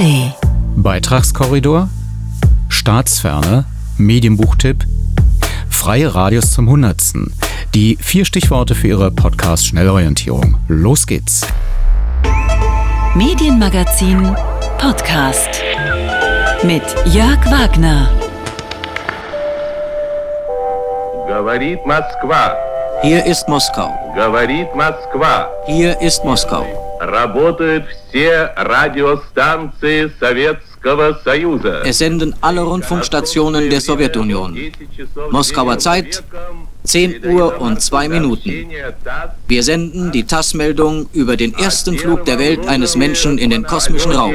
ARD. Beitragskorridor, Staatsferne, Medienbuchtipp, freie Radios zum Hundertsten. Die vier Stichworte für Ihre Podcast-Schnellorientierung. Los geht's. Medienmagazin Podcast mit Jörg Wagner. Говорит Москва. Hier ist Moskau. Говорит Москва. Hier ist Moskau. Es senden alle Rundfunkstationen der Sowjetunion. Moskauer Zeit 10 Uhr und 2 Minuten. Wir senden die TASS-Meldung über den ersten Flug der Welt eines Menschen in den kosmischen Raum.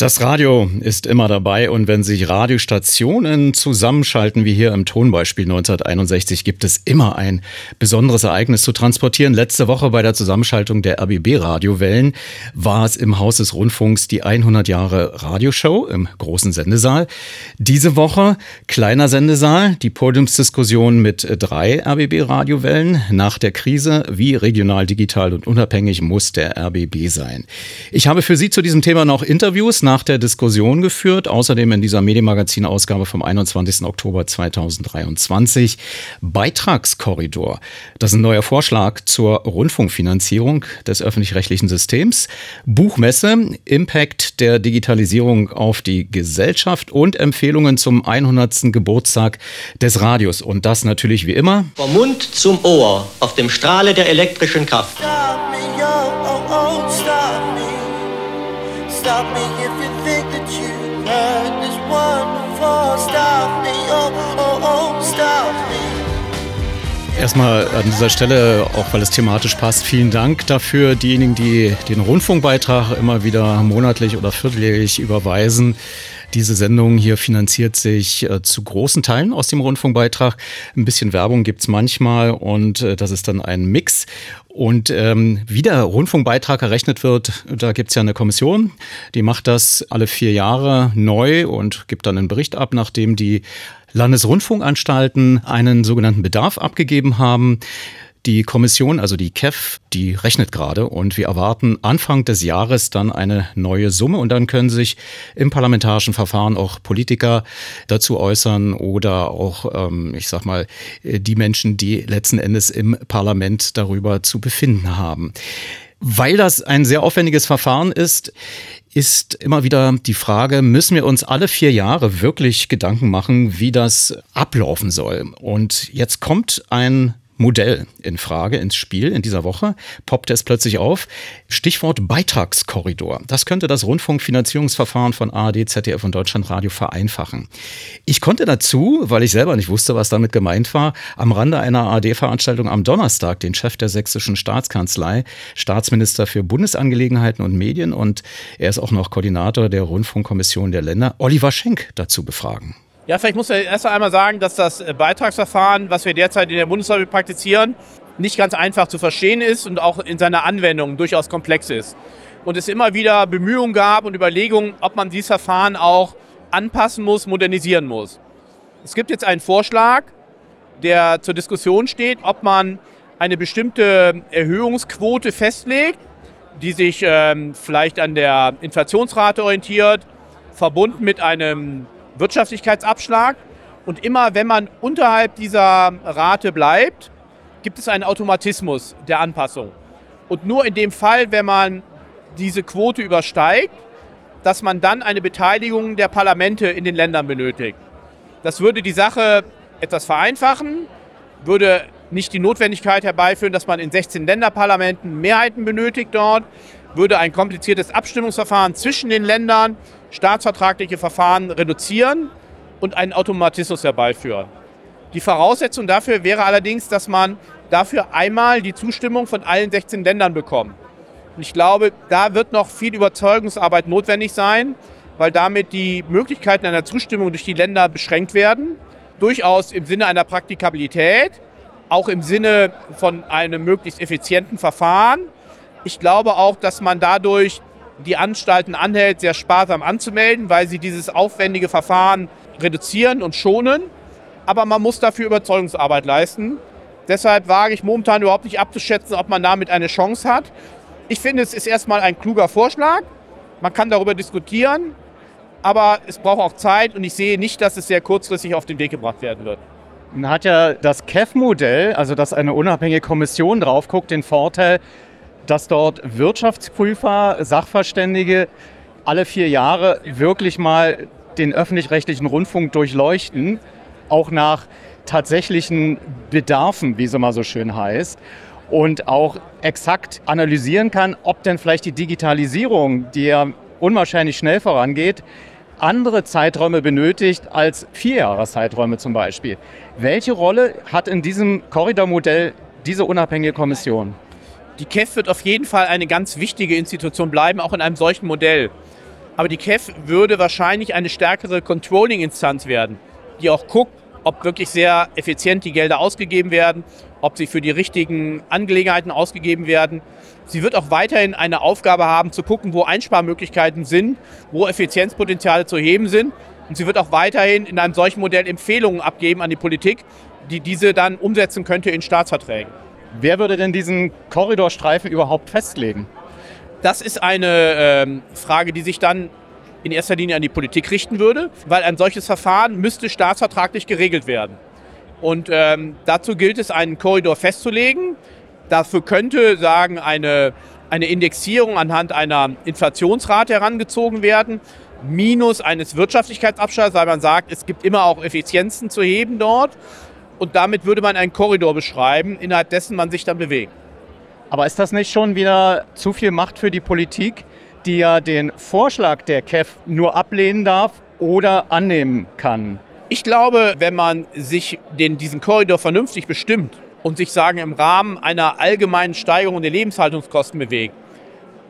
Das Radio ist immer dabei und wenn sich Radiostationen zusammenschalten, wie hier im Tonbeispiel 1961, gibt es immer ein besonderes Ereignis zu transportieren. Letzte Woche bei der Zusammenschaltung der RBB-Radiowellen war es im Haus des Rundfunks die 100 Jahre Radioshow im großen Sendesaal. Diese Woche kleiner Sendesaal, die Podiumsdiskussion mit drei RBB-Radiowellen. Nach der Krise, wie regional, digital und unabhängig muss der RBB sein? Ich habe für Sie zu diesem Thema noch Interviews nach der Diskussion geführt. Außerdem in dieser Medienmagazin-Ausgabe vom 21. Oktober 2023 Beitragskorridor. Das ist ein neuer Vorschlag zur Rundfunkfinanzierung des öffentlich-rechtlichen Systems. Buchmesse, Impact der Digitalisierung auf die Gesellschaft und Empfehlungen zum 100. Geburtstag des Radios. Und das natürlich wie immer Vom Mund zum Ohr auf dem Strahle der elektrischen Kraft. Stop me, oh, oh, oh, stop me. Stop me Erstmal an dieser Stelle, auch weil es thematisch passt, vielen Dank dafür. Diejenigen, die den Rundfunkbeitrag immer wieder monatlich oder vierteljährlich überweisen. Diese Sendung hier finanziert sich äh, zu großen Teilen aus dem Rundfunkbeitrag. Ein bisschen Werbung gibt's manchmal und äh, das ist dann ein Mix. Und ähm, wie der Rundfunkbeitrag errechnet wird, da gibt's ja eine Kommission, die macht das alle vier Jahre neu und gibt dann einen Bericht ab, nachdem die Landesrundfunkanstalten einen sogenannten Bedarf abgegeben haben. Die Kommission, also die KEF, die rechnet gerade und wir erwarten Anfang des Jahres dann eine neue Summe und dann können sich im parlamentarischen Verfahren auch Politiker dazu äußern oder auch, ähm, ich sag mal, die Menschen, die letzten Endes im Parlament darüber zu befinden haben. Weil das ein sehr aufwendiges Verfahren ist, ist immer wieder die Frage, müssen wir uns alle vier Jahre wirklich Gedanken machen, wie das ablaufen soll? Und jetzt kommt ein Modell in Frage ins Spiel in dieser Woche. Poppt es plötzlich auf. Stichwort Beitragskorridor. Das könnte das Rundfunkfinanzierungsverfahren von ARD, ZDF und Deutschlandradio vereinfachen. Ich konnte dazu, weil ich selber nicht wusste, was damit gemeint war, am Rande einer ARD-Veranstaltung am Donnerstag den Chef der sächsischen Staatskanzlei, Staatsminister für Bundesangelegenheiten und Medien und er ist auch noch Koordinator der Rundfunkkommission der Länder, Oliver Schenk, dazu befragen. Ja, vielleicht muss ich erst einmal sagen, dass das äh, Beitragsverfahren, was wir derzeit in der Bundesrepublik praktizieren, nicht ganz einfach zu verstehen ist und auch in seiner Anwendung durchaus komplex ist. Und es immer wieder Bemühungen gab und Überlegungen, ob man dieses Verfahren auch anpassen muss, modernisieren muss. Es gibt jetzt einen Vorschlag, der zur Diskussion steht, ob man eine bestimmte Erhöhungsquote festlegt, die sich ähm, vielleicht an der Inflationsrate orientiert, verbunden mit einem Wirtschaftlichkeitsabschlag. Und immer wenn man unterhalb dieser Rate bleibt, gibt es einen Automatismus der Anpassung. Und nur in dem Fall, wenn man diese Quote übersteigt, dass man dann eine Beteiligung der Parlamente in den Ländern benötigt. Das würde die Sache etwas vereinfachen, würde nicht die Notwendigkeit herbeiführen, dass man in 16 Länderparlamenten Mehrheiten benötigt dort, würde ein kompliziertes Abstimmungsverfahren zwischen den Ländern, staatsvertragliche Verfahren reduzieren und einen Automatismus herbeiführen. Die Voraussetzung dafür wäre allerdings, dass man dafür einmal die Zustimmung von allen 16 Ländern bekommt. Und ich glaube, da wird noch viel Überzeugungsarbeit notwendig sein, weil damit die Möglichkeiten einer Zustimmung durch die Länder beschränkt werden. Durchaus im Sinne einer Praktikabilität, auch im Sinne von einem möglichst effizienten Verfahren. Ich glaube auch, dass man dadurch die Anstalten anhält, sehr sparsam anzumelden, weil sie dieses aufwendige Verfahren reduzieren und schonen. Aber man muss dafür Überzeugungsarbeit leisten. Deshalb wage ich momentan überhaupt nicht abzuschätzen, ob man damit eine Chance hat. Ich finde, es ist erstmal ein kluger Vorschlag. Man kann darüber diskutieren, aber es braucht auch Zeit und ich sehe nicht, dass es sehr kurzfristig auf den Weg gebracht werden wird. Man hat ja das KEF-Modell, also dass eine unabhängige Kommission drauf guckt, den Vorteil, dass dort Wirtschaftsprüfer, Sachverständige alle vier Jahre wirklich mal den öffentlich-rechtlichen Rundfunk durchleuchten, auch nach tatsächlichen Bedarfen, wie es immer so schön heißt, und auch exakt analysieren kann, ob denn vielleicht die Digitalisierung, die ja unwahrscheinlich schnell vorangeht, andere Zeiträume benötigt als Vierjahreszeiträume zum Beispiel. Welche Rolle hat in diesem Korridormodell diese unabhängige Kommission? Die KEF wird auf jeden Fall eine ganz wichtige Institution bleiben, auch in einem solchen Modell. Aber die KEF würde wahrscheinlich eine stärkere Controlling-Instanz werden, die auch guckt, ob wirklich sehr effizient die Gelder ausgegeben werden, ob sie für die richtigen Angelegenheiten ausgegeben werden. Sie wird auch weiterhin eine Aufgabe haben, zu gucken, wo Einsparmöglichkeiten sind, wo Effizienzpotenziale zu heben sind. Und sie wird auch weiterhin in einem solchen Modell Empfehlungen abgeben an die Politik, die diese dann umsetzen könnte in Staatsverträgen. Wer würde denn diesen Korridorstreifen überhaupt festlegen? Das ist eine ähm, Frage, die sich dann in erster Linie an die Politik richten würde, weil ein solches Verfahren müsste staatsvertraglich geregelt werden. Und ähm, dazu gilt es, einen Korridor festzulegen. Dafür könnte sagen eine, eine Indexierung anhand einer Inflationsrate herangezogen werden, minus eines Wirtschaftlichkeitsabschlags, weil man sagt, es gibt immer auch Effizienzen zu heben dort. Und damit würde man einen Korridor beschreiben, innerhalb dessen man sich dann bewegt. Aber ist das nicht schon wieder zu viel Macht für die Politik, die ja den Vorschlag der KEF nur ablehnen darf oder annehmen kann? Ich glaube, wenn man sich den, diesen Korridor vernünftig bestimmt und sich sagen im Rahmen einer allgemeinen Steigerung der Lebenshaltungskosten bewegt,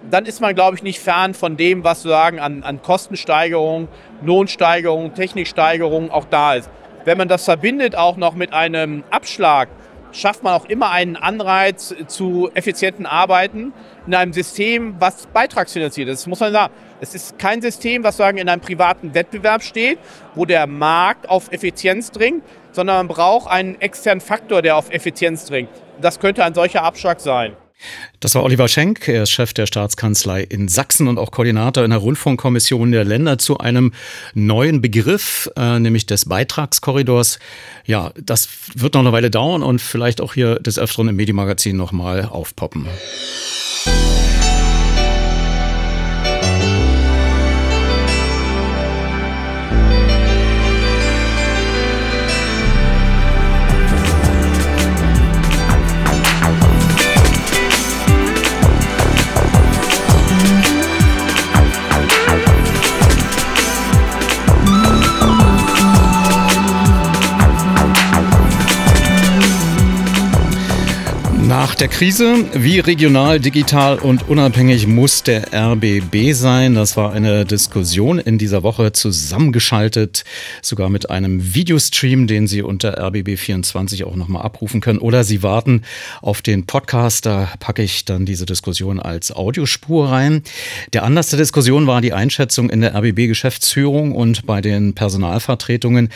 dann ist man, glaube ich, nicht fern von dem, was sagen an, an Kostensteigerung, Lohnsteigerung, Techniksteigerung auch da ist. Wenn man das verbindet auch noch mit einem Abschlag schafft man auch immer einen Anreiz zu effizienten Arbeiten in einem System, was beitragsfinanziert ist. Das muss man sagen. Es ist kein System, was sagen in einem privaten Wettbewerb steht, wo der Markt auf Effizienz dringt, sondern man braucht einen externen Faktor, der auf Effizienz dringt. Das könnte ein solcher Abschlag sein. Das war Oliver Schenk, er ist Chef der Staatskanzlei in Sachsen und auch Koordinator in der Rundfunkkommission der Länder zu einem neuen Begriff, äh, nämlich des Beitragskorridors. Ja, das wird noch eine Weile dauern und vielleicht auch hier des Öfteren im Medienmagazin nochmal aufpoppen. Nach der Krise, wie regional, digital und unabhängig muss der RBB sein? Das war eine Diskussion in dieser Woche zusammengeschaltet, sogar mit einem Videostream, den Sie unter RBB24 auch nochmal abrufen können. Oder Sie warten auf den Podcast, da packe ich dann diese Diskussion als Audiospur rein. Der Anlass der Diskussion war die Einschätzung in der RBB-Geschäftsführung und bei den Personalvertretungen,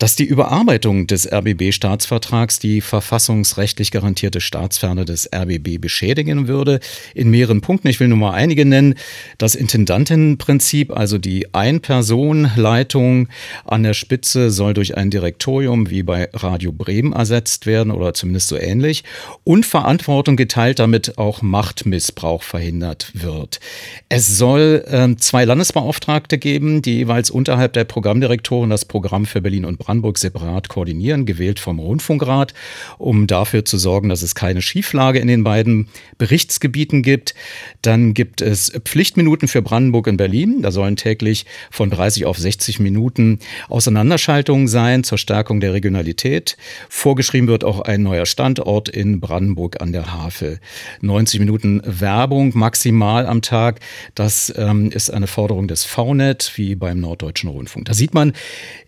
dass die Überarbeitung des RBB-Staatsvertrags die verfassungsrechtlich garantierte Staatsvertrags Staatsferne des RBB beschädigen würde. In mehreren Punkten, ich will nur mal einige nennen. Das Intendantinnenprinzip, also die Ein-Personen-Leitung an der Spitze soll durch ein Direktorium wie bei Radio Bremen ersetzt werden oder zumindest so ähnlich. Und Verantwortung geteilt, damit auch Machtmissbrauch verhindert wird. Es soll äh, zwei Landesbeauftragte geben, die jeweils unterhalb der Programmdirektoren das Programm für Berlin und Brandenburg separat koordinieren, gewählt vom Rundfunkrat, um dafür zu sorgen, dass es keine Schieflage in den beiden Berichtsgebieten gibt. Dann gibt es Pflichtminuten für Brandenburg und Berlin. Da sollen täglich von 30 auf 60 Minuten Auseinanderschaltungen sein zur Stärkung der Regionalität. Vorgeschrieben wird auch ein neuer Standort in Brandenburg an der Havel. 90 Minuten Werbung maximal am Tag. Das ähm, ist eine Forderung des VNet wie beim Norddeutschen Rundfunk. Da sieht man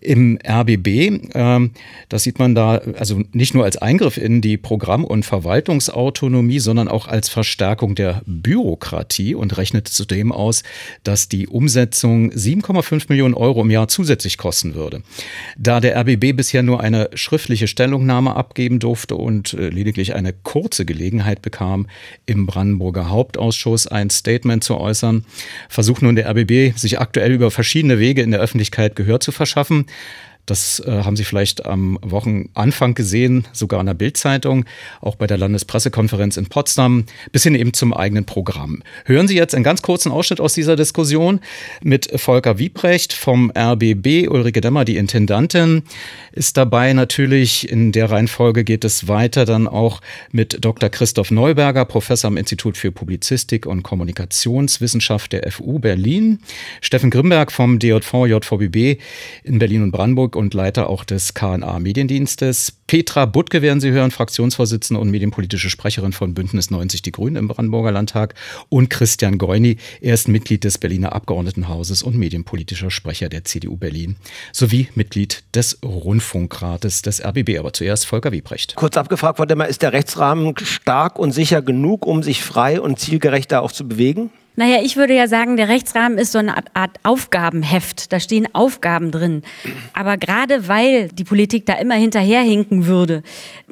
im RBB, ähm, das sieht man da also nicht nur als Eingriff in die Programm- und Verwaltung Gestaltungsautonomie, sondern auch als Verstärkung der Bürokratie und rechnet zudem aus, dass die Umsetzung 7,5 Millionen Euro im Jahr zusätzlich kosten würde. Da der RBB bisher nur eine schriftliche Stellungnahme abgeben durfte und äh, lediglich eine kurze Gelegenheit bekam, im Brandenburger Hauptausschuss ein Statement zu äußern, versucht nun der RBB, sich aktuell über verschiedene Wege in der Öffentlichkeit Gehör zu verschaffen. Das äh, haben Sie vielleicht am Wochenanfang gesehen, sogar in der Bildzeitung, auch bei der Landespressekonferenz in Potsdam, bis hin eben zum eigenen Programm. Hören Sie jetzt einen ganz kurzen Ausschnitt aus dieser Diskussion mit Volker Wiebrecht vom RBB, Ulrike Demmer, die Intendantin, ist dabei natürlich. In der Reihenfolge geht es weiter dann auch mit Dr. Christoph Neuberger, Professor am Institut für Publizistik und Kommunikationswissenschaft der FU Berlin, Steffen Grimberg vom DJV JVBB in Berlin und Brandenburg und Leiter auch des KNA Mediendienstes. Petra Buttke werden Sie hören, Fraktionsvorsitzende und medienpolitische Sprecherin von Bündnis 90 Die Grünen im Brandenburger Landtag. Und Christian Goini, er ist Mitglied des Berliner Abgeordnetenhauses und medienpolitischer Sprecher der CDU Berlin sowie Mitglied des Rundfunkrates des RBB. Aber zuerst Volker Wiebrecht. Kurz abgefragt, Frau Demmer, ist der Rechtsrahmen stark und sicher genug, um sich frei und zielgerecht da auch zu bewegen? Naja, ich würde ja sagen, der Rechtsrahmen ist so eine Art Aufgabenheft. Da stehen Aufgaben drin. Aber gerade weil die Politik da immer hinterherhinken würde,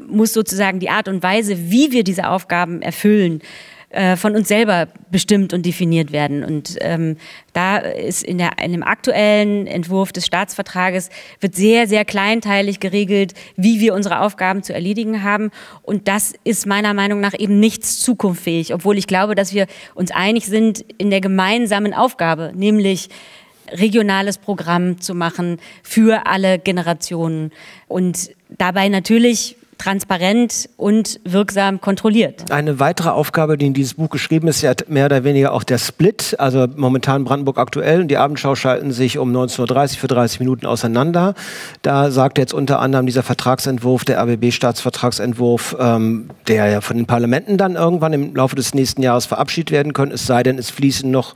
muss sozusagen die Art und Weise, wie wir diese Aufgaben erfüllen, äh, von uns selber bestimmt und definiert werden. Und ähm, da ist in, der, in dem aktuellen Entwurf des Staatsvertrages wird sehr, sehr kleinteilig geregelt, wie wir unsere Aufgaben zu erledigen haben. Und das ist meiner Meinung nach eben nichts zukunftsfähig, obwohl ich glaube, dass wir uns einig sind in der gemeinsamen Aufgabe, nämlich regionales Programm zu machen für alle Generationen und dabei natürlich transparent und wirksam kontrolliert. Eine weitere Aufgabe, die in dieses Buch geschrieben ist, ist mehr oder weniger auch der Split. Also momentan Brandenburg aktuell und die Abendschau schalten sich um 19.30 Uhr für 30 Minuten auseinander. Da sagt jetzt unter anderem dieser Vertragsentwurf, der RBB-Staatsvertragsentwurf, ähm, der ja von den Parlamenten dann irgendwann im Laufe des nächsten Jahres verabschiedet werden können, es sei denn, es fließen noch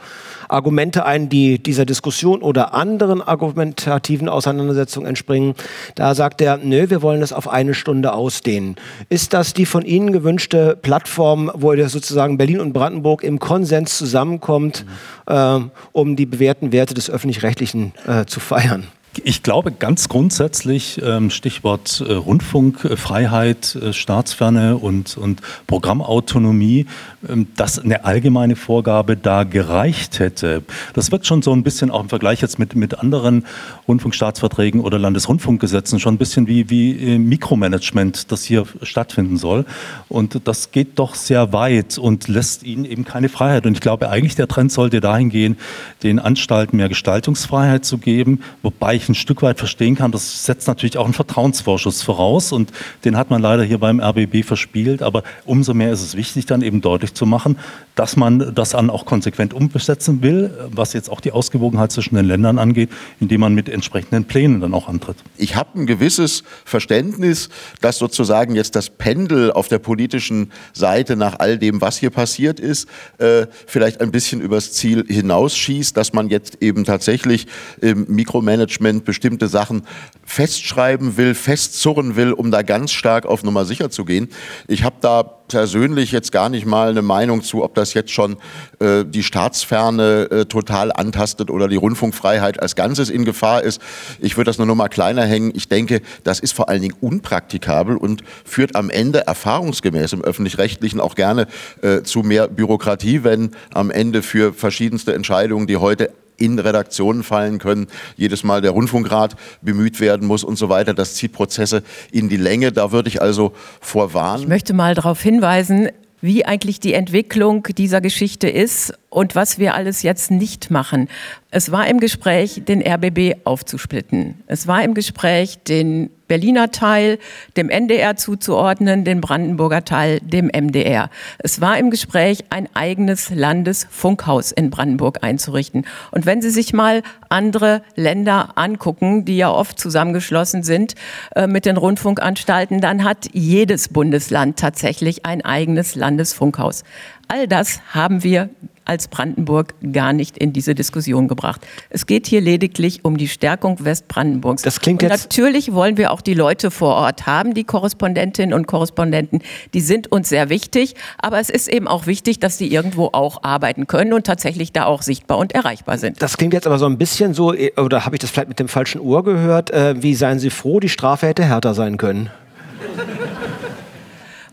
Argumente ein, die dieser Diskussion oder anderen argumentativen Auseinandersetzungen entspringen. Da sagt er, nö, wir wollen das auf eine Stunde ausdehnen. Ist das die von Ihnen gewünschte Plattform, wo sozusagen Berlin und Brandenburg im Konsens zusammenkommt, mhm. äh, um die bewährten Werte des Öffentlich-Rechtlichen äh, zu feiern? Ich glaube ganz grundsätzlich, ähm, Stichwort äh, Rundfunkfreiheit, äh, Staatsferne und, und Programmautonomie, ähm, dass eine allgemeine Vorgabe da gereicht hätte. Das wird schon so ein bisschen auch im Vergleich jetzt mit, mit anderen Rundfunkstaatsverträgen oder Landesrundfunkgesetzen schon ein bisschen wie, wie äh, Mikromanagement, das hier stattfinden soll. Und das geht doch sehr weit und lässt ihnen eben keine Freiheit. Und ich glaube eigentlich, der Trend sollte dahin gehen, den Anstalten mehr Gestaltungsfreiheit zu geben, wobei ich ein Stück weit verstehen kann, das setzt natürlich auch einen Vertrauensvorschuss voraus und den hat man leider hier beim RBB verspielt, aber umso mehr ist es wichtig, dann eben deutlich zu machen, dass man das dann auch konsequent umsetzen will, was jetzt auch die Ausgewogenheit zwischen den Ländern angeht, indem man mit entsprechenden Plänen dann auch antritt. Ich habe ein gewisses Verständnis, dass sozusagen jetzt das Pendel auf der politischen Seite nach all dem, was hier passiert ist, äh, vielleicht ein bisschen übers Ziel hinausschießt, dass man jetzt eben tatsächlich im Mikromanagement bestimmte Sachen festschreiben will, festzurren will, um da ganz stark auf Nummer sicher zu gehen. Ich habe da persönlich jetzt gar nicht mal eine Meinung zu, ob das jetzt schon äh, die Staatsferne äh, total antastet oder die Rundfunkfreiheit als Ganzes in Gefahr ist. Ich würde das nur noch mal kleiner hängen. Ich denke, das ist vor allen Dingen unpraktikabel und führt am Ende erfahrungsgemäß im öffentlich-rechtlichen auch gerne äh, zu mehr Bürokratie, wenn am Ende für verschiedenste Entscheidungen, die heute in Redaktionen fallen können, jedes Mal der Rundfunkrat bemüht werden muss und so weiter. Das zieht Prozesse in die Länge. Da würde ich also vorwarnen. Ich möchte mal darauf hinweisen, wie eigentlich die Entwicklung dieser Geschichte ist und was wir alles jetzt nicht machen. Es war im Gespräch, den RBB aufzusplitten. Es war im Gespräch, den Berliner Teil dem NDR zuzuordnen, den Brandenburger Teil dem MDR. Es war im Gespräch, ein eigenes Landesfunkhaus in Brandenburg einzurichten. Und wenn Sie sich mal andere Länder angucken, die ja oft zusammengeschlossen sind äh, mit den Rundfunkanstalten, dann hat jedes Bundesland tatsächlich ein eigenes Landesfunkhaus. All das haben wir als Brandenburg gar nicht in diese Diskussion gebracht. Es geht hier lediglich um die Stärkung Westbrandenburgs. Das klingt und jetzt natürlich wollen wir auch die Leute vor Ort haben, die Korrespondentinnen und Korrespondenten. Die sind uns sehr wichtig, aber es ist eben auch wichtig, dass sie irgendwo auch arbeiten können und tatsächlich da auch sichtbar und erreichbar sind. Das klingt jetzt aber so ein bisschen so, äh, oder habe ich das vielleicht mit dem falschen Ohr gehört? Äh, wie seien Sie froh, die Strafe hätte härter sein können?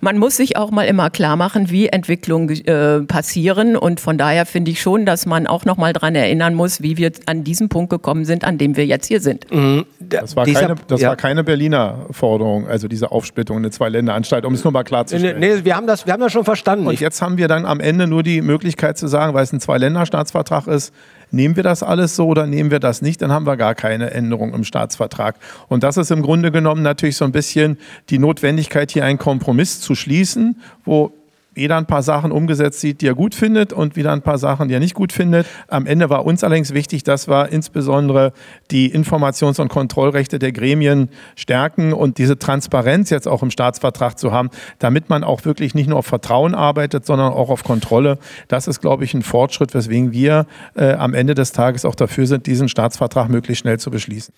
Man muss sich auch mal immer klar machen, wie Entwicklungen äh, passieren. Und von daher finde ich schon, dass man auch noch mal daran erinnern muss, wie wir an diesen Punkt gekommen sind, an dem wir jetzt hier sind. Mhm. Das, war keine, das ja. war keine, Berliner Forderung, also diese Aufsplittung in eine Zwei-Länder-Anstalt, um es nur mal klarzustellen. Nee, nee, wir, haben das, wir haben das schon verstanden. Und jetzt haben wir dann am Ende nur die Möglichkeit zu sagen, weil es ein Zwei-Länder-Staatsvertrag ist, Nehmen wir das alles so oder nehmen wir das nicht, dann haben wir gar keine Änderung im Staatsvertrag. Und das ist im Grunde genommen natürlich so ein bisschen die Notwendigkeit, hier einen Kompromiss zu schließen, wo jeder ein paar Sachen umgesetzt sieht, die er gut findet und wieder ein paar Sachen, die er nicht gut findet. Am Ende war uns allerdings wichtig, dass wir insbesondere die Informations- und Kontrollrechte der Gremien stärken und diese Transparenz jetzt auch im Staatsvertrag zu haben, damit man auch wirklich nicht nur auf Vertrauen arbeitet, sondern auch auf Kontrolle. Das ist, glaube ich, ein Fortschritt, weswegen wir äh, am Ende des Tages auch dafür sind, diesen Staatsvertrag möglichst schnell zu beschließen.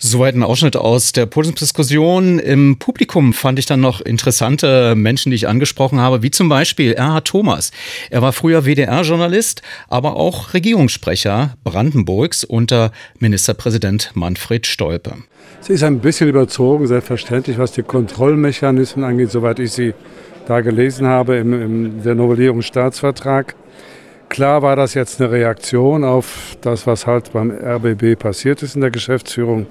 Soweit ein Ausschnitt aus der Podiumsdiskussion. Im Publikum fand ich dann noch interessante Menschen, die ich angesprochen habe, wie zum Beispiel Erhard Thomas. Er war früher WDR-Journalist, aber auch Regierungssprecher Brandenburgs unter Ministerpräsident Manfred Stolpe. Sie ist ein bisschen überzogen, selbstverständlich, was die Kontrollmechanismen angeht, soweit ich sie da gelesen habe im, im der Novellierungsstaatsvertrag. Klar war das jetzt eine Reaktion auf das, was halt beim RBB passiert ist in der Geschäftsführung,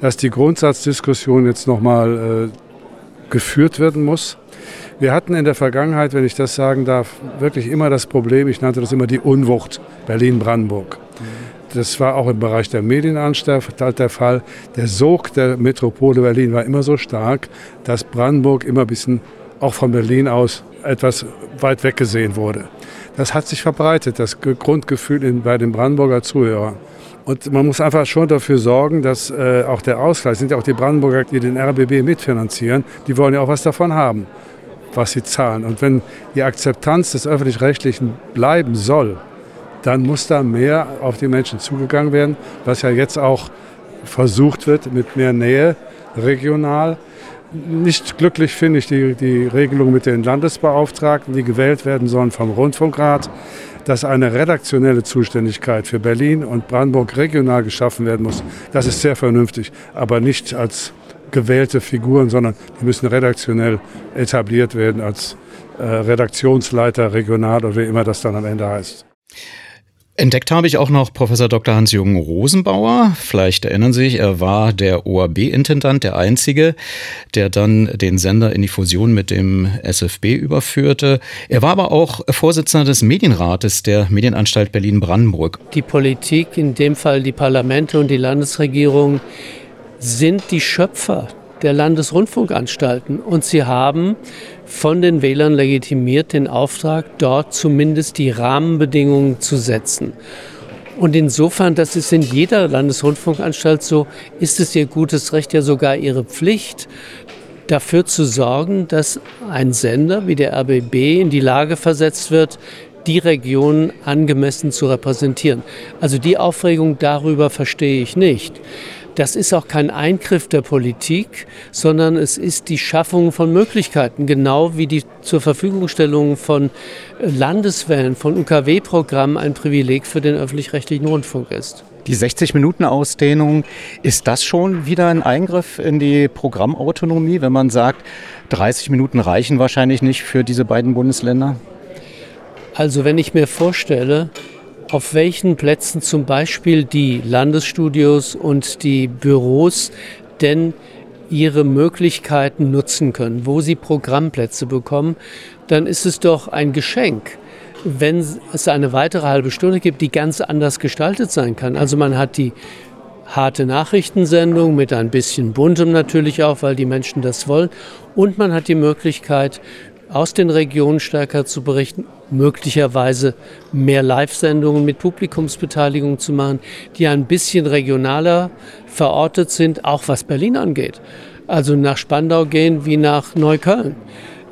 dass die Grundsatzdiskussion jetzt nochmal äh, geführt werden muss. Wir hatten in der Vergangenheit, wenn ich das sagen darf, wirklich immer das Problem, ich nannte das immer die Unwucht Berlin-Brandenburg. Das war auch im Bereich der Medienanstalt der Fall. Der Sog der Metropole Berlin war immer so stark, dass Brandenburg immer ein bisschen auch von Berlin aus etwas weit weg gesehen wurde das hat sich verbreitet, das Grundgefühl in, bei den Brandenburger Zuhörern. Und man muss einfach schon dafür sorgen, dass äh, auch der Ausgleich, sind ja auch die Brandenburger, die den RBB mitfinanzieren, die wollen ja auch was davon haben, was sie zahlen. Und wenn die Akzeptanz des Öffentlich-Rechtlichen bleiben soll, dann muss da mehr auf die Menschen zugegangen werden, was ja jetzt auch versucht wird mit mehr Nähe regional. Nicht glücklich finde ich die, die Regelung mit den Landesbeauftragten, die gewählt werden sollen vom Rundfunkrat, dass eine redaktionelle Zuständigkeit für Berlin und Brandenburg regional geschaffen werden muss. Das ist sehr vernünftig, aber nicht als gewählte Figuren, sondern die müssen redaktionell etabliert werden als äh, Redaktionsleiter regional oder wie immer das dann am Ende heißt. Entdeckt habe ich auch noch Professor Dr. Hans-Jürgen Rosenbauer. Vielleicht erinnern Sie sich, er war der ORB-Intendant, der einzige, der dann den Sender in die Fusion mit dem SFB überführte. Er war aber auch Vorsitzender des Medienrates der Medienanstalt Berlin-Brandenburg. Die Politik, in dem Fall die Parlamente und die Landesregierung, sind die Schöpfer der Landesrundfunkanstalten und sie haben von den Wählern legitimiert den Auftrag, dort zumindest die Rahmenbedingungen zu setzen. Und insofern, das ist in jeder Landesrundfunkanstalt so, ist es ihr gutes Recht, ja sogar ihre Pflicht, dafür zu sorgen, dass ein Sender wie der RBB in die Lage versetzt wird, die Region angemessen zu repräsentieren. Also die Aufregung darüber verstehe ich nicht. Das ist auch kein Eingriff der Politik, sondern es ist die Schaffung von Möglichkeiten, genau wie die zur Verfügungstellung von Landeswellen, von UKW-Programmen ein Privileg für den öffentlich-rechtlichen Rundfunk ist. Die 60-Minuten-Ausdehnung, ist das schon wieder ein Eingriff in die Programmautonomie, wenn man sagt, 30 Minuten reichen wahrscheinlich nicht für diese beiden Bundesländer? Also wenn ich mir vorstelle, auf welchen Plätzen zum Beispiel die Landesstudios und die Büros denn ihre Möglichkeiten nutzen können, wo sie Programmplätze bekommen, dann ist es doch ein Geschenk, wenn es eine weitere halbe Stunde gibt, die ganz anders gestaltet sein kann. Also man hat die harte Nachrichtensendung mit ein bisschen buntem natürlich auch, weil die Menschen das wollen. Und man hat die Möglichkeit, aus den Regionen stärker zu berichten, möglicherweise mehr Live-Sendungen mit Publikumsbeteiligung zu machen, die ein bisschen regionaler verortet sind, auch was Berlin angeht. Also nach Spandau gehen wie nach Neukölln.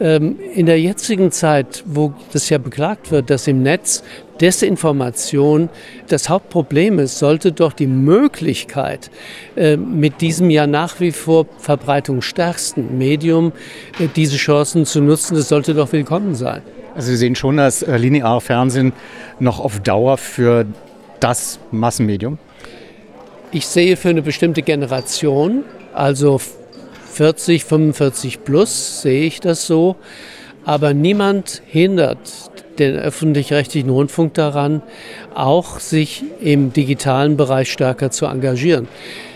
Ähm, in der jetzigen Zeit, wo das ja beklagt wird, dass im Netz Desinformation das Hauptproblem ist, sollte doch die Möglichkeit, äh, mit diesem ja nach wie vor verbreitungsstärksten Medium äh, diese Chancen zu nutzen, das sollte doch willkommen sein. Also Sie sehen schon das äh, lineare Fernsehen noch auf Dauer für das Massenmedium? Ich sehe für eine bestimmte Generation, also 40, 45 plus, sehe ich das so. Aber niemand hindert den öffentlich-rechtlichen Rundfunk daran, auch sich im digitalen Bereich stärker zu engagieren.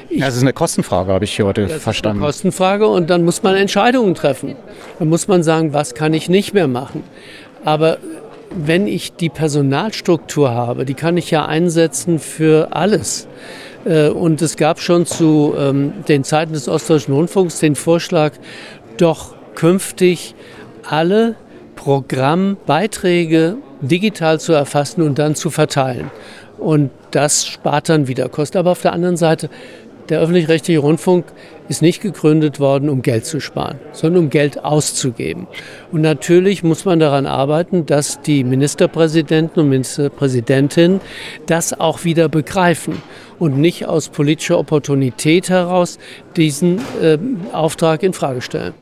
Ich, ja, das ist eine Kostenfrage, habe ich heute das verstanden. Ist eine Kostenfrage und dann muss man Entscheidungen treffen. Dann muss man sagen, was kann ich nicht mehr machen. Aber wenn ich die Personalstruktur habe, die kann ich ja einsetzen für alles. Äh, und es gab schon zu ähm, den Zeiten des Ostdeutschen Rundfunks den Vorschlag, doch künftig alle Programmbeiträge digital zu erfassen und dann zu verteilen. Und das spart dann wieder Kosten. Aber auf der anderen Seite, der öffentlich-rechtliche Rundfunk ist nicht gegründet worden, um Geld zu sparen, sondern um Geld auszugeben. Und natürlich muss man daran arbeiten, dass die Ministerpräsidenten und Ministerpräsidentinnen das auch wieder begreifen und nicht aus politischer Opportunität heraus diesen äh, Auftrag in Frage stellen.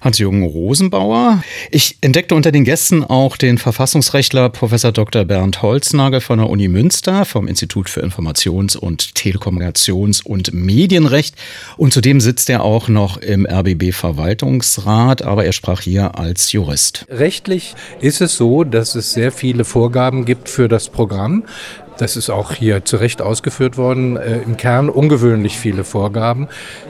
Hans-Jürgen Rosenbauer. Ich entdeckte unter den Gästen auch den Verfassungsrechtler Professor Dr. Bernd Holznagel von der Uni Münster vom Institut für Informations- und Telekommunikations- und Medienrecht. Und zudem sitzt er auch noch im RBB Verwaltungsrat, aber er sprach hier als Jurist. Rechtlich ist es so, dass es sehr viele Vorgaben gibt für das Programm. Das ist auch hier zu Recht ausgeführt worden. Äh, Im Kern ungewöhnlich viele Vorgaben.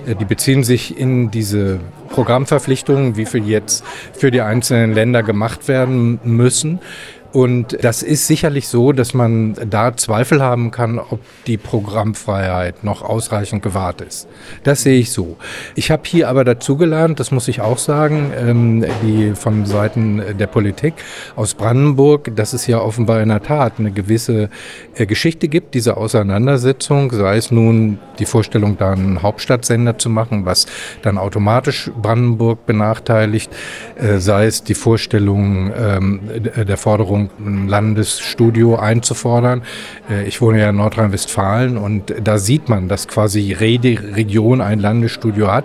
Äh, die beziehen sich in diese Programmverpflichtungen, wie viel jetzt für die einzelnen Länder gemacht werden müssen. Und das ist sicherlich so, dass man da Zweifel haben kann, ob die Programmfreiheit noch ausreichend gewahrt ist. Das sehe ich so. Ich habe hier aber dazugelernt, das muss ich auch sagen, ähm, die von Seiten der Politik aus Brandenburg, dass es ja offenbar in der Tat eine gewisse äh, Geschichte gibt, diese Auseinandersetzung, sei es nun die Vorstellung, da einen Hauptstadtsender zu machen, was dann automatisch Brandenburg benachteiligt, äh, sei es die Vorstellung ähm, der Forderung, Ein Landesstudio einzufordern. Äh, ich wohne ja in Nordrhein-Westfalen und da sieht man, dass quasi jede Region ein Landesstudio hat.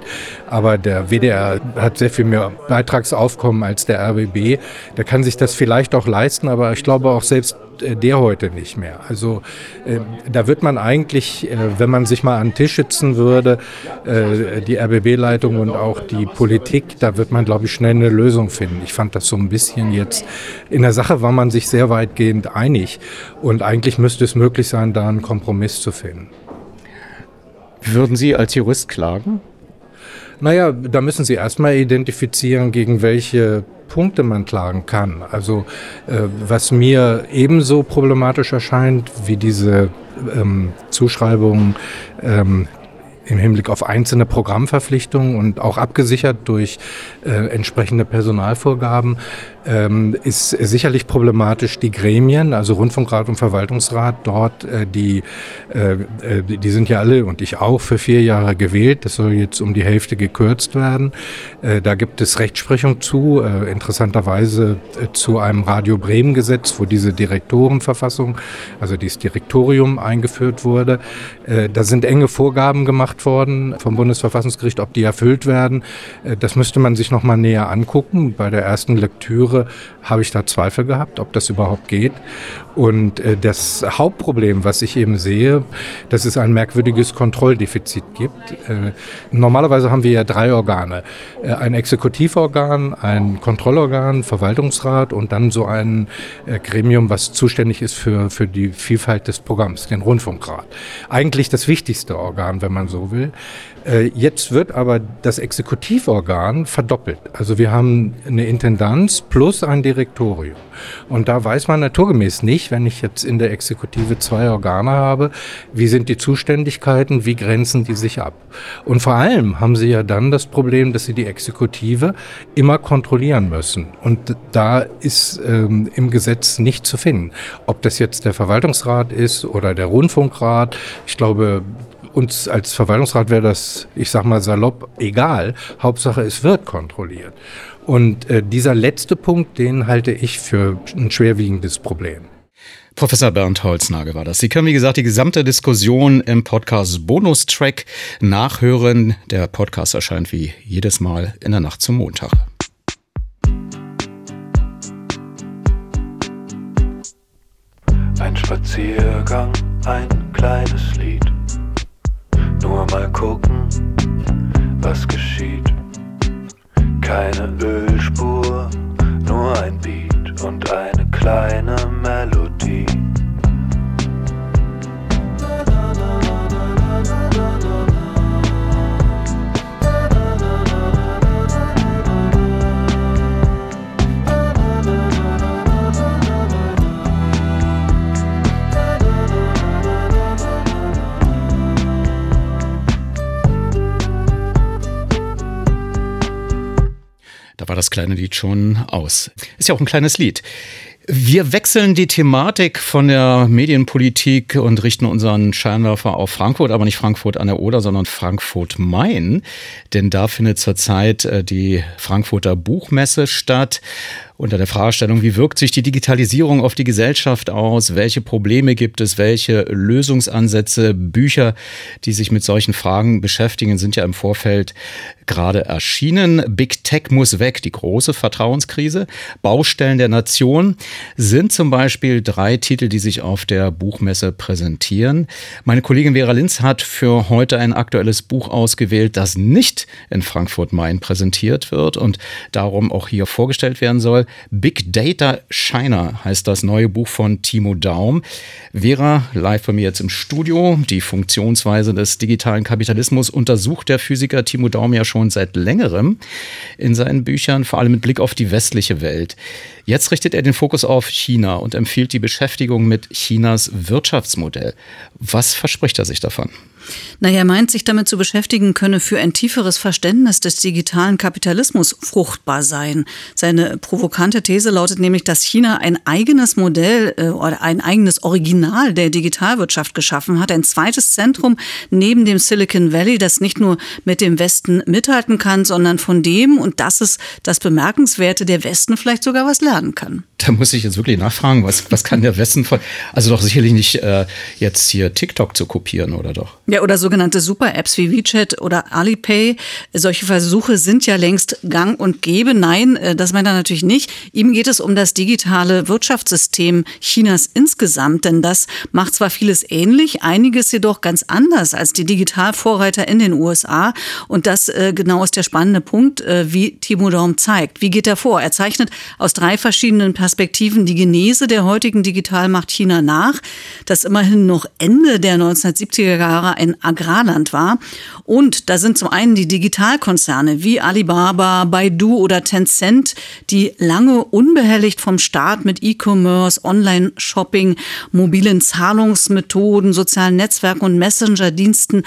Aber der WDR hat sehr viel mehr Beitragsaufkommen als der RBB. Der kann sich das vielleicht auch leisten, aber ich glaube auch selbst der heute nicht mehr. Also äh, da wird man eigentlich, äh, wenn man sich mal an den Tisch sitzen würde, äh, die RBB-Leitung und auch die Politik, da wird man, glaube ich, schnell eine Lösung finden. Ich fand das so ein bisschen jetzt, in der Sache war man sich sehr weitgehend einig und eigentlich müsste es möglich sein, da einen Kompromiss zu finden. Würden Sie als Jurist klagen? Naja, da müssen Sie erstmal identifizieren, gegen welche Punkte man klagen kann. Also äh, was mir ebenso problematisch erscheint wie diese ähm, Zuschreibungen ähm, im Hinblick auf einzelne Programmverpflichtungen und auch abgesichert durch äh, entsprechende Personalvorgaben, ähm, ist sicherlich problematisch die Gremien, also Rundfunkrat und Verwaltungsrat dort, äh, die, äh, äh, die sind ja alle und ich auch für vier Jahre gewählt. Das soll jetzt um die Hälfte gekürzt werden. Äh, da gibt es Rechtsprechung zu, äh, interessanterweise äh, zu einem Radio Bremen Gesetz, wo diese Direktorenverfassung, also dieses Direktorium eingeführt wurde. Da sind enge Vorgaben gemacht worden vom Bundesverfassungsgericht, ob die erfüllt werden. Das müsste man sich noch mal näher angucken. Bei der ersten Lektüre Lektüre habe ich da Zweifel gehabt, ob das überhaupt geht. Und äh, das Hauptproblem, was ich eben sehe, dass es ein merkwürdiges Kontrolldefizit gibt. Äh, normalerweise haben wir ja drei Organe. Äh, ein Exekutivorgan, ein Kontrollorgan, Verwaltungsrat und dann so ein Gremium, was zuständig ist für, für die Vielfalt des Programms, den Rundfunkrat. Eigentlich das wichtigste Organ, wenn man so will. Äh, jetzt wird aber das Exekutivorgan verdoppelt. Also wir haben eine Intendanz plus ein Direktorium. Und da weiß man naturgemäß nicht, wenn ich jetzt in der Exekutive zwei Organe habe, wie sind die Zuständigkeiten, wie grenzen die sich ab. Und vor allem haben sie ja dann das Problem, dass sie die Exekutive immer kontrollieren müssen. Und da ist ähm, im Gesetz nicht zu finden. Ob das jetzt der Verwaltungsrat ist oder der Rundfunkrat. Ich glaube, uns als Verwaltungsrat wäre das, ich sag mal salopp, egal. Hauptsache, es wird kontrolliert. Und äh, dieser letzte Punkt, den halte ich für ein schwerwiegendes Problem. Professor Bernd Holznagel war das. Sie können, wie gesagt, die gesamte Diskussion im Podcast Bonustrack nachhören. Der Podcast erscheint wie jedes Mal in der Nacht zum Montag. Ein Spaziergang, ein kleines Lied. Nur mal gucken, was geschieht. Keine Ölspur, das kleine Lied schon aus. Ist ja auch ein kleines Lied. Wir wechseln die Thematik von der Medienpolitik und richten unseren Scheinwerfer auf Frankfurt, aber nicht Frankfurt an der Oder, sondern Frankfurt-Main. Denn da findet zurzeit äh, die Frankfurter Buchmesse statt unter der Fragestellung, wie wirkt sich die Digitalisierung auf die Gesellschaft aus? Welche Probleme gibt es? Welche Lösungsansätze? Bücher, die sich mit solchen Fragen beschäftigen, sind ja im Vorfeld gerade erschienen. Big Tech muss weg, die große Vertrauenskrise. Baustellen der Nation sind zum Beispiel drei Titel, die sich auf der Buchmesse präsentieren. Meine Kollegin Vera Linz hat für heute ein aktuelles Buch ausgewählt, das nicht in Frankfurt-Main präsentiert wird und darum auch hier vorgestellt werden soll. Big Data Shiner heißt das neue Buch von Timo Daum. Vera, live bei mir jetzt im Studio. Die Funktionsweise des digitalen Kapitalismus untersucht der Physiker Timo Daum ja schon seit längerem in seinen Büchern, vor allem mit Blick auf die westliche Welt. Jetzt richtet er den Fokus auf China und empfiehlt die Beschäftigung mit Chinas Wirtschaftsmodell. Was verspricht er sich davon? Naja, er meint, sich damit zu beschäftigen könne für ein tieferes Verständnis des digitalen Kapitalismus fruchtbar sein. Seine provokante These lautet nämlich, dass China ein eigenes Modell äh, oder ein eigenes Original der Digitalwirtschaft geschaffen hat. Ein zweites Zentrum neben dem Silicon Valley, das nicht nur mit dem Westen mithalten kann, sondern von dem, und das ist das Bemerkenswerte, der Westen vielleicht sogar was lernen kann. Da muss ich jetzt wirklich nachfragen, was, was kann der Westen von, also doch sicherlich nicht äh, jetzt hier TikTok zu kopieren, oder doch? Oder sogenannte Super-Apps wie WeChat oder Alipay. Solche Versuche sind ja längst gang und gäbe. Nein, äh, das meint er natürlich nicht. Ihm geht es um das digitale Wirtschaftssystem Chinas insgesamt, denn das macht zwar vieles ähnlich, einiges jedoch ganz anders als die Digitalvorreiter in den USA. Und das äh, genau ist der spannende Punkt, äh, wie Timo Daum zeigt. Wie geht er vor? Er zeichnet aus drei verschiedenen Perspektiven die Genese der heutigen Digitalmacht China nach, das immerhin noch Ende der 1970er Jahre ein Agrarland war. Und da sind zum einen die Digitalkonzerne wie Alibaba, Baidu oder Tencent, die lange unbehelligt vom Staat mit E-Commerce, Online-Shopping, mobilen Zahlungsmethoden, sozialen Netzwerken und Messenger-Diensten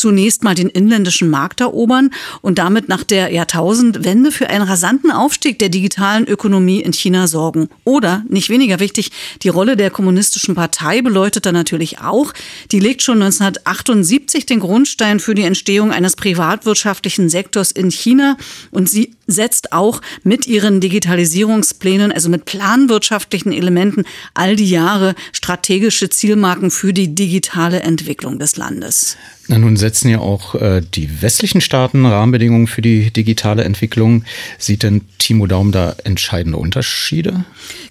zunächst mal den inländischen Markt erobern und damit nach der Jahrtausendwende für einen rasanten Aufstieg der digitalen Ökonomie in China sorgen. Oder, nicht weniger wichtig, die Rolle der kommunistischen Partei beleuchtet er natürlich auch. Die legt schon 1978 den Grundstein für die Entstehung eines privatwirtschaftlichen Sektors in China und sie setzt auch mit ihren Digitalisierungsplänen, also mit planwirtschaftlichen Elementen, all die Jahre strategische Zielmarken für die digitale Entwicklung des Landes. Na, nun setzen ja auch äh, die westlichen Staaten Rahmenbedingungen für die digitale Entwicklung. Sieht denn Timo Daum da entscheidende Unterschiede?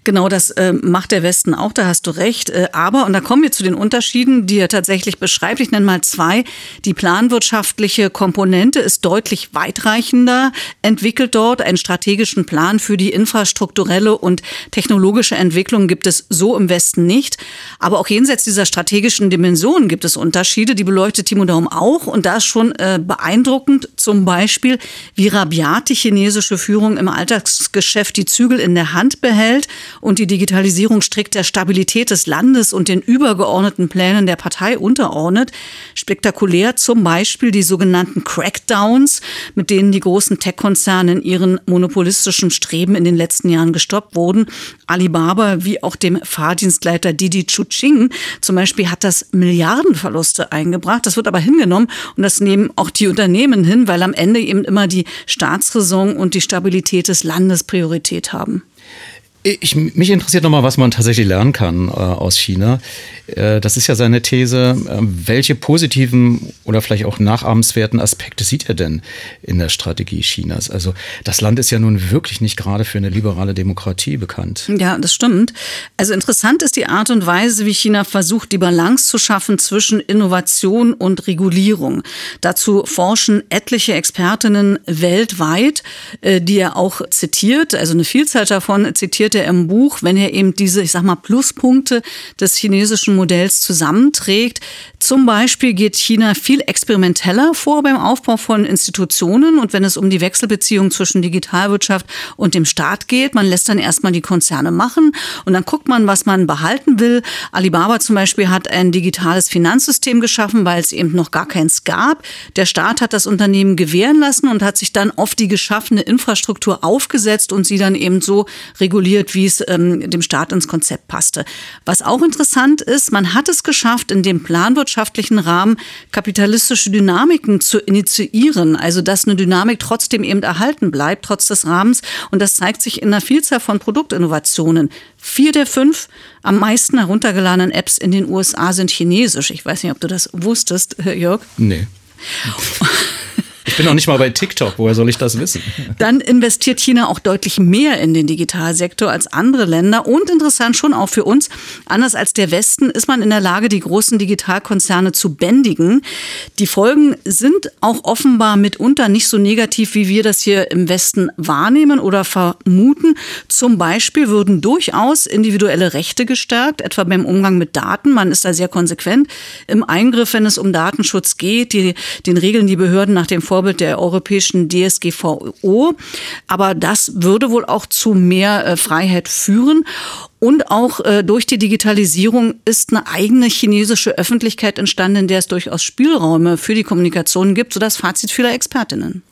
Genau, das äh, macht der Westen auch, da hast du recht. Äh, aber, und da kommen wir zu den Unterschieden, die er tatsächlich beschreibt. Ich nenne mal zwei. Die planwirtschaftliche Komponente ist deutlich weitreichender, entwickelt dort einen strategischen Plan für die infrastrukturelle und technologische Entwicklung gibt es so im Westen nicht. Aber auch jenseits dieser strategischen Dimensionen gibt es Unterschiede, die beleuchtet Timo Daum auch. Und da ist schon äh, beeindruckend zum Beispiel, wie rabiat die chinesische Führung im Alltagsgeschäft die Zügel in der Hand behält und die Digitalisierung strikt der Stabilität des Landes und den übergeordneten Plänen der Partei unterordnet. Spektakulär zum Beispiel die sogenannten Crackdowns, mit denen die großen Tech-Konzerne in ihren monopolistischen Streben in den letzten Jahren gestoppt wurden. Alibaba wie auch dem Fahrdienstleiter Didi Chuxing zum Beispiel hat das Milliardenverluste eingebracht. Das wird aber hingenommen und das nehmen auch die Unternehmen hin, weil am Ende eben immer die Staatsräson und die Stabilität des Landes Priorität haben. Ich, mich interessiert nochmal, was man tatsächlich lernen kann äh, aus China. Äh, das ist ja seine These. Äh, welche positiven oder vielleicht auch nachahmenswerten Aspekte sieht er denn in der Strategie Chinas? Also das Land ist ja nun wirklich nicht gerade für eine liberale Demokratie bekannt. Ja, das stimmt. Also interessant ist die Art und Weise, wie China versucht, die Balance zu schaffen zwischen Innovation und Regulierung. Dazu forschen etliche Expertinnen weltweit, äh, die er auch zitiert, also eine Vielzahl davon zitiert er im Buch, wenn er eben diese, ich sag mal, Pluspunkte des chinesischen Modells zusammenträgt. Zum Beispiel geht China viel experimenteller vor beim Aufbau von Institutionen und wenn es um die Wechselbeziehung zwischen Digitalwirtschaft und dem Staat geht. Man lässt dann erstmal die Konzerne machen und dann guckt man, was man behalten will. Alibaba zum Beispiel hat ein digitales Finanzsystem geschaffen, weil es eben noch gar keins gab. Der Staat hat das Unternehmen gewähren lassen und hat sich dann auf die geschaffene Infrastruktur aufgesetzt und sie dann eben so reguliert formuliert, wie es ähm, dem Staat ins Konzept passte. Was auch interessant ist, man hat es geschafft, in dem planwirtschaftlichen Rahmen kapitalistische Dynamiken zu initiieren, also dass eine Dynamik trotzdem eben erhalten bleibt, trotz des Rahmens. Und das zeigt sich in einer Vielzahl von Produktinnovationen. Vier der fünf am meisten heruntergeladenen Apps in den USA sind chinesisch. Ich weiß nicht, ob du das wusstest, Jörg. Nee. Ich bin noch nicht mal bei TikTok, woher soll ich das wissen? Dann investiert China auch deutlich mehr in den Digitalsektor als andere Länder und interessant schon auch für uns, anders als der Westen ist man in der Lage, die großen Digitalkonzerne zu bändigen. Die Folgen sind auch offenbar mitunter nicht so negativ, wie wir das hier im Westen wahrnehmen oder vermuten. Zum Beispiel würden durchaus individuelle Rechte gestärkt, etwa beim Umgang mit Daten. Man ist da sehr konsequent im Eingriff, wenn es um Datenschutz geht, die, den Regeln die Behörden nach dem Vorbild der europäischen DSGVO. Aber das würde wohl auch zu mehr äh, Freiheit führen. Und auch äh, durch die Digitalisierung ist eine eigene chinesische Öffentlichkeit entstanden, in der es durchaus Spielräume für die Kommunikation gibt, so das Fazit vieler Expertinnen.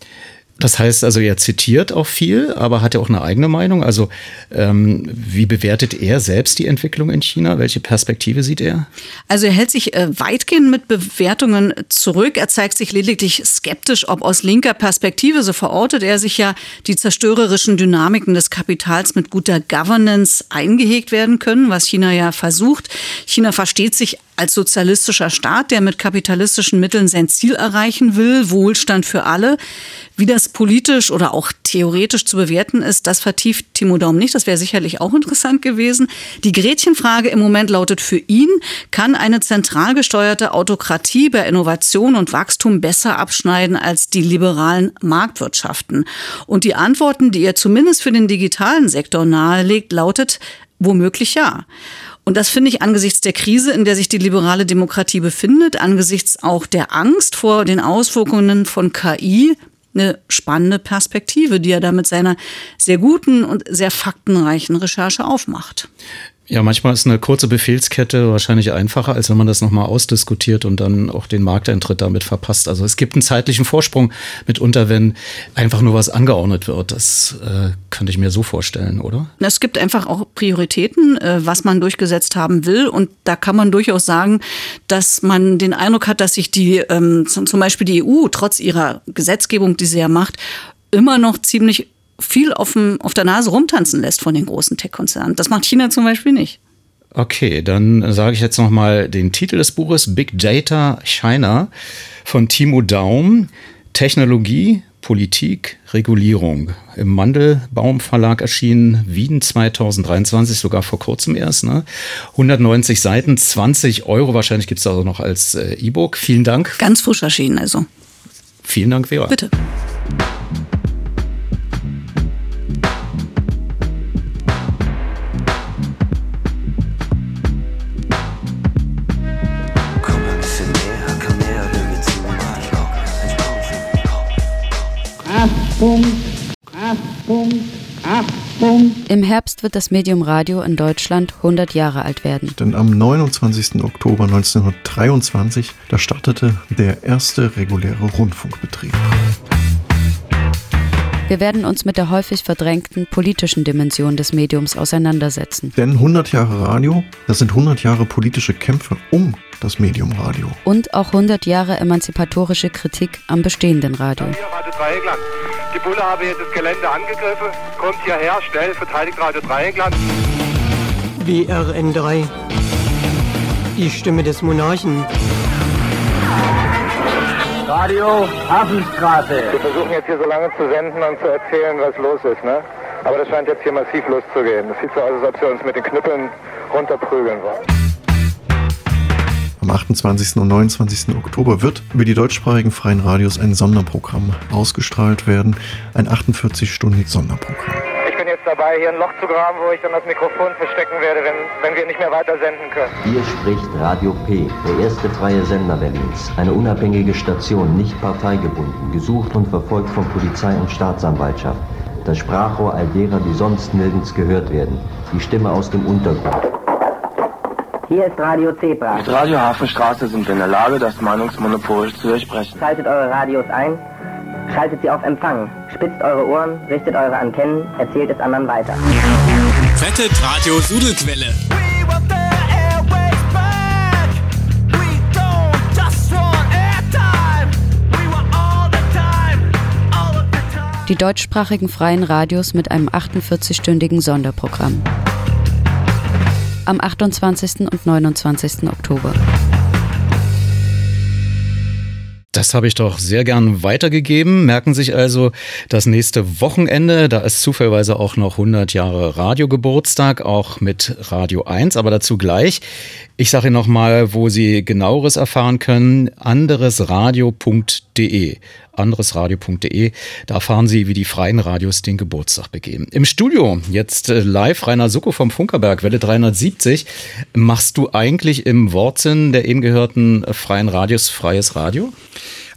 Das heißt also, er zitiert auch viel, aber hat er auch eine eigene Meinung. Also ähm, wie bewertet er selbst die Entwicklung in China? Welche Perspektive sieht er? Also er hält sich äh, weitgehend mit Bewertungen zurück. Er zeigt sich lediglich skeptisch, ob aus linker Perspektive, so verortet er sich ja, die zerstörerischen Dynamiken des Kapitals mit guter Governance eingehegt werden können, was China ja versucht. China versteht sich als sozialistischer Staat, der mit kapitalistischen Mitteln sein Ziel erreichen will, Wohlstand für alle. Wie das politisch oder auch theoretisch zu bewerten ist, das vertieft Timo Daum nicht. Das wäre sicherlich auch interessant gewesen. Die Gretchenfrage im Moment lautet für ihn, kann eine zentral gesteuerte Autokratie bei Innovation und Wachstum besser abschneiden als die liberalen Marktwirtschaften? Und die Antworten, die er zumindest für den digitalen Sektor nahelegt, lautet womöglich ja. Und das finde ich angesichts der Krise, in der sich die liberale Demokratie befindet, angesichts auch der Angst vor den Auswirkungen von KI, eine spannende Perspektive, die er da mit seiner sehr guten und sehr faktenreichen Recherche aufmacht. Ja, manchmal ist eine kurze Befehlskette wahrscheinlich einfacher, als wenn man das nochmal ausdiskutiert und dann auch den Markteintritt damit verpasst. Also es gibt einen zeitlichen Vorsprung mitunter, wenn einfach nur was angeordnet wird. Das äh, könnte ich mir so vorstellen, oder? Es gibt einfach auch Prioritäten, äh, was man durchgesetzt haben will. Und da kann man durchaus sagen, dass man den Eindruck hat, dass sich die, ähm, zum Beispiel die EU, trotz ihrer Gesetzgebung, die sie ja macht, immer noch ziemlich viel auf, dem, auf der Nase rumtanzen lässt von den großen Tech-Konzernen. Das macht China zum Beispiel nicht. Okay, dann sage ich jetzt nochmal den Titel des Buches Big Data China von Timo Daum. Technologie, Politik, Regulierung. Im Mandelbaum Verlag erschienen, Wien 2023, sogar vor kurzem erst. Ne? 190 Seiten, 20 Euro. Wahrscheinlich gibt es also noch als äh, E-Book. Vielen Dank. Ganz frisch erschienen also. Vielen Dank, Vera. Bitte. Achtung, Achtung, Achtung. Im Herbst wird das Medium Radio in Deutschland 100 Jahre alt werden. Denn am 29. Oktober 1923, da startete der erste reguläre Rundfunkbetrieb. Wir werden uns mit der häufig verdrängten politischen Dimension des Mediums auseinandersetzen. Denn 100 Jahre Radio, das sind 100 Jahre politische Kämpfe um das Medium Radio. Und auch 100 Jahre emanzipatorische Kritik am bestehenden Radio. Radio Dreieckland. Die Bulle habe jetzt das Gelände angegriffen, kommt hierher, schnell, verteidigt Radio Dreieckland. WRN3. Die Stimme des Monarchen. Radio Hafenstraße. Wir versuchen jetzt hier so lange zu senden und zu erzählen, was los ist, ne? Aber das scheint jetzt hier massiv loszugehen. Es sieht so aus, als ob sie uns mit den Knüppeln runterprügeln wollen. Am 28. und 29. Oktober wird über die deutschsprachigen freien Radios ein Sonderprogramm ausgestrahlt werden. Ein 48-stündiges Sonderprogramm. Ich bin jetzt dabei, hier ein Loch zu graben, wo ich dann das Mikrofon verstecken werde, wenn, wenn wir nicht mehr weiter senden können. Hier spricht Radio P, der erste freie Sender Berlins. Eine unabhängige Station, nicht parteigebunden, gesucht und verfolgt von Polizei und Staatsanwaltschaft. Das Sprachrohr all derer, die sonst nirgends gehört werden. Die Stimme aus dem Untergrund. Hier ist Radio Zebra. Mit Radio Hafenstraße sind wir in der Lage, das Meinungsmonopol zu durchbrechen. Schaltet eure Radios ein, schaltet sie auf Empfang, spitzt eure Ohren, richtet eure Antennen, erzählt es anderen weiter. Wettet Radio Sudelquelle. Die deutschsprachigen freien Radios mit einem 48-stündigen Sonderprogramm. Am 28. und 29. Oktober. Das habe ich doch sehr gern weitergegeben. Merken sich also das nächste Wochenende. Da ist zufälligerweise auch noch 100 Jahre Radiogeburtstag, auch mit Radio 1, aber dazu gleich. Ich sage Ihnen nochmal, wo Sie genaueres erfahren können. anderesradio.de anderesradio.de. Da erfahren Sie, wie die freien Radios den Geburtstag begehen. Im Studio jetzt äh, live Rainer Sucko vom Funkerberg, Welle 370. Machst du eigentlich im Wortsinn der eben gehörten freien Radios freies Radio?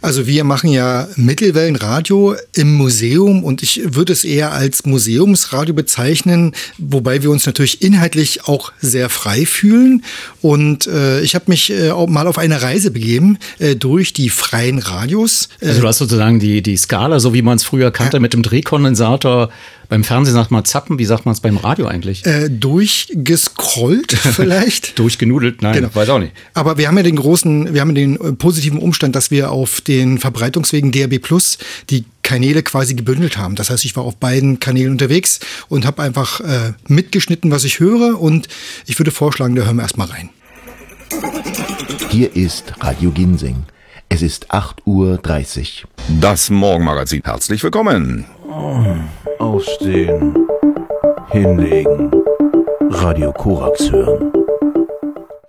Also wir machen ja Mittelwellenradio im Museum und ich würde es eher als Museumsradio bezeichnen, wobei wir uns natürlich inhaltlich auch sehr frei fühlen. Und äh, ich habe mich äh, auch mal auf eine Reise begeben äh, durch die freien Radios. Also du hast sozusagen die, die Skala, so wie man es früher kannte, mit dem Drehkondensator beim Fernsehen sagt man zappen, wie sagt man es beim Radio eigentlich? Äh, durchgescrollt vielleicht. Durchgenudelt, nein, Genau. weiß auch nicht. Aber wir haben ja den großen, wir haben ja den äh, positiven Umstand, dass wir auf den Verbreitungswegen DRB Plus die Kanäle quasi gebündelt haben. Das heißt, ich war auf beiden Kanälen unterwegs und habe einfach äh, mitgeschnitten, was ich höre. Und ich würde vorschlagen, da hören wir erstmal rein. Hier ist Radio Ginseng. Es ist 8.30 Uhr. Das Morgenmagazin. Herzlich willkommen. Aufstehen. Hinlegen. Radio Korax hören.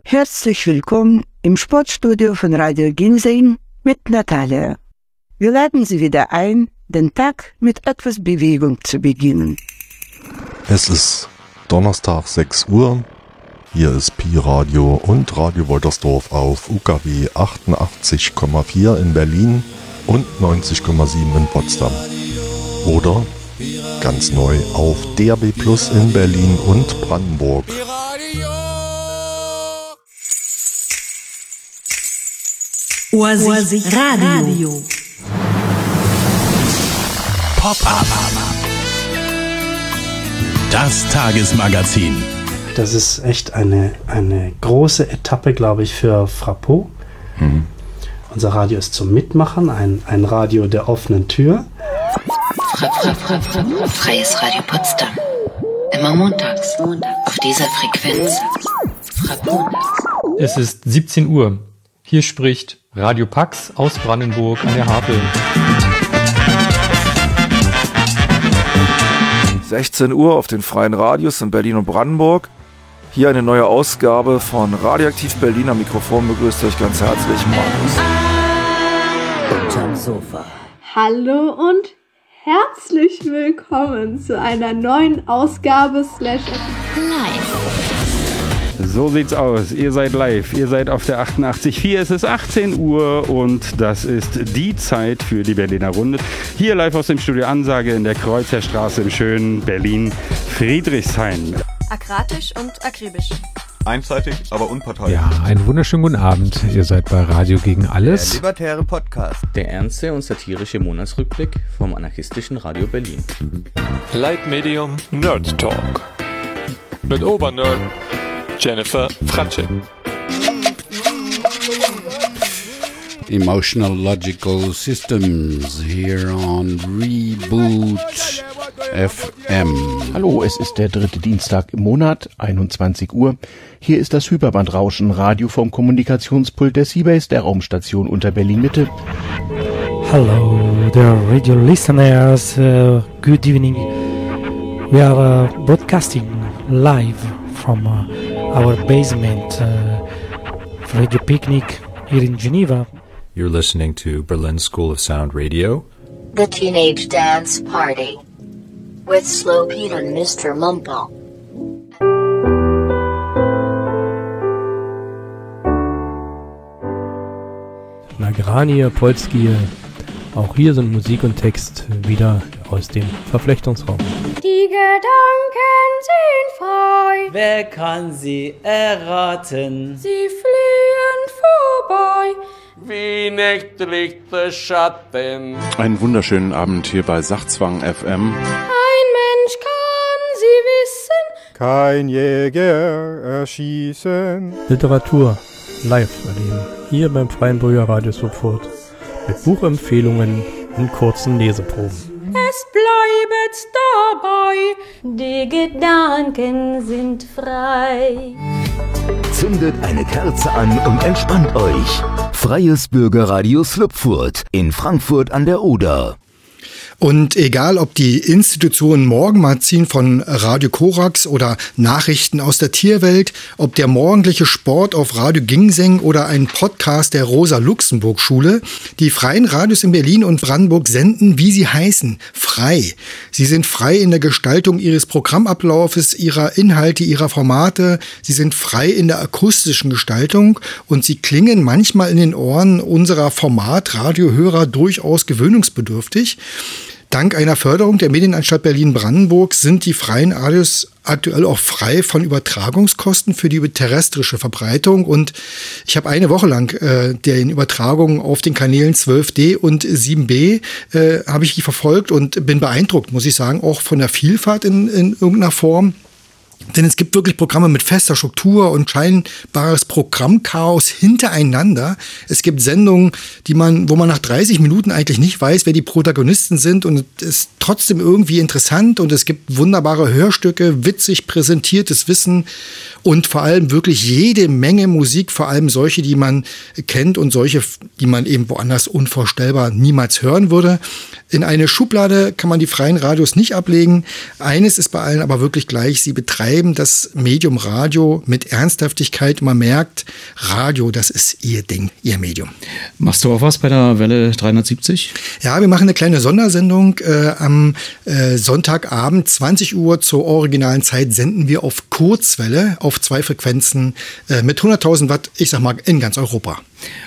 Herzlich willkommen im Sportstudio von Radio Ginseng mit Natalia. Wir laden Sie wieder ein, den Tag mit etwas Bewegung zu beginnen. Es ist Donnerstag 6 Uhr. Hier ist Pi Radio und Radio Woltersdorf auf UKW 88,4 in Berlin und 90,7 in Potsdam. Oder ganz neu auf DAB Plus in Berlin und Brandenburg. Oasi Radio. Pop-up. Das Tagesmagazin. Das ist echt eine, eine große Etappe, glaube ich, für Frappo. Unser Radio ist zum Mitmachen, ein, ein Radio der offenen Tür. Freies Radio Potsdam. Immer montags. Auf dieser Frequenz. Es ist 17 Uhr. Hier spricht Radio Pax aus Brandenburg an der Havel. 16 Uhr auf den freien Radios in Berlin und Brandenburg. Hier eine neue Ausgabe von Radioaktiv Berlin. Am Mikrofon begrüßt euch ganz herzlich Markus. Unterm Sofa. Hallo und herzlich willkommen zu einer neuen Ausgabe slash So sieht's aus. Ihr seid live. Ihr seid auf der 88.4. Es ist 18 Uhr und das ist die Zeit für die Berliner Runde. Hier live aus dem Studio Ansage in der Kreuzerstraße im schönen Berlin Friedrichshain. Akratisch und akribisch. Einseitig, aber unparteiisch. Ja, einen wunderschönen guten Abend. Ihr seid bei Radio gegen Alles. Der libertäre Podcast. Der ernste und satirische Monatsrückblick vom anarchistischen Radio Berlin. Leitmedium Nerd Talk. Mit Obernerd Jennifer Fratsche. Emotional Logical Systems here on Reboot FM. Hallo, es ist der dritte Dienstag im Monat, 21 Uhr. Hier ist das Hyperbandrauschen Radio vom Kommunikationspult der Seabase der Raumstation unter Berlin-Mitte. Hello, the radio listeners. Uh, good evening. We are uh, broadcasting live from uh, our basement uh, Radio Picnic here in Geneva. You're listening to Berlin School of Sound Radio. The Teenage Dance Party with Slow Pete and Mr. Mumpo. Nagranie, Polski, auch hier sind Musik und Text wieder aus dem Verflechtungsraum. Die Gedanken sind frei. Wer kann sie erraten? Sie fliehen vorbei. Wie nächtlich der Schatten. Einen wunderschönen Abend hier bei Sachzwang FM. Ein Mensch kann sie wissen. Kein Jäger erschießen. Literatur live erleben. Hier beim Freien Bürgerradio Sofort. Mit Buchempfehlungen und kurzen Leseproben. Es bleibt dabei. Die Gedanken sind frei. Zündet eine Kerze an und entspannt euch. Freies Bürgerradio Slupfurt in Frankfurt an der Oder. Und egal, ob die Institution Morgenmagazin von Radio Korax oder Nachrichten aus der Tierwelt, ob der morgendliche Sport auf Radio Gingseng oder ein Podcast der Rosa-Luxemburg-Schule, die freien Radios in Berlin und Brandenburg senden, wie sie heißen, frei. Sie sind frei in der Gestaltung ihres Programmablaufes, ihrer Inhalte, ihrer Formate. Sie sind frei in der akustischen Gestaltung und sie klingen manchmal in den Ohren unserer Format-Radiohörer durchaus gewöhnungsbedürftig. Dank einer Förderung der Medienanstalt Berlin-Brandenburg sind die freien Radios aktuell auch frei von Übertragungskosten für die terrestrische Verbreitung. Und ich habe eine Woche lang äh, den Übertragungen auf den Kanälen 12D und 7B äh, habe ich die verfolgt und bin beeindruckt, muss ich sagen, auch von der Vielfalt in, in irgendeiner Form. Denn es gibt wirklich Programme mit fester Struktur und scheinbares Programmchaos hintereinander. Es gibt Sendungen, die man, wo man nach 30 Minuten eigentlich nicht weiß, wer die Protagonisten sind und es ist trotzdem irgendwie interessant und es gibt wunderbare Hörstücke, witzig präsentiertes Wissen und vor allem wirklich jede Menge Musik, vor allem solche, die man kennt und solche, die man eben woanders unvorstellbar niemals hören würde. In eine Schublade kann man die freien Radios nicht ablegen. Eines ist bei allen aber wirklich gleich, sie betreiben das Medium Radio mit Ernsthaftigkeit. Man merkt, Radio, das ist ihr Ding, ihr Medium. Machst du auch was bei der Welle 370? Ja, wir machen eine kleine Sondersendung. Äh, am äh, Sonntagabend, 20 Uhr zur originalen Zeit, senden wir auf Kurzwelle auf zwei Frequenzen äh, mit 100.000 Watt, ich sag mal, in ganz Europa.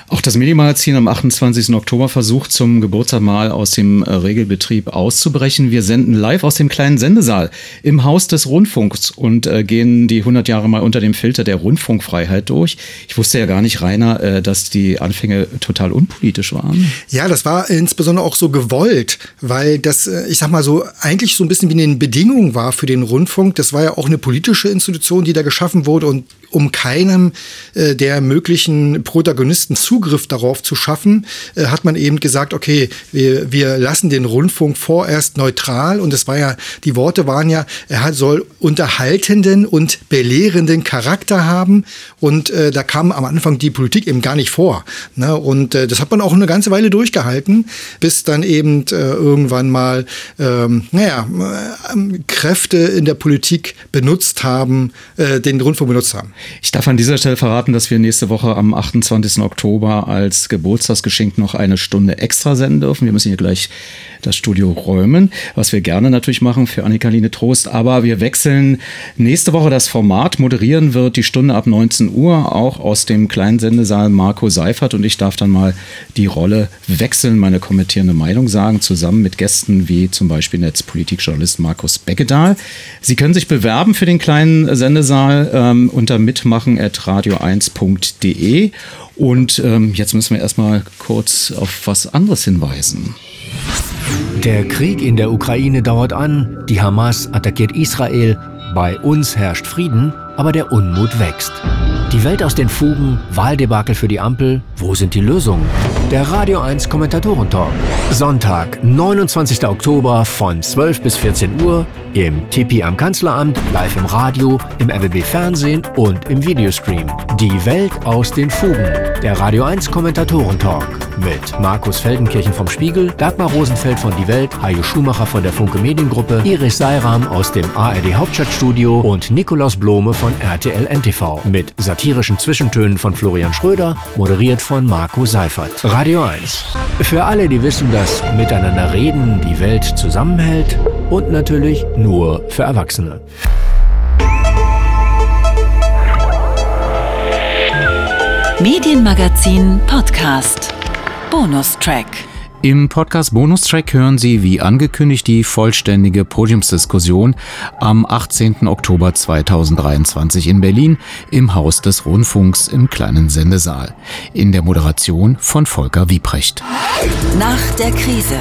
Auch das Medienmagazin am 28. Oktober versucht zum Geburtstag mal aus dem äh, Regelbetrieb auszubrechen. Wir senden live aus dem kleinen Sendesaal im Haus des Rundfunks und äh, gehen die 100 Jahre mal unter dem Filter der Rundfunkfreiheit durch. Ich wusste ja gar nicht, Rainer, äh, dass die Anfänge total unpolitisch waren. Ja, das war insbesondere auch so gewollt, weil das, äh, ich sag mal so, eigentlich so ein bisschen wie eine Bedingung war für den Rundfunk. Das war ja auch eine politische Institution, die da geschaffen wurde und um keinem äh, der möglichen Protagonisten Zugriff darauf zu schaffen, äh, hat man eben gesagt, okay, wir, wir lassen den Rundfunk vorerst neutral und es war ja, die Worte waren ja, er hat, soll unterhaltenden und belehrenden Charakter haben und äh, da kam am Anfang die Politik eben gar nicht vor. Ne? Und äh, das hat man auch eine ganze Weile durchgehalten, bis dann eben äh, irgendwann mal, ähm, naja, äh, Kräfte in der Politik benutzt haben, äh, den Rundfunk benutzt haben. Ich darf an dieser Stelle verraten, dass wir nächste Woche am 28. Oktober als Geburtstagsgeschenk noch eine Stunde extra senden dürfen. Wir müssen hier gleich das Studio räumen, was wir gerne natürlich machen für Annika-Line Trost. Aber wir wechseln nächste Woche das Format. Moderieren wird die Stunde ab 19 Uhr auch aus dem kleinen Sendesaal Marco Seifert und ich darf dann mal die Rolle wechseln, meine kommentierende Meinung sagen, zusammen mit Gästen wie zum Beispiel Netzpolitikjournalist Markus Beckedahl. Sie können sich bewerben für den kleinen Sendesaal ähm, unter mitmachen.radio1.de und ähm, jetzt müssen wir erstmal kurz auf was anderes hinweisen. Der Krieg in der Ukraine dauert an, die Hamas attackiert Israel, bei uns herrscht Frieden, aber der Unmut wächst. Die Welt aus den Fugen, Wahldebakel für die Ampel, wo sind die Lösungen? Der Radio 1 Kommentatorentalk. Sonntag, 29. Oktober von 12 bis 14 Uhr im Tipi am Kanzleramt, live im Radio, im RBB Fernsehen und im Videostream. Die Welt aus den Fugen. Der Radio 1 Kommentatorentalk mit Markus Feldenkirchen vom Spiegel, Dagmar Rosenfeld von Die Welt, Hajo Schumacher von der Funke Mediengruppe, Iris Seiram aus dem ARD Hauptstadtstudio und Nikolaus Blome von RTL NTV mit satirischen Zwischentönen von Florian Schröder, moderiert von Marco Seifert. Radio 1. Für alle, die wissen, dass miteinander reden die Welt zusammenhält und natürlich nur für Erwachsene. Medienmagazin Podcast. Bonustrack. Im Podcast Bonustrack hören Sie wie angekündigt die vollständige Podiumsdiskussion am 18. Oktober 2023 in Berlin im Haus des Rundfunks im kleinen Sendesaal. In der Moderation von Volker Wiebrecht. Nach der Krise.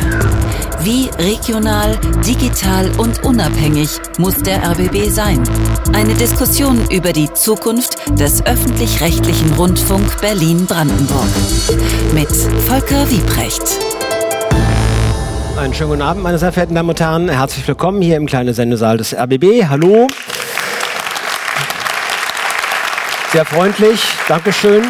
Wie regional, digital und unabhängig muss der RBB sein? Eine Diskussion über die Zukunft des öffentlich-rechtlichen Rundfunk Berlin-Brandenburg. Mit Volker Wiebrecht. Einen schönen guten Abend, meine sehr verehrten Damen und Herren. Herzlich willkommen hier im kleinen Sendesaal des RBB. Hallo. Sehr freundlich. Dankeschön.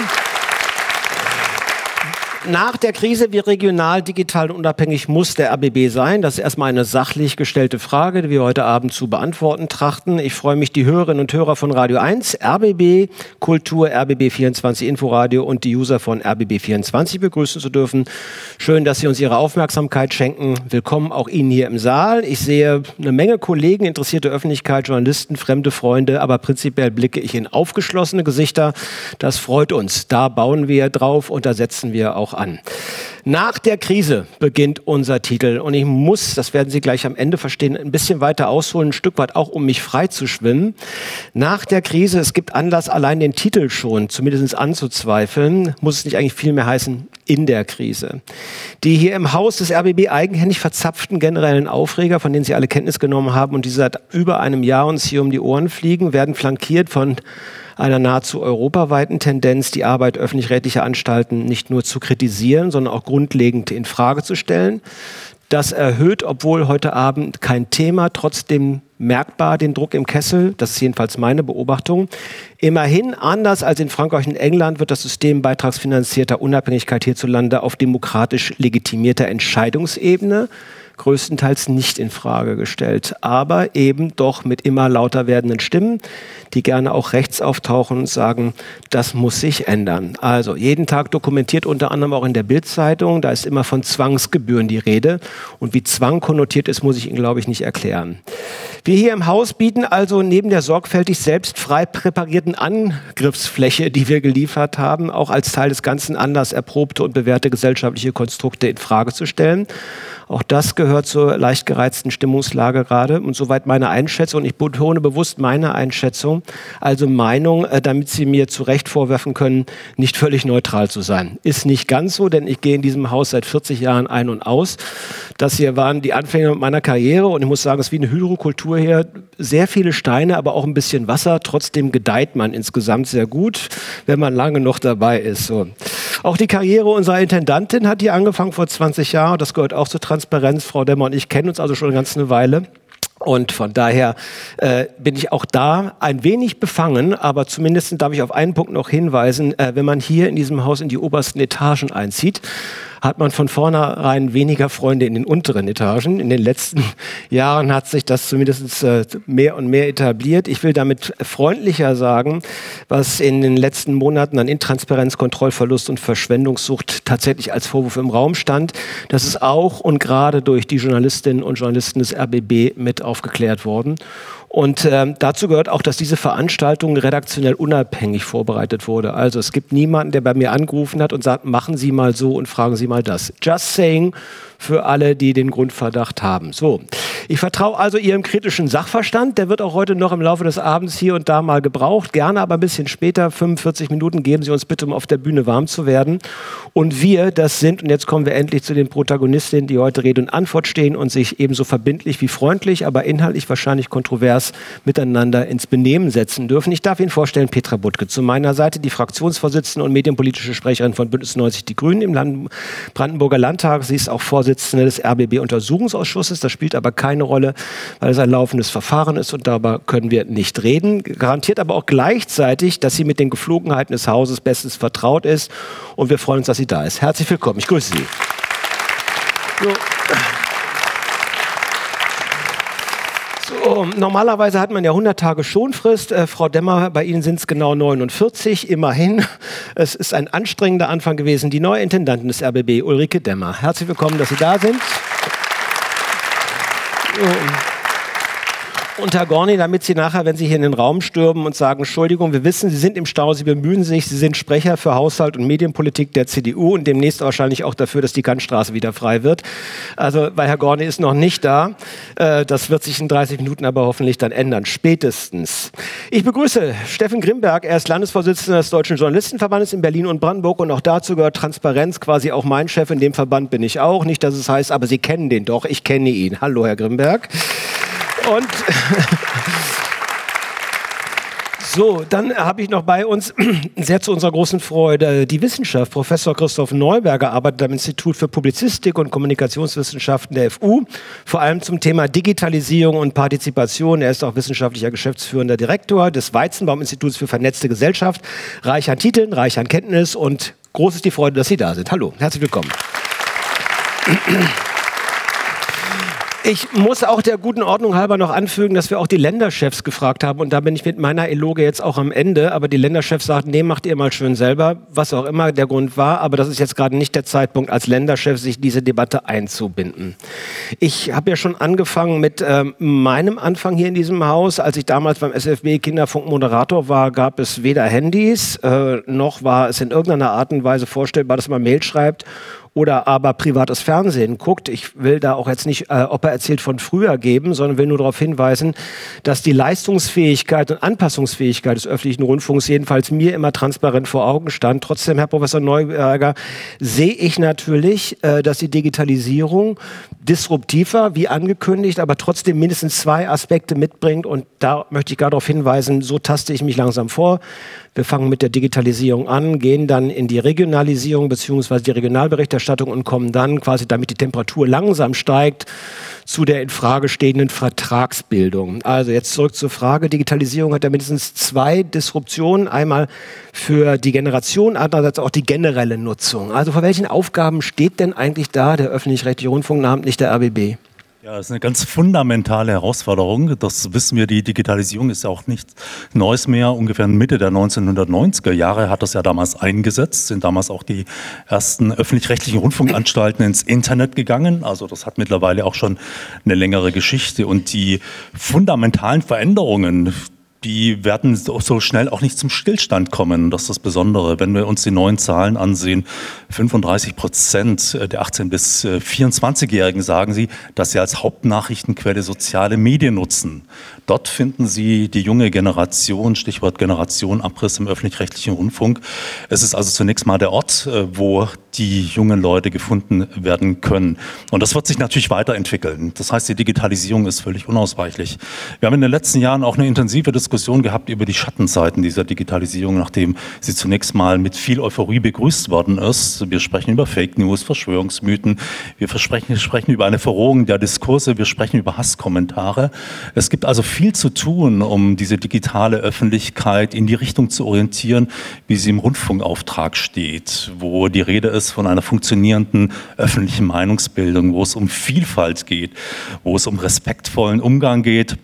Nach der Krise, wie regional, digital und unabhängig muss der RBB sein? Das ist erstmal eine sachlich gestellte Frage, die wir heute Abend zu beantworten trachten. Ich freue mich, die Hörerinnen und Hörer von Radio 1, RBB Kultur, RBB 24 Inforadio und die User von RBB 24 begrüßen zu dürfen. Schön, dass Sie uns Ihre Aufmerksamkeit schenken. Willkommen auch Ihnen hier im Saal. Ich sehe eine Menge Kollegen, interessierte Öffentlichkeit, Journalisten, fremde Freunde, aber prinzipiell blicke ich in aufgeschlossene Gesichter. Das freut uns. Da bauen wir drauf und da setzen wir auch an. Nach der Krise beginnt unser Titel und ich muss, das werden Sie gleich am Ende verstehen, ein bisschen weiter ausholen, ein Stück weit auch, um mich frei zu schwimmen. Nach der Krise, es gibt Anlass, allein den Titel schon zumindest anzuzweifeln, muss es nicht eigentlich viel mehr heißen, in der Krise. Die hier im Haus des RBB eigenhändig verzapften generellen Aufreger, von denen Sie alle Kenntnis genommen haben und die seit über einem Jahr uns hier um die Ohren fliegen, werden flankiert von einer nahezu europaweiten Tendenz, die Arbeit öffentlich-rechtlicher Anstalten nicht nur zu kritisieren, sondern auch grundlegend in Frage zu stellen. Das erhöht, obwohl heute Abend kein Thema, trotzdem merkbar den Druck im Kessel. Das ist jedenfalls meine Beobachtung. Immerhin, anders als in Frankreich und England, wird das System beitragsfinanzierter Unabhängigkeit hierzulande auf demokratisch legitimierter Entscheidungsebene größtenteils nicht in Frage gestellt, aber eben doch mit immer lauter werdenden Stimmen, die gerne auch rechts auftauchen und sagen, das muss sich ändern. Also jeden Tag dokumentiert unter anderem auch in der Bildzeitung, da ist immer von Zwangsgebühren die Rede und wie Zwang konnotiert ist, muss ich Ihnen glaube ich nicht erklären. Wir hier im Haus bieten also neben der sorgfältig selbst frei präparierten Angriffsfläche, die wir geliefert haben, auch als Teil des Ganzen anders erprobte und bewährte gesellschaftliche Konstrukte in Frage zu stellen. Auch das gehört zur leicht gereizten Stimmungslage gerade. Und soweit meine Einschätzung, und ich betone bewusst meine Einschätzung, also Meinung, äh, damit Sie mir zu Recht vorwerfen können, nicht völlig neutral zu sein. Ist nicht ganz so, denn ich gehe in diesem Haus seit 40 Jahren ein und aus. Das hier waren die Anfänge meiner Karriere und ich muss sagen, es ist wie eine Hydrokultur hier. Sehr viele Steine, aber auch ein bisschen Wasser. Trotzdem gedeiht man insgesamt sehr gut, wenn man lange noch dabei ist. So. Auch die Karriere unserer Intendantin hat hier angefangen vor 20 Jahren. Das gehört auch zur Transparenz. Frau Demmer und ich kennen uns also schon eine ganze Weile. Und von daher äh, bin ich auch da ein wenig befangen, aber zumindest darf ich auf einen Punkt noch hinweisen. Äh, wenn man hier in diesem Haus in die obersten Etagen einzieht, hat man von vornherein weniger Freunde in den unteren Etagen. In den letzten Jahren hat sich das zumindest äh, mehr und mehr etabliert. Ich will damit freundlicher sagen, was in den letzten Monaten an Intransparenz, Kontrollverlust und Verschwendungssucht tatsächlich als Vorwurf im Raum stand. Das ist auch und gerade durch die Journalistinnen und Journalisten des RBB mit aufgeklärt worden. Und ähm, dazu gehört auch, dass diese Veranstaltung redaktionell unabhängig vorbereitet wurde. Also es gibt niemanden, der bei mir angerufen hat und sagt, machen Sie mal so und fragen Sie mal das. Just saying, für alle, die den Grundverdacht haben. So, ich vertraue also Ihrem kritischen Sachverstand. Der wird auch heute noch im Laufe des Abends hier und da mal gebraucht. Gerne aber ein bisschen später, 45 Minuten, geben Sie uns bitte, um auf der Bühne warm zu werden. Und wir, das sind, und jetzt kommen wir endlich zu den Protagonistinnen, die heute Rede und Antwort stehen und sich ebenso verbindlich wie freundlich, aber inhaltlich wahrscheinlich kontrovers miteinander ins Benehmen setzen dürfen. Ich darf Ihnen vorstellen, Petra Butke. Zu meiner Seite die Fraktionsvorsitzende und medienpolitische Sprecherin von Bündnis 90 Die Grünen im Land Brandenburger Landtag. Sie ist auch Vorsitzende Vorsitzende des RBB-Untersuchungsausschusses. Das spielt aber keine Rolle, weil es ein laufendes Verfahren ist und darüber können wir nicht reden. Garantiert aber auch gleichzeitig, dass sie mit den Geflogenheiten des Hauses bestens vertraut ist und wir freuen uns, dass sie da ist. Herzlich willkommen. Ich grüße Sie. So. So, normalerweise hat man ja 100 Tage Schonfrist. Äh, Frau Demmer, bei Ihnen sind es genau 49. Immerhin. Es ist ein anstrengender Anfang gewesen. Die neue Intendantin des RBB, Ulrike Demmer. Herzlich willkommen, dass Sie da sind. Und Herr Gorni, damit Sie nachher, wenn Sie hier in den Raum stürmen und sagen, Entschuldigung, wir wissen, Sie sind im Stau, Sie bemühen sich, Sie sind Sprecher für Haushalt und Medienpolitik der CDU und demnächst wahrscheinlich auch dafür, dass die Kantstraße wieder frei wird. Also, weil Herr Gorni ist noch nicht da. Äh, das wird sich in 30 Minuten aber hoffentlich dann ändern, spätestens. Ich begrüße Steffen Grimberg, er ist Landesvorsitzender des Deutschen Journalistenverbandes in Berlin und Brandenburg und auch dazu gehört Transparenz, quasi auch mein Chef, in dem Verband bin ich auch. Nicht, dass es heißt, aber Sie kennen den doch, ich kenne ihn. Hallo, Herr Grimberg. Und so, dann habe ich noch bei uns, sehr zu unserer großen Freude, die Wissenschaft. Professor Christoph Neuberger arbeitet am Institut für Publizistik und Kommunikationswissenschaften der FU, vor allem zum Thema Digitalisierung und Partizipation. Er ist auch wissenschaftlicher geschäftsführender Direktor des Weizenbaum-Instituts für vernetzte Gesellschaft. Reich an Titeln, reich an Kenntnis und groß ist die Freude, dass Sie da sind. Hallo, herzlich willkommen. Ich muss auch der guten Ordnung halber noch anfügen, dass wir auch die Länderchefs gefragt haben. Und da bin ich mit meiner Eloge jetzt auch am Ende. Aber die Länderchefs sagten, nee, macht ihr mal schön selber, was auch immer der Grund war. Aber das ist jetzt gerade nicht der Zeitpunkt, als Länderchef sich diese Debatte einzubinden. Ich habe ja schon angefangen mit äh, meinem Anfang hier in diesem Haus. Als ich damals beim SFB Kinderfunkmoderator war, gab es weder Handys, äh, noch war es in irgendeiner Art und Weise vorstellbar, dass man Mail schreibt oder aber privates Fernsehen guckt. Ich will da auch jetzt nicht, äh, ob er erzählt von früher geben, sondern will nur darauf hinweisen, dass die Leistungsfähigkeit und Anpassungsfähigkeit des öffentlichen Rundfunks jedenfalls mir immer transparent vor Augen stand. Trotzdem, Herr Professor Neuberger, sehe ich natürlich, äh, dass die Digitalisierung disruptiver, wie angekündigt, aber trotzdem mindestens zwei Aspekte mitbringt. Und da möchte ich gerade darauf hinweisen, so taste ich mich langsam vor. Wir fangen mit der Digitalisierung an, gehen dann in die Regionalisierung bzw. die Regionalberichterstattung und kommen dann quasi, damit die Temperatur langsam steigt, zu der in Frage stehenden Vertragsbildung. Also jetzt zurück zur Frage. Digitalisierung hat ja mindestens zwei Disruptionen. Einmal für die Generation, andererseits auch die generelle Nutzung. Also vor welchen Aufgaben steht denn eigentlich da der öffentlich-rechtliche Rundfunk, namentlich der RBB? Ja, das ist eine ganz fundamentale Herausforderung. Das wissen wir, die Digitalisierung ist ja auch nichts Neues mehr. Ungefähr Mitte der 1990er Jahre hat das ja damals eingesetzt, sind damals auch die ersten öffentlich-rechtlichen Rundfunkanstalten ins Internet gegangen. Also das hat mittlerweile auch schon eine längere Geschichte. Und die fundamentalen Veränderungen, die werden so schnell auch nicht zum Stillstand kommen. Das ist das Besondere. Wenn wir uns die neuen Zahlen ansehen, 35 Prozent der 18- bis 24-Jährigen sagen sie, dass sie als Hauptnachrichtenquelle soziale Medien nutzen. Dort finden Sie die junge Generation, Stichwort Generation Abriss im öffentlich-rechtlichen Rundfunk. Es ist also zunächst mal der Ort, äh, wo die jungen Leute gefunden werden können. Und das wird sich natürlich weiterentwickeln. Das heißt, die Digitalisierung ist völlig unausweichlich. Wir haben in den letzten Jahren auch eine intensive Diskussion gehabt über die Schattenseiten dieser Digitalisierung, nachdem sie zunächst mal mit viel Euphorie begrüßt worden ist. Wir sprechen über Fake News, Verschwörungsmythen. Wir sprechen, sprechen über eine Verrohung der Diskurse. Wir sprechen über Hasskommentare. Es gibt also viel zu tun, um diese digitale Öffentlichkeit in die Richtung zu orientieren, wie sie im Rundfunkauftrag steht, wo die Rede ist ist von einer funktionierenden öffentlichen Meinungsbildung, wo es um Vielfalt geht, wo es um respektvollen Umgang geht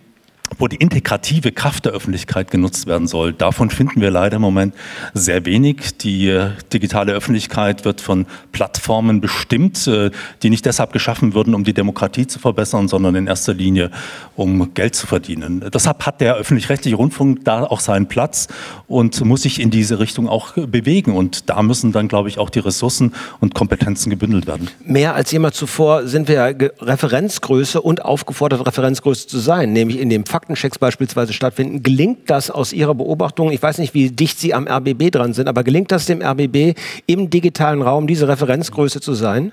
wo die integrative Kraft der Öffentlichkeit genutzt werden soll. Davon finden wir leider im Moment sehr wenig. Die äh, digitale Öffentlichkeit wird von Plattformen bestimmt, äh, die nicht deshalb geschaffen wurden, um die Demokratie zu verbessern, sondern in erster Linie, um Geld zu verdienen. Deshalb hat der öffentlich-rechtliche Rundfunk da auch seinen Platz und muss sich in diese Richtung auch bewegen. Und da müssen dann, glaube ich, auch die Ressourcen und Kompetenzen gebündelt werden. Mehr als jemals zuvor sind wir Referenzgröße und aufgefordert, Referenzgröße zu sein, nämlich in dem Fakt Faktenchecks beispielsweise stattfinden. Gelingt das aus Ihrer Beobachtung, ich weiß nicht, wie dicht Sie am RBB dran sind, aber gelingt das dem RBB im digitalen Raum, diese Referenzgröße zu sein?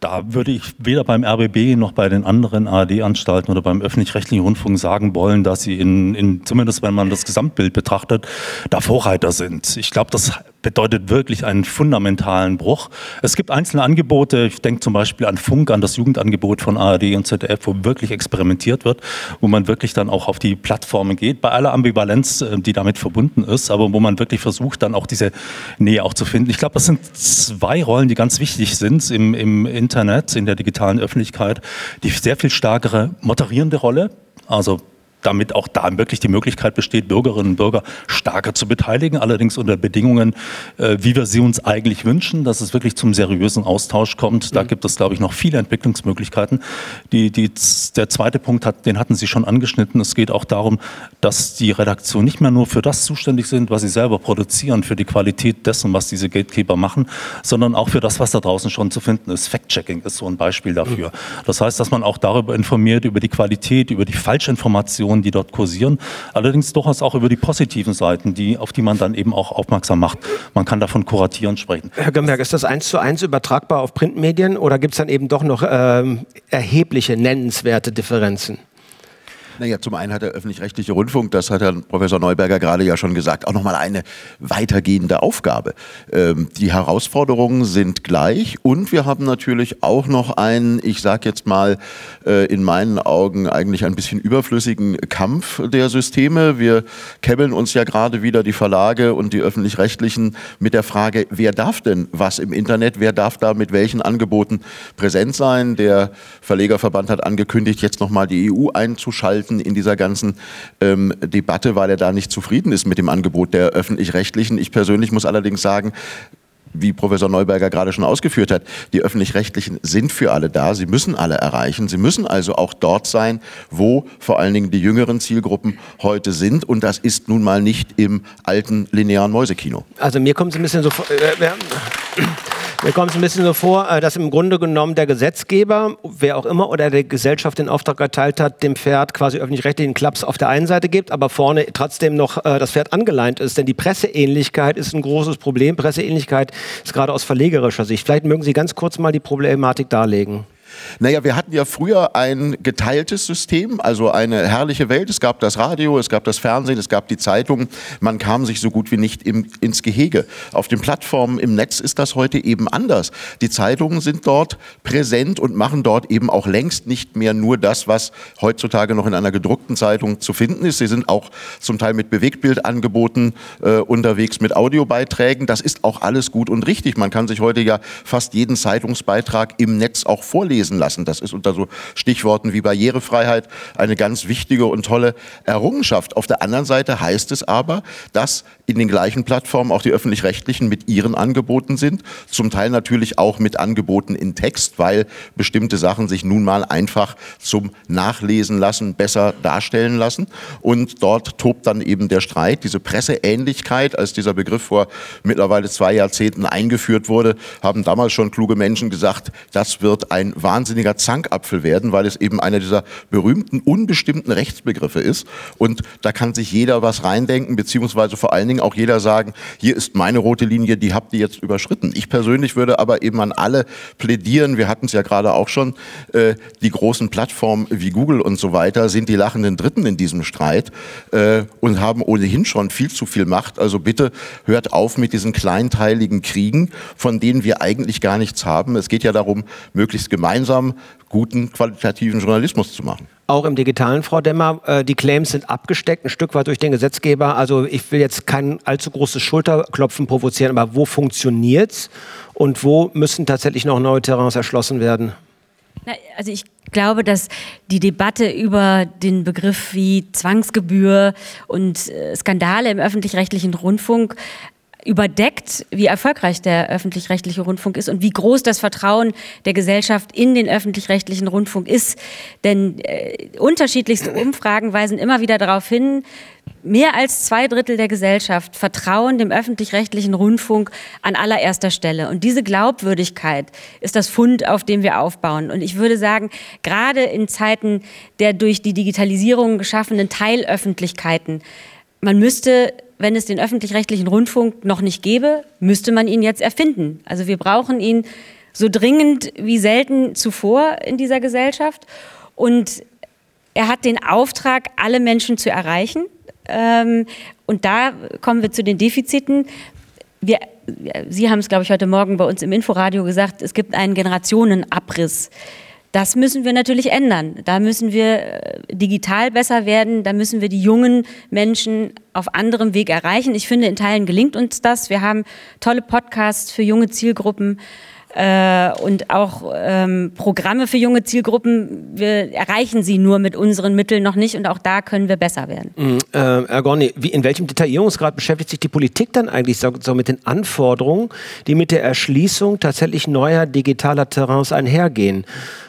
Da würde ich weder beim RBB noch bei den anderen ARD-Anstalten oder beim öffentlich-rechtlichen Rundfunk sagen wollen, dass sie in, in, zumindest wenn man das Gesamtbild betrachtet, da Vorreiter sind. Ich glaube, das bedeutet wirklich einen fundamentalen Bruch. Es gibt einzelne Angebote, ich denke zum Beispiel an Funk, an das Jugendangebot von ARD und ZDF, wo wirklich experimentiert wird, wo man wirklich dann auch auf die Plattformen geht, bei aller Ambivalenz, äh, die damit verbunden ist, aber wo man wirklich versucht, dann auch diese Nähe auch zu finden. Ich glaube, das sind zwei Rollen, die ganz wichtig sind im, im Internet, in der digitalen Öffentlichkeit. Die sehr viel stärkere moderierende Rolle, also damit auch da wirklich die Möglichkeit besteht, Bürgerinnen und Bürger stärker zu beteiligen, allerdings unter Bedingungen, äh, wie wir sie uns eigentlich wünschen, dass es wirklich zum seriösen Austausch kommt. Da mhm. gibt es, glaube ich, noch viele Entwicklungsmöglichkeiten. Die, die, der zweite Punkt, hat, den hatten Sie schon angeschnitten. Es geht auch darum, dass die Redaktion nicht mehr nur für das zuständig sind, was sie selber produzieren, für die Qualität dessen, was diese Gatekeeper machen, sondern auch für das, was da draußen schon zu finden ist. Fact-Checking ist so ein Beispiel dafür. Mhm. Das heißt, dass man auch darüber informiert, über die Qualität, über die Falschinformation, Informationen, die dort kursieren. Allerdings durchaus auch über die positiven Seiten, die, auf die man dann eben auch aufmerksam macht. Man kann davon kuratieren sprechen. Herr Gömberg, ist das eins zu eins übertragbar auf Printmedien oder gibt es dann eben doch noch ähm, erhebliche, nennenswerte Differenzen? Naja, zum einen hat der öffentlich-rechtliche Rundfunk, das hat Herr Professor Neuberger gerade ja schon gesagt, auch nochmal eine weitergehende Aufgabe. Ähm, die Herausforderungen sind gleich und wir haben natürlich auch noch einen, ich sage jetzt mal, äh, in meinen Augen eigentlich ein bisschen überflüssigen Kampf der Systeme. Wir kebbeln uns ja gerade wieder die Verlage und die öffentlich-rechtlichen mit der Frage, wer darf denn was im Internet, wer darf da mit welchen Angeboten präsent sein. Der Verlegerverband hat angekündigt, jetzt nochmal die EU einzuschalten gehalten in dieser ganzen ähm, Debatte, weil er da nicht zufrieden ist mit dem Angebot der öffentlich-rechtlichen. Ich persönlich muss allerdings sagen, wie Professor Neuberger gerade schon ausgeführt hat, die öffentlich-rechtlichen sind für alle da. Sie müssen alle erreichen. Sie müssen also auch dort sein, wo vor allen Dingen die jüngeren Zielgruppen heute sind. Und das ist nun mal nicht im alten linearen Mäusekino. Also mir kommt es ein bisschen so vor. Äh, mir kommt es ein bisschen so vor, äh, dass im Grunde genommen der Gesetzgeber, wer auch immer, oder der Gesellschaft den Auftrag erteilt hat, dem Pferd quasi öffentlich-rechtlichen Klaps auf der einen Seite gibt, aber vorne trotzdem noch äh, das Pferd angeleint ist. Denn die Presseähnlichkeit ist ein großes Problem. Presseähnlichkeit ist gerade aus verlegerischer Sicht. Vielleicht mögen Sie ganz kurz mal die Problematik darlegen. Naja, wir hatten ja früher ein geteiltes System, also eine herrliche Welt. Es gab das Radio, es gab das Fernsehen, es gab die Zeitungen. Man kam sich so gut wie nicht im, ins Gehege. Auf den Plattformen im Netz ist das heute eben anders. Die Zeitungen sind dort präsent und machen dort eben auch längst nicht mehr nur das, was heutzutage noch in einer gedruckten Zeitung zu finden ist. Sie sind auch zum Teil mit Bewegtbildangeboten äh, unterwegs, mit Audiobeiträgen. Das ist auch alles gut und richtig. Man kann sich heute ja fast jeden Zeitungsbeitrag im Netz auch vorlesen lesen lassen. Das ist unter so Stichworten wie Barrierefreiheit eine ganz wichtige und tolle Errungenschaft. Auf der anderen Seite heißt es aber, dass in den gleichen Plattformen auch die öffentlich-rechtlichen mit ihren Angeboten sind, zum Teil natürlich auch mit Angeboten in Text, weil bestimmte Sachen sich nun mal einfach zum Nachlesen lassen, besser darstellen lassen. Und dort tobt dann eben der Streit, diese Presseähnlichkeit, als dieser Begriff vor mittlerweile zwei Jahrzehnten eingeführt wurde, haben damals schon kluge Menschen gesagt, das wird ein wahnsinniger Zankapfel werden, weil es eben einer dieser berühmten, unbestimmten Rechtsbegriffe ist. Und da kann sich jeder was reindenken, beziehungsweise vor allen Dingen auch jeder sagen, hier ist meine rote Linie, die habt ihr jetzt überschritten. Ich persönlich würde aber eben an alle plädieren, wir hatten es ja gerade auch schon, äh, die großen Plattformen wie Google und so weiter sind die lachenden Dritten in diesem Streit äh, und haben ohnehin schon viel zu viel Macht. Also bitte hört auf mit diesen kleinteiligen Kriegen, von denen wir eigentlich gar nichts haben. Es geht ja darum, möglichst gemeinsam guten, qualitativen Journalismus zu machen. Auch im Digitalen, Frau Demmer, äh, die Claims sind abgesteckt, ein Stück weit durch den Gesetzgeber. Also ich will jetzt kein allzu großes Schulterklopfen provozieren, aber wo funktioniert's und wo müssen tatsächlich noch neue Terrains erschlossen werden? Na, also ich glaube, dass die Debatte über den Begriff wie Zwangsgebühr und äh, Skandale im öffentlich-rechtlichen Rundfunk überdeckt, wie erfolgreich der öffentlich-rechtliche Rundfunk ist und wie groß das Vertrauen der Gesellschaft in den öffentlich-rechtlichen Rundfunk ist. Denn äh, unterschiedlichste Umfragen weisen immer wieder darauf hin, mehr als zwei Drittel der Gesellschaft vertrauen dem öffentlich-rechtlichen Rundfunk an allererster Stelle. Und diese Glaubwürdigkeit ist das Fund, auf dem wir aufbauen. Und ich würde sagen, gerade in Zeiten der durch die Digitalisierung geschaffenen Teilöffentlichkeiten, man müsste wenn es den öffentlich-rechtlichen Rundfunk noch nicht gäbe, müsste man ihn jetzt erfinden. Also wir brauchen ihn so dringend wie selten zuvor in dieser Gesellschaft. Und er hat den Auftrag, alle Menschen zu erreichen. Ähm, und da kommen wir zu den Defiziten. Wir, Sie haben es, glaube ich, heute Morgen bei uns im Inforadio gesagt, es gibt einen Generationenabriss. Das müssen wir natürlich ändern. Da müssen wir äh, digital besser werden. Da müssen wir die jungen Menschen auf anderem Weg erreichen. Ich finde, in Teilen gelingt uns das. Wir haben tolle Podcasts für junge Zielgruppen äh, und auch ähm, Programme für junge Zielgruppen. Wir erreichen sie nur mit unseren Mitteln noch nicht und auch da können wir besser werden. Mhm, äh, Herr Gorni, wie, in welchem Detaillierungsgrad beschäftigt sich die Politik dann eigentlich so, so mit den Anforderungen, die mit der Erschließung tatsächlich neuer digitaler Terrains einhergehen?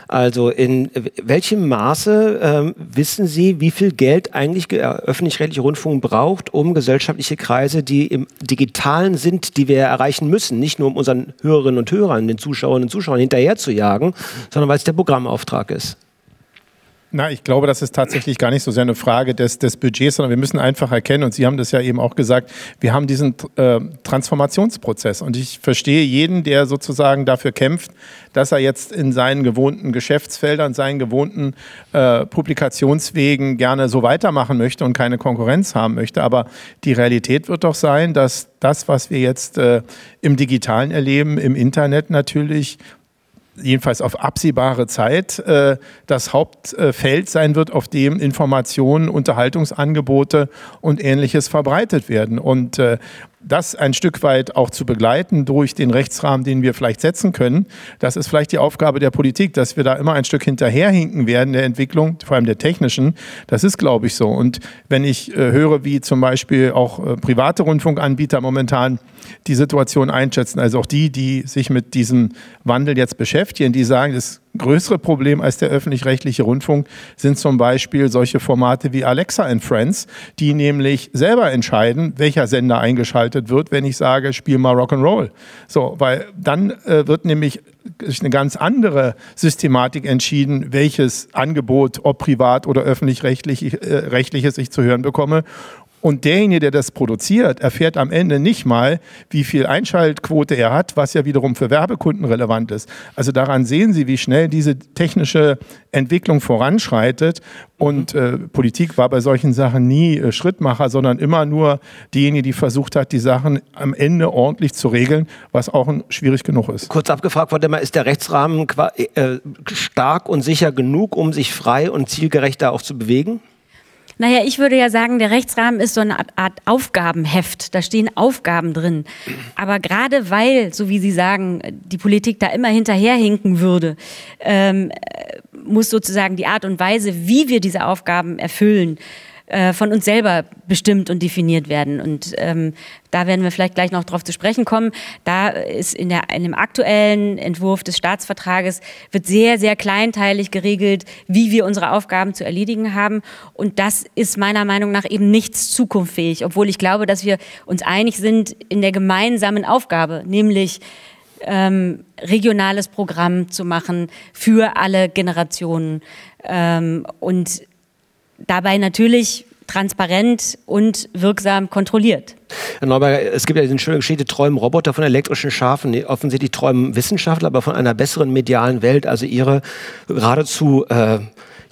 Also in welchem Maße ähm, wissen Sie, wie viel Geld eigentlich der öffentlich-rechtliche Rundfunk braucht, um gesellschaftliche Kreise, die im Digitalen sind, die wir erreichen müssen, nicht nur um unseren Hörerinnen und Hörern, den Zuschauerinnen und Zuschauern hinterher zu jagen, sondern weil es der Programmauftrag ist? Na, ich glaube, das ist tatsächlich gar nicht so sehr eine Frage des, des Budgets, sondern wir müssen einfach erkennen, und Sie haben das ja eben auch gesagt, wir haben diesen äh, Transformationsprozess. Und ich verstehe jeden, der sozusagen dafür kämpft, dass er jetzt in seinen gewohnten Geschäftsfeldern, seinen gewohnten äh, Publikationswegen gerne so weitermachen möchte und keine Konkurrenz haben möchte. Aber die Realität wird doch sein, dass das, was wir jetzt äh, im Digitalen erleben, im Internet natürlich jedenfalls auf absehbare Zeit äh, das Hauptfeld sein wird, auf dem Informationen, Unterhaltungsangebote und ähnliches verbreitet werden. Und äh, das ein Stück weit auch zu begleiten durch den Rechtsrahmen, den wir vielleicht setzen können. Das ist vielleicht die Aufgabe der Politik, dass wir da immer ein Stück hinterherhinken werden der Entwicklung, vor allem der technischen. Das ist, glaube ich, so. Und wenn ich äh, höre, wie zum Beispiel auch äh, private Rundfunkanbieter momentan die Situation einschätzen, also auch die, die sich mit diesem Wandel jetzt beschäftigen, die sagen, das größere Problem als der öffentlich-rechtliche Rundfunk sind zum Beispiel solche Formate wie Alexa and Friends, die nämlich selber entscheiden, welcher Sender eingeschaltet wird, wenn ich sage, spiel mal Rock'n'Roll. So, weil dann äh, wird nämlich durch eine ganz andere Systematik entschieden, welches Angebot, ob privat oder öffentlich-rechtliches äh, ich zu hören bekomme. Und derjenige, der das produziert, erfährt am Ende nicht mal, wie viel Einschaltquote er hat, was ja wiederum für Werbekunden relevant ist. Also daran sehen Sie, wie schnell diese technische Entwicklung voranschreitet. Und äh, Politik war bei solchen Sachen nie äh, Schrittmacher, sondern immer nur diejenige, die versucht hat, die Sachen am Ende ordentlich zu regeln, was auch schwierig genug ist. Kurz abgefragt, Frau Demmer, ist der Rechtsrahmen äh, stark und sicher genug, um sich frei und zielgerecht da auch zu bewegen? Naja, ich würde ja sagen, der Rechtsrahmen ist so eine Art Aufgabenheft. Da stehen Aufgaben drin. Aber gerade weil, so wie Sie sagen, die Politik da immer hinterherhinken würde, ähm, muss sozusagen die Art und Weise, wie wir diese Aufgaben erfüllen, äh, von uns selber bestimmt und definiert werden. Und ähm, da werden wir vielleicht gleich noch drauf zu sprechen kommen. Da ist in, der, in dem aktuellen Entwurf des Staatsvertrages wird sehr, sehr kleinteilig geregelt, wie wir unsere Aufgaben zu erledigen haben. Und das ist meiner Meinung nach eben nichts zukunftsfähig, obwohl ich glaube, dass wir uns einig sind in der gemeinsamen Aufgabe, nämlich ähm, regionales Programm zu machen für alle Generationen. Ähm, und dabei natürlich transparent und wirksam kontrolliert. Herr Neuberger, es gibt ja diese schöne Geschichte, träumen Roboter von elektrischen Schafen. Offensichtlich träumen Wissenschaftler aber von einer besseren medialen Welt. Also ihre geradezu äh,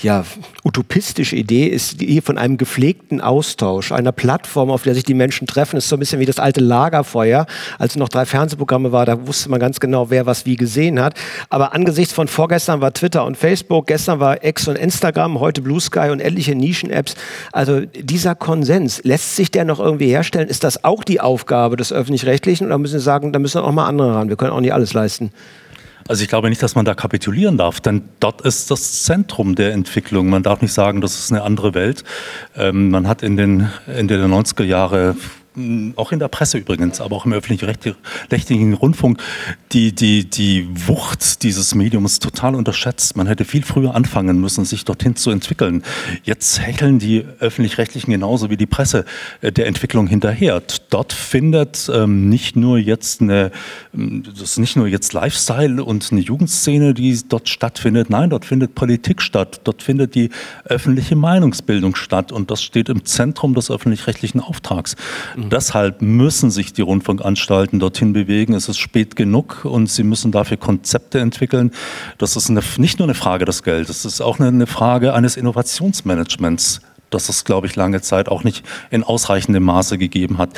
ja, utopistische Idee ist die von einem gepflegten Austausch, einer Plattform, auf der sich die Menschen treffen. Das ist so ein bisschen wie das alte Lagerfeuer. Als noch drei Fernsehprogramme war, da wusste man ganz genau, wer was wie gesehen hat. Aber angesichts von vorgestern war Twitter und Facebook, gestern war X und Instagram, heute Blue Sky und etliche Nischen-Apps. Also dieser Konsens, lässt sich der noch irgendwie herstellen? Ist das auch die Aufgabe des Öffentlich-Rechtlichen? Oder müssen Sie sagen, da müssen auch mal andere ran? Wir können auch nicht alles leisten. Also ich glaube nicht, dass man da kapitulieren darf, denn dort ist das Zentrum der Entwicklung. Man darf nicht sagen, das ist eine andere Welt. Ähm, man hat in den Ende der 90er Jahre auch in der Presse übrigens, aber auch im öffentlich-rechtlichen Rundfunk, die, die, die Wucht dieses Mediums total unterschätzt. Man hätte viel früher anfangen müssen, sich dorthin zu entwickeln. Jetzt hecheln die öffentlich-rechtlichen genauso wie die Presse äh, der Entwicklung hinterher. Dort findet ähm, nicht nur jetzt eine, ähm, das ist nicht nur jetzt Lifestyle und eine Jugendszene, die dort stattfindet. Nein, dort findet Politik statt. Dort findet die öffentliche Meinungsbildung statt und das steht im Zentrum des öffentlich-rechtlichen Auftrags. Und deshalb müssen sich die Rundfunkanstalten dorthin bewegen. Es ist spät genug und sie müssen dafür Konzepte entwickeln. Das ist eine, nicht nur eine Frage des Geldes, es ist auch eine Frage eines Innovationsmanagements das es, glaube ich, lange Zeit auch nicht in ausreichendem Maße gegeben hat.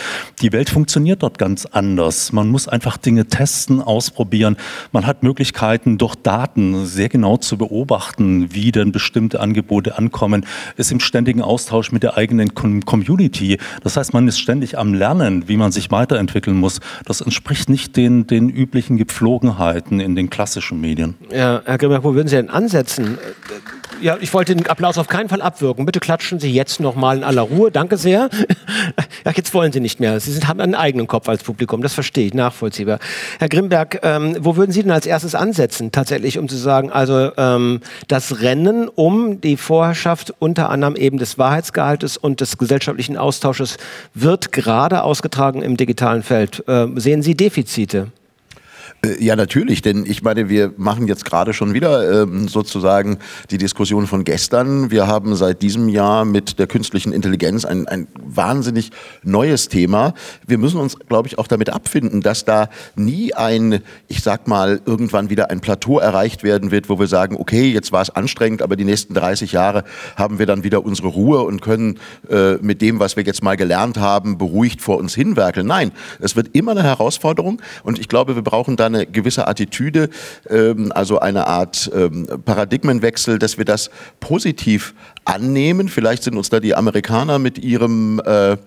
Die Welt funktioniert dort ganz anders. Man muss einfach Dinge testen, ausprobieren. Man hat Möglichkeiten, durch Daten sehr genau zu beobachten, wie denn bestimmte Angebote ankommen, ist im ständigen Austausch mit der eigenen Community. Das heißt, man ist ständig am Lernen, wie man sich weiterentwickeln muss. Das entspricht nicht den, den üblichen Gepflogenheiten in den klassischen Medien. Ja, Herr Grimmer, wo würden Sie denn ansetzen? Ja, ich wollte den Applaus auf keinen Fall abwirken. Bitte klatschen Sie jetzt noch mal in aller Ruhe. Danke sehr. Ja, jetzt wollen Sie nicht mehr. Sie sind, haben einen eigenen Kopf als Publikum. Das verstehe ich, nachvollziehbar. Herr Grimberg, ähm, wo würden Sie denn als erstes ansetzen, tatsächlich, um zu sagen, also ähm, das Rennen um die Vorherrschaft unter anderem eben des Wahrheitsgehaltes und des gesellschaftlichen Austausches wird gerade ausgetragen im digitalen Feld. Ähm, sehen Sie Defizite? Äh, ja, natürlich, denn ich meine, wir machen jetzt gerade schon wieder ähm, sozusagen die Diskussion von gestern. Wir haben seit diesem Jahr mit der künstlichen Intelligenz ein, ein wahnsinnig neues Thema. Wir müssen uns, glaube ich, auch damit abfinden, dass da nie ein, ich sag mal, irgendwann wieder ein Plateau erreicht werden wird, wo wir sagen, okay, jetzt war es anstrengend, aber die nächsten 30 Jahre haben wir dann wieder unsere Ruhe und können äh, mit dem, was wir jetzt mal gelernt haben, beruhigt vor uns hinwerkeln. Nein, es wird immer eine Herausforderung und ich glaube, wir brauchen da eine gewisse Attitüde, ähm, also eine Art ähm, Paradigmenwechsel, dass wir das positiv annehmen. Vielleicht sind uns da die Amerikaner mit ihrem äh,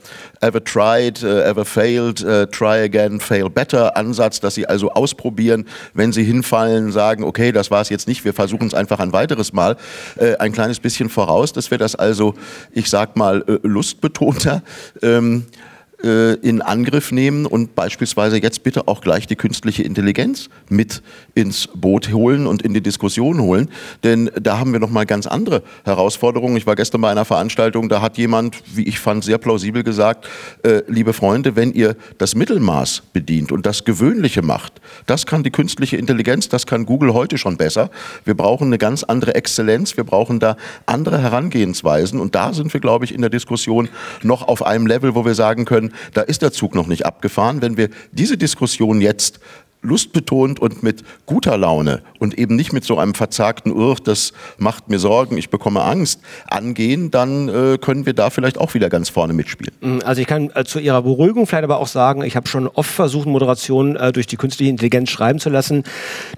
ever tried, uh, ever failed, uh, try again, fail better Ansatz, dass sie also ausprobieren, wenn sie hinfallen, sagen, okay, das war es jetzt nicht, wir versuchen es einfach ein weiteres Mal, äh, ein kleines bisschen voraus, dass wir das also, ich sag mal, äh, lustbetonter ähm, äh, in Angriff nehmen und beispielsweise jetzt bitte auch gleich die künstliche Intelligenz mit ins Boot holen und in die Diskussion holen. Denn da haben wir nochmal ganz andere Herausforderungen. Ich war gestern bei einer Veranstaltung, da hat jemand, wie ich fand, sehr plausibel gesagt, äh, liebe Freunde, wenn ihr das Mittelmaß bedient und das Gewöhnliche macht, das kann die künstliche Intelligenz, das kann Google heute schon besser. Wir brauchen eine ganz andere Exzellenz, wir brauchen da andere Herangehensweisen und da sind wir, glaube ich, in der Diskussion noch auf einem Level, wo wir sagen können, da ist der Zug noch nicht abgefahren. Wenn wir diese Diskussion jetzt lustbetont und mit guter Laune und eben nicht mit so einem verzagten Urf, das macht mir Sorgen, ich bekomme Angst, angehen, dann äh, können wir da vielleicht auch wieder ganz vorne mitspielen. Mm, also ich kann äh, zu Ihrer Beruhigung vielleicht aber auch sagen, ich habe schon oft versucht, Moderationen äh, durch die künstliche Intelligenz schreiben zu lassen.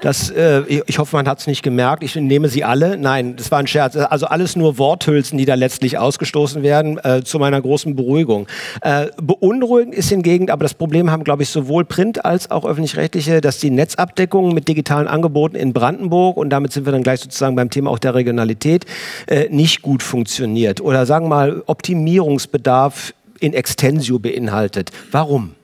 Das, äh, ich hoffe, man hat es nicht gemerkt. Ich nehme sie alle. Nein, das war ein Scherz. Also alles nur Worthülsen, die da letztlich ausgestoßen werden, äh, zu meiner großen Beruhigung. Äh, beunruhigend ist hingegen, aber das Problem haben, glaube ich, sowohl Print als auch öffentlich-rechtliche Bereiche, dass die Netzabdeckung mit digitalen Angeboten in Brandenburg, und damit sind wir dann gleich sozusagen beim Thema auch der Regionalität, äh, nicht gut funktioniert oder sagen wir mal Optimierungsbedarf in Extensio beinhaltet. Warum?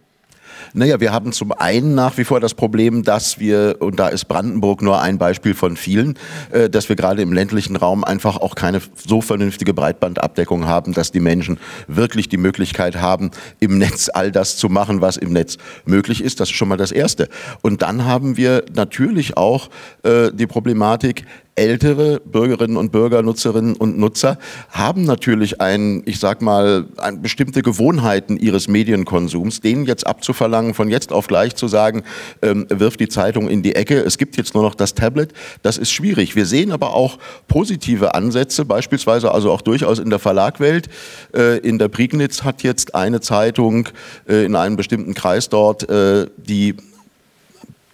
Naja, wir haben zum einen nach wie vor das Problem, dass wir, und da ist Brandenburg nur ein Beispiel von vielen, äh, dass wir gerade im ländlichen Raum einfach auch keine so vernünftige Breitbandabdeckung haben, dass die Menschen wirklich die Möglichkeit haben, im Netz all das zu machen, was im Netz möglich ist. Das ist schon mal das Erste. Und dann haben wir natürlich auch äh, die Problematik, ältere Bürgerinnen und Bürger, Nutzerinnen und Nutzer haben natürlich ein, ich sag mal, ein, bestimmte Gewohnheiten ihres Medienkonsums, denen jetzt abzuverlangen, von jetzt auf gleich zu sagen, ähm, wirf die Zeitung in die Ecke, es gibt jetzt nur noch das Tablet, das ist schwierig. Wir sehen aber auch positive Ansätze, beispielsweise also auch durchaus in der Verlagwelt. Äh, in der Prignitz hat jetzt eine Zeitung äh, in einem bestimmten Kreis dort äh, die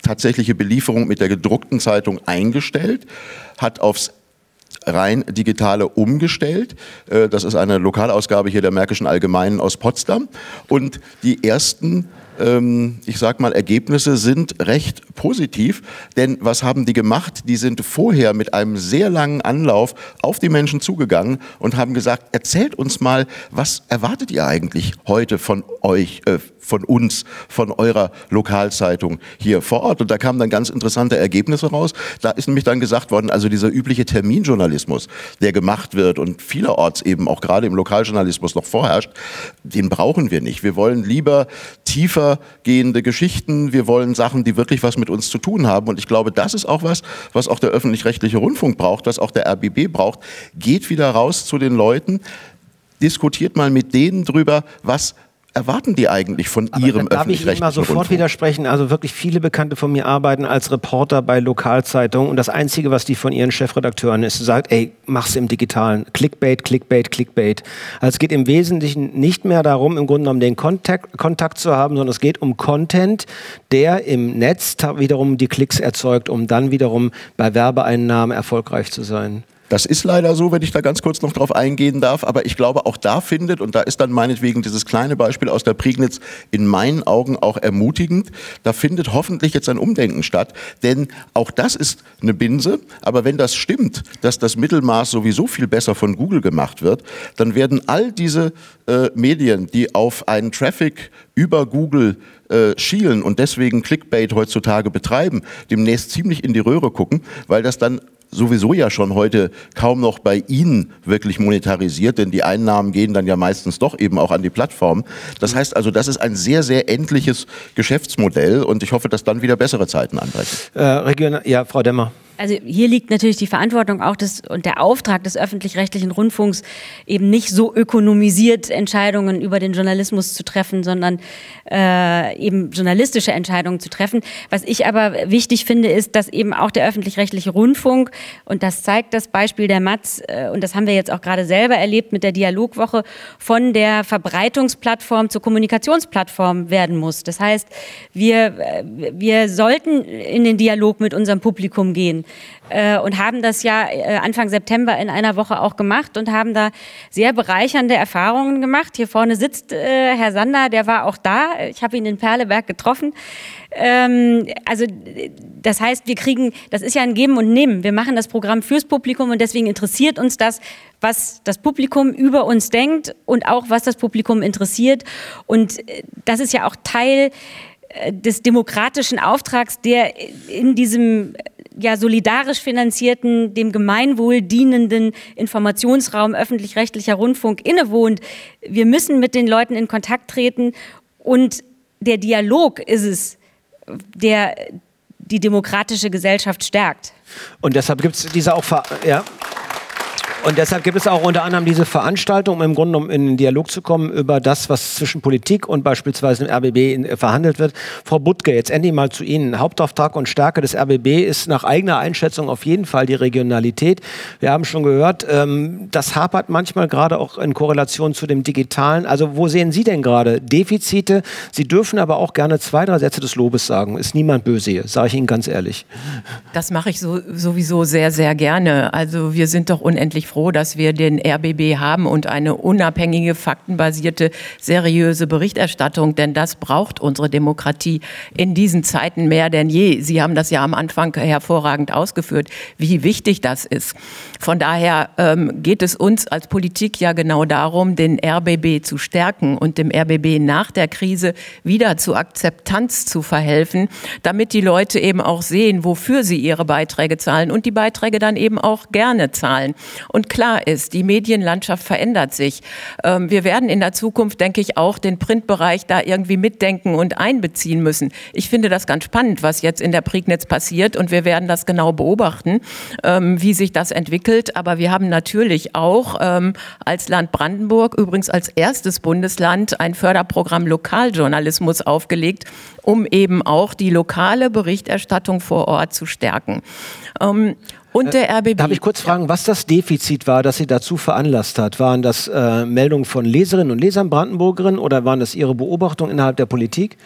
tatsächliche Belieferung mit der gedruckten Zeitung eingestellt, hat aufs rein digitale umgestellt. Äh, das ist eine Lokalausgabe hier der Märkischen Allgemeinen aus Potsdam. Und die ersten ähm, ich sag mal, Ergebnisse sind recht positiv. Denn was haben die gemacht? Die sind vorher mit einem sehr langen Anlauf auf die Menschen zugegangen und haben gesagt, erzählt uns mal, was erwartet ihr eigentlich heute von euch, äh, von uns, von eurer Lokalzeitung hier vor Ort. Und da kamen dann ganz interessante Ergebnisse raus. Da ist nämlich dann gesagt worden, also dieser übliche Terminjournalismus, der gemacht wird und vielerorts eben auch gerade im Lokaljournalismus noch vorherrscht, den brauchen wir nicht. Wir wollen lieber tiefer gehende Geschichten. Wir wollen Sachen, die wirklich was mit uns zu tun haben. Und ich glaube, das ist auch was, was auch der öffentlich-rechtliche Rundfunk braucht, was auch der RBB braucht. Geht wieder raus zu den Leuten, diskutiert mal mit denen drüber, was erwarten die eigentlich von Aber ihrem Darf ich Ihnen mal sofort Rundfunk? widersprechen? Also wirklich viele Bekannte von mir arbeiten als Reporter bei Lokalzeitungen und das Einzige, was die von ihren Chefredakteuren ist, sagt, ey, mach's im Digitalen. Clickbait, Clickbait, Clickbait. Also es geht im Wesentlichen nicht mehr darum, im Grunde genommen den Kontakt, Kontakt zu haben, sondern es geht um Content, der im Netz wiederum die Klicks erzeugt, um dann wiederum bei Werbeeinnahmen erfolgreich zu sein. Das ist leider so, wenn ich da ganz kurz noch drauf eingehen darf. Aber ich glaube, auch da findet, und da ist dann meinetwegen dieses kleine Beispiel aus der Prignitz in meinen Augen auch ermutigend, da findet hoffentlich jetzt ein Umdenken statt. Denn auch das ist eine Binse. Aber wenn das stimmt, dass das Mittelmaß sowieso viel besser von Google gemacht wird, dann werden all diese äh, Medien, die auf einen Traffic über Google äh, schielen und deswegen Clickbait heutzutage betreiben, demnächst ziemlich in die Röhre gucken, weil das dann sowieso ja schon heute kaum noch bei Ihnen wirklich monetarisiert, denn die Einnahmen gehen dann ja meistens doch eben auch an die Plattform. Das heißt also, das ist ein sehr, sehr endliches Geschäftsmodell und ich hoffe, dass dann wieder bessere Zeiten anbrechen. Äh, Region, ja, Frau Demmer also hier liegt natürlich die Verantwortung auch des und der Auftrag des öffentlich-rechtlichen Rundfunks eben nicht so ökonomisiert Entscheidungen über den Journalismus zu treffen, sondern äh, eben journalistische Entscheidungen zu treffen. Was ich aber wichtig finde, ist, dass eben auch der öffentlich-rechtliche Rundfunk und das zeigt das Beispiel der Matz äh, und das haben wir jetzt auch gerade selber erlebt mit der Dialogwoche von der Verbreitungsplattform zur Kommunikationsplattform werden muss. Das heißt, wir äh, wir sollten in den Dialog mit unserem Publikum gehen äh, und haben das ja äh, Anfang September in einer Woche auch gemacht und haben da sehr bereichernde Erfahrungen gemacht. Hier vorne sitzt äh, Herr Sander, der war auch da. Ich habe ihn in Perleberg getroffen. Ähm, also das heißt, wir kriegen, das ist ja ein Geben und Nehmen. Wir machen das Programm fürs Publikum und deswegen interessiert uns das, was das Publikum über uns denkt und auch was das Publikum interessiert. Und das ist ja auch Teil des demokratischen Auftrags, der in diesem ja solidarisch finanzierten, dem Gemeinwohl dienenden Informationsraum öffentlich-rechtlicher Rundfunk innewohnt. Wir müssen mit den Leuten in Kontakt treten und der Dialog ist es, der die demokratische Gesellschaft stärkt. Und deshalb gibt es diese auch, ja. Und deshalb gibt es auch unter anderem diese Veranstaltung, um im Grunde um in den Dialog zu kommen über das, was zwischen Politik und beispielsweise dem RBB in, äh, verhandelt wird. Frau Butke, jetzt endlich mal zu Ihnen. Hauptauftrag und Stärke des RBB ist nach eigener Einschätzung auf jeden Fall die Regionalität. Wir haben schon gehört, ähm, das hapert manchmal gerade auch in Korrelation zu dem Digitalen. Also wo sehen Sie denn gerade Defizite? Sie dürfen aber auch gerne zwei, drei Sätze des Lobes sagen. Ist niemand böse hier, sage ich Ihnen ganz ehrlich. Das mache ich so, sowieso sehr, sehr gerne. Also wir sind doch unendlich froh, dass wir den RBB haben und eine unabhängige, faktenbasierte, seriöse Berichterstattung, denn das braucht unsere Demokratie in diesen Zeiten mehr denn je. Sie haben das ja am Anfang hervorragend ausgeführt, wie wichtig das ist. Von daher ähm, geht es uns als Politik ja genau darum, den RBB zu stärken und dem RBB nach der Krise wieder zu Akzeptanz zu verhelfen, damit die Leute eben auch sehen, wofür sie ihre Beiträge zahlen und die Beiträge dann eben auch gerne zahlen. Und Und klar ist, die Medienlandschaft verändert sich. Ähm, wir werden in der Zukunft, denke ich, auch den Printbereich da irgendwie mitdenken und einbeziehen müssen. Ich finde das ganz spannend, was jetzt in der Prignitz passiert und wir werden das genau beobachten, ähm, wie sich das entwickelt. Aber wir haben natürlich auch ähm, als Land Brandenburg, übrigens als erstes Bundesland, ein Förderprogramm Lokaljournalismus aufgelegt, um eben auch die lokale Berichterstattung vor Ort zu stärken. Und der RBB. Darf ich kurz fragen, was das Defizit war, das Sie dazu veranlasst hat? Waren das äh, Meldungen von Leserinnen und Lesern, Brandenburgerinnen oder waren das Ihre Beobachtungen innerhalb der Politik?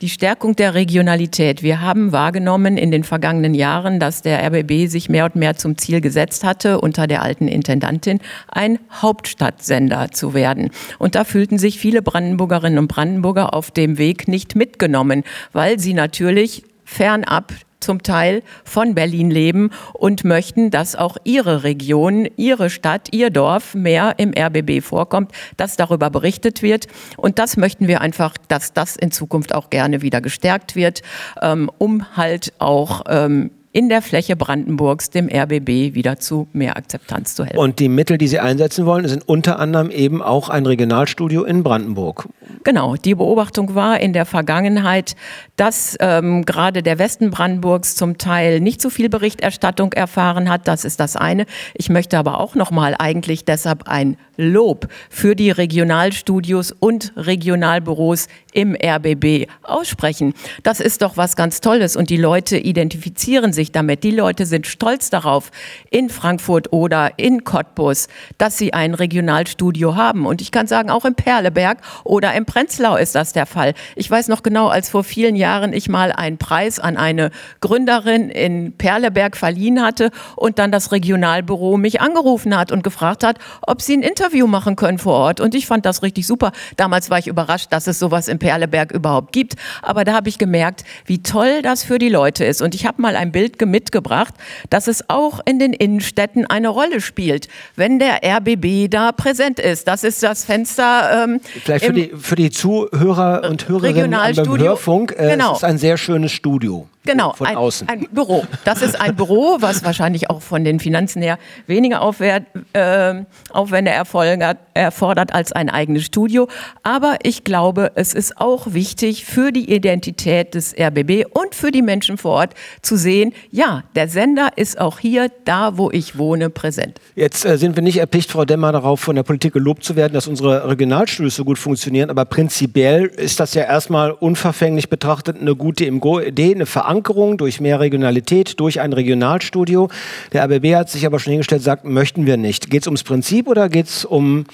Die Stärkung der Regionalität. Wir haben wahrgenommen in den vergangenen Jahren, dass der RBB sich mehr und mehr zum Ziel gesetzt hatte, unter der alten Intendantin ein Hauptstadtsender zu werden. Und da fühlten sich viele Brandenburgerinnen und Brandenburger auf dem Weg nicht mitgenommen, weil sie natürlich fernab zum Teil von Berlin leben und möchten, dass auch ihre Region, ihre Stadt, ihr Dorf mehr im RBB vorkommt, dass darüber berichtet wird. Und das möchten wir einfach, dass das in Zukunft auch gerne wieder gestärkt wird, ähm, um halt auch ähm, in der Fläche Brandenburgs dem RBB wieder zu mehr Akzeptanz zu helfen. Und die Mittel, die Sie einsetzen wollen, sind unter anderem eben auch ein Regionalstudio in Brandenburg. Genau, die Beobachtung war in der Vergangenheit, dass ähm, gerade der Westen Brandenburgs zum Teil nicht so viel Berichterstattung erfahren hat. Das ist das eine. Ich möchte aber auch noch mal eigentlich deshalb ein Lob für die Regionalstudios und Regionalbüros im RBB aussprechen. Das ist doch was ganz Tolles und die Leute identifizieren sich damit. Die Leute sind stolz darauf in Frankfurt oder in Cottbus, dass sie ein Regionalstudio haben. Und ich kann sagen, auch in Perleberg oder im Prenzlau ist das der Fall. Ich weiß noch genau, als vor vielen Jahren ich mal einen Preis an eine Gründerin in Perleberg verliehen hatte und dann das Regionalbüro mich angerufen hat und gefragt hat, ob sie ein Interview machen können vor Ort. Und ich fand das richtig super. Damals war ich überrascht, dass es sowas in Perleberg überhaupt gibt. Aber da habe ich gemerkt, wie toll das für die Leute ist. Und ich habe mal ein Bild mitgebracht, dass es auch in den Innenstädten eine Rolle spielt, wenn der RBB da präsent ist. Das ist das Fenster. Ähm, Vielleicht für die, für die Zuhörer und Hörerinnen beim Hörfunk. Äh, genau. Es ist ein sehr schönes Studio. Genau, von ein, außen. ein Büro. Das ist ein Büro, was wahrscheinlich auch von den Finanzen her weniger Aufwert, äh, Aufwände erfordert, erfordert als ein eigenes Studio. Aber ich glaube, es ist auch wichtig für die Identität des RBB und für die Menschen vor Ort zu sehen, ja, der Sender ist auch hier, da wo ich wohne, präsent. Jetzt äh, sind wir nicht erpicht, Frau Demmer, darauf von der Politik gelobt zu werden, dass unsere Regionalstudios so gut funktionieren. Aber prinzipiell ist das ja erstmal unverfänglich betrachtet eine gute Idee, eine Verankerung Verankerung durch mehr Regionalität, durch ein Regionalstudio. Der RBB hat sich aber schon hingestellt, sagt, möchten wir nicht. Geht es ums Prinzip oder geht es um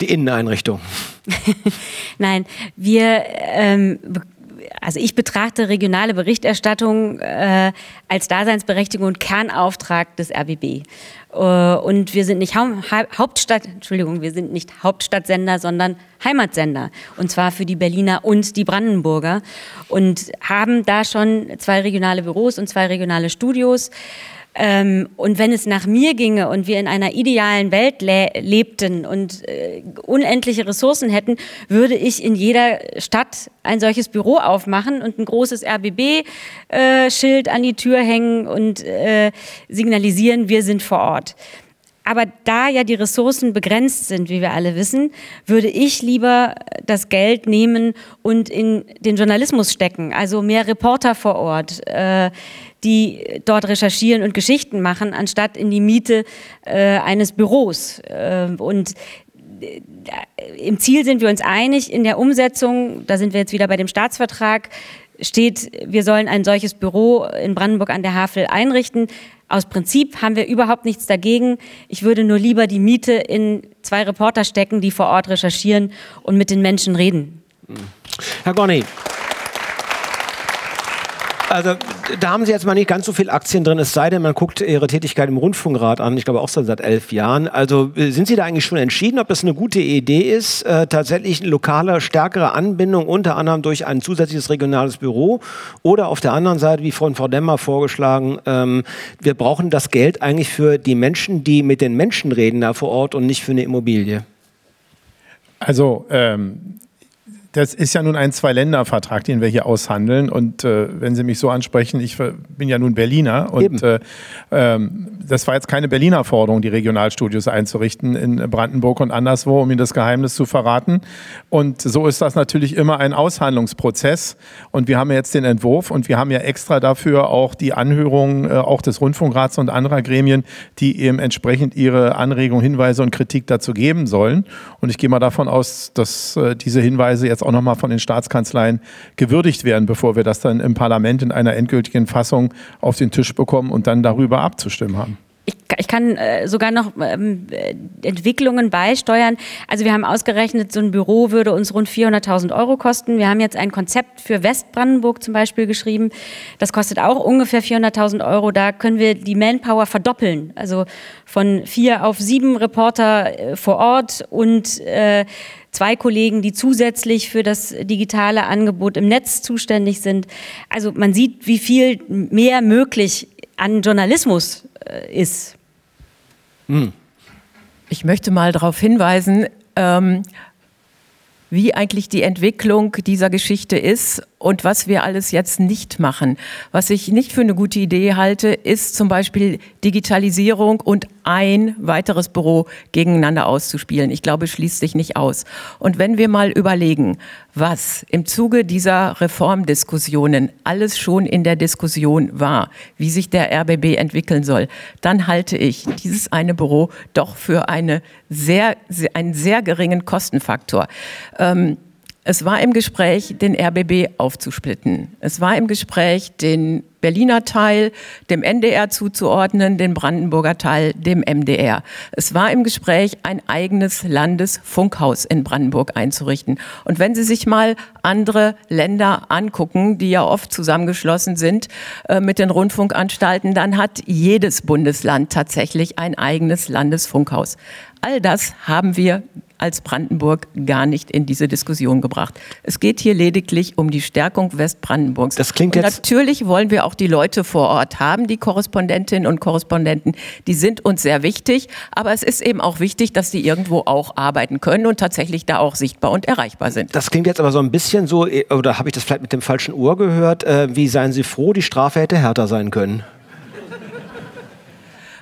die Inneneinrichtung? Nein, wir ähm, also ich betrachte regionale Berichterstattung äh, als Daseinsberechtigung und Kernauftrag des RBB. Äh, und wir sind nicht Hauptstadt, Entschuldigung, wir sind nicht Hauptstadtsender, sondern Heimatsender. Und zwar für die Berliner und die Brandenburger. Und haben da schon zwei regionale Büros und zwei regionale Studios. Ähm, und wenn es nach mir ginge und wir in einer idealen Welt le lebten und äh, unendliche Ressourcen hätten, würde ich in jeder Stadt ein solches Büro aufmachen und ein großes RBB-Schild äh, an die Tür hängen und äh, signalisieren, wir sind vor Ort. Aber da ja die Ressourcen begrenzt sind, wie wir alle wissen, würde ich lieber das Geld nehmen und in den Journalismus stecken. Also mehr Reporter vor Ort, äh, die dort recherchieren und Geschichten machen, anstatt in die Miete äh, eines Büros. Äh, und äh, im Ziel sind wir uns einig, in der Umsetzung, da sind wir jetzt wieder bei dem Staatsvertrag, steht, wir sollen ein solches Büro in Brandenburg an der Havel einrichten. Aus Prinzip haben wir überhaupt nichts dagegen. Ich würde nur lieber die Miete in zwei Reporter stecken, die vor Ort recherchieren und mit den Menschen reden. Herr Gorni. Also da haben Sie jetzt mal nicht ganz so viel Aktien drin, es sei denn, man guckt Ihre Tätigkeit im Rundfunkrat an, ich glaube auch seit elf Jahren. Also äh, sind Sie da eigentlich schon entschieden, ob das eine gute Idee ist, äh, tatsächlich eine lokale, stärkere Anbindung unter anderem durch ein zusätzliches regionales Büro oder auf der anderen Seite, wie von Frau Demmer vorgeschlagen, ähm, wir brauchen das Geld eigentlich für die Menschen, die mit den Menschen reden da vor Ort und nicht für eine Immobilie? Also ähm, das ist ja nun ein Zwei-Länder-Vertrag, den wir hier aushandeln. Und äh, wenn Sie mich so ansprechen, ich bin ja nun Berliner und äh, ähm, das war jetzt keine Berliner Forderung, die Regionalstudios einzurichten in Brandenburg und anderswo, um Ihnen das Geheimnis zu verraten. Und so ist das natürlich immer ein Aushandlungsprozess. Und wir haben jetzt den Entwurf und wir haben ja extra dafür auch die Anhörung äh, auch des Rundfunkrats und anderer Gremien, die eben entsprechend ihre Anregungen, Hinweise und Kritik dazu geben sollen. Und ich gehe mal davon aus, dass äh, diese Hinweise jetzt auch nochmal von den Staatskanzleien gewürdigt werden, bevor wir das dann im Parlament in einer endgültigen Fassung auf den Tisch bekommen und dann darüber abzustimmen haben. Ich, ich, kann äh, sogar noch ähm, Entwicklungen beisteuern. Also wir haben ausgerechnet, so ein Büro würde uns rund 400.000 Euro kosten. Wir haben jetzt ein Konzept für Westbrandenburg zum Beispiel geschrieben. Das kostet auch ungefähr 400.000 Euro. Da können wir die Manpower verdoppeln. Also von vier auf sieben Reporter äh, vor Ort und äh, zwei Kollegen, die zusätzlich für das digitale Angebot im Netz zuständig sind. Also man sieht, wie viel mehr möglich an Journalismus äh, ist. Hm. Ich möchte mal darauf hinweisen, ähm, wie eigentlich die Entwicklung dieser Geschichte ist und was wir alles jetzt nicht machen. Was ich nicht für eine gute Idee halte, ist zum Beispiel Digitalisierung und ein weiteres Büro gegeneinander auszuspielen. Ich glaube, schließt sich nicht aus. Und wenn wir mal überlegen, was im Zuge dieser Reformdiskussionen alles schon in der Diskussion war, wie sich der RBB entwickeln soll, dann halte ich dieses eine Büro doch für eine sehr, einen sehr geringen Kostenfaktor. Ähm, es war im Gespräch, den RBB aufzusplitten. Es war im Gespräch, den Berliner Teil dem NDR zuzuordnen, den Brandenburger Teil dem MDR. Es war im Gespräch, ein eigenes Landesfunkhaus in Brandenburg einzurichten. Und wenn Sie sich mal andere Länder angucken, die ja oft zusammengeschlossen sind äh, mit den Rundfunkanstalten, dann hat jedes Bundesland tatsächlich ein eigenes Landesfunkhaus. All das haben wir als Brandenburg gar nicht in diese Diskussion gebracht. Es geht hier lediglich um die Stärkung Westbrandenburgs. Das klingt jetzt natürlich wollen wir auch die Leute vor Ort haben, die Korrespondentinnen und Korrespondenten. Die sind uns sehr wichtig, aber es ist eben auch wichtig, dass die irgendwo auch arbeiten können und tatsächlich da auch sichtbar und erreichbar sind. Das klingt jetzt aber so ein bisschen so, oder habe ich das vielleicht mit dem falschen Ohr gehört? Äh, wie seien Sie froh, die Strafe hätte härter sein können?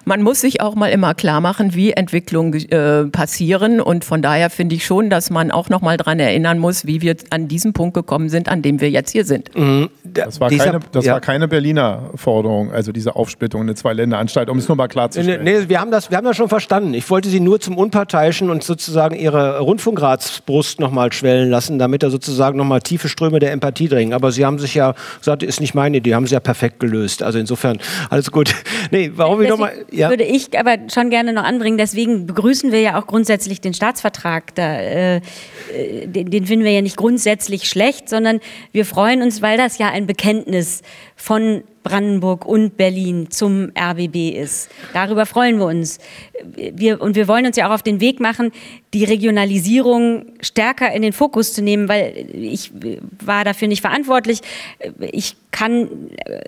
Man muss sich auch mal immer klar machen, wie Entwicklungen äh, passieren. Und von daher finde ich schon, dass man auch noch mal daran erinnern muss, wie wir an diesen Punkt gekommen sind, an dem wir jetzt hier sind. Mhm. Das, war, Dieser, keine, das ja. war keine Berliner Forderung, also diese Aufsplittung in eine Zwei-Länder-Anstalt, um es nur mal klarzustellen. Nee, nee, wir, haben das, wir haben das schon verstanden. Ich wollte Sie nur zum Unparteiischen und sozusagen Ihre Rundfunkratsbrust noch mal schwellen lassen, damit da sozusagen noch mal tiefe Ströme der Empathie dringen. Aber Sie haben sich ja gesagt, ist nicht meine Idee, haben Sie ja perfekt gelöst. Also insofern alles gut. Nee, warum ich noch mal ja. würde ich aber schon gerne noch anbringen. Deswegen begrüßen wir ja auch grundsätzlich den Staatsvertrag. Da, äh, äh, den, den, finden wir ja nicht grundsätzlich schlecht, sondern wir freuen uns, weil das ja ein Bekenntnis von Brandenburg und Berlin zum RBB ist. Darüber freuen wir uns. Wir, und wir wollen uns ja auch auf den Weg machen, die Regionalisierung stärker in den Fokus zu nehmen, weil ich war dafür nicht verantwortlich. Ich kann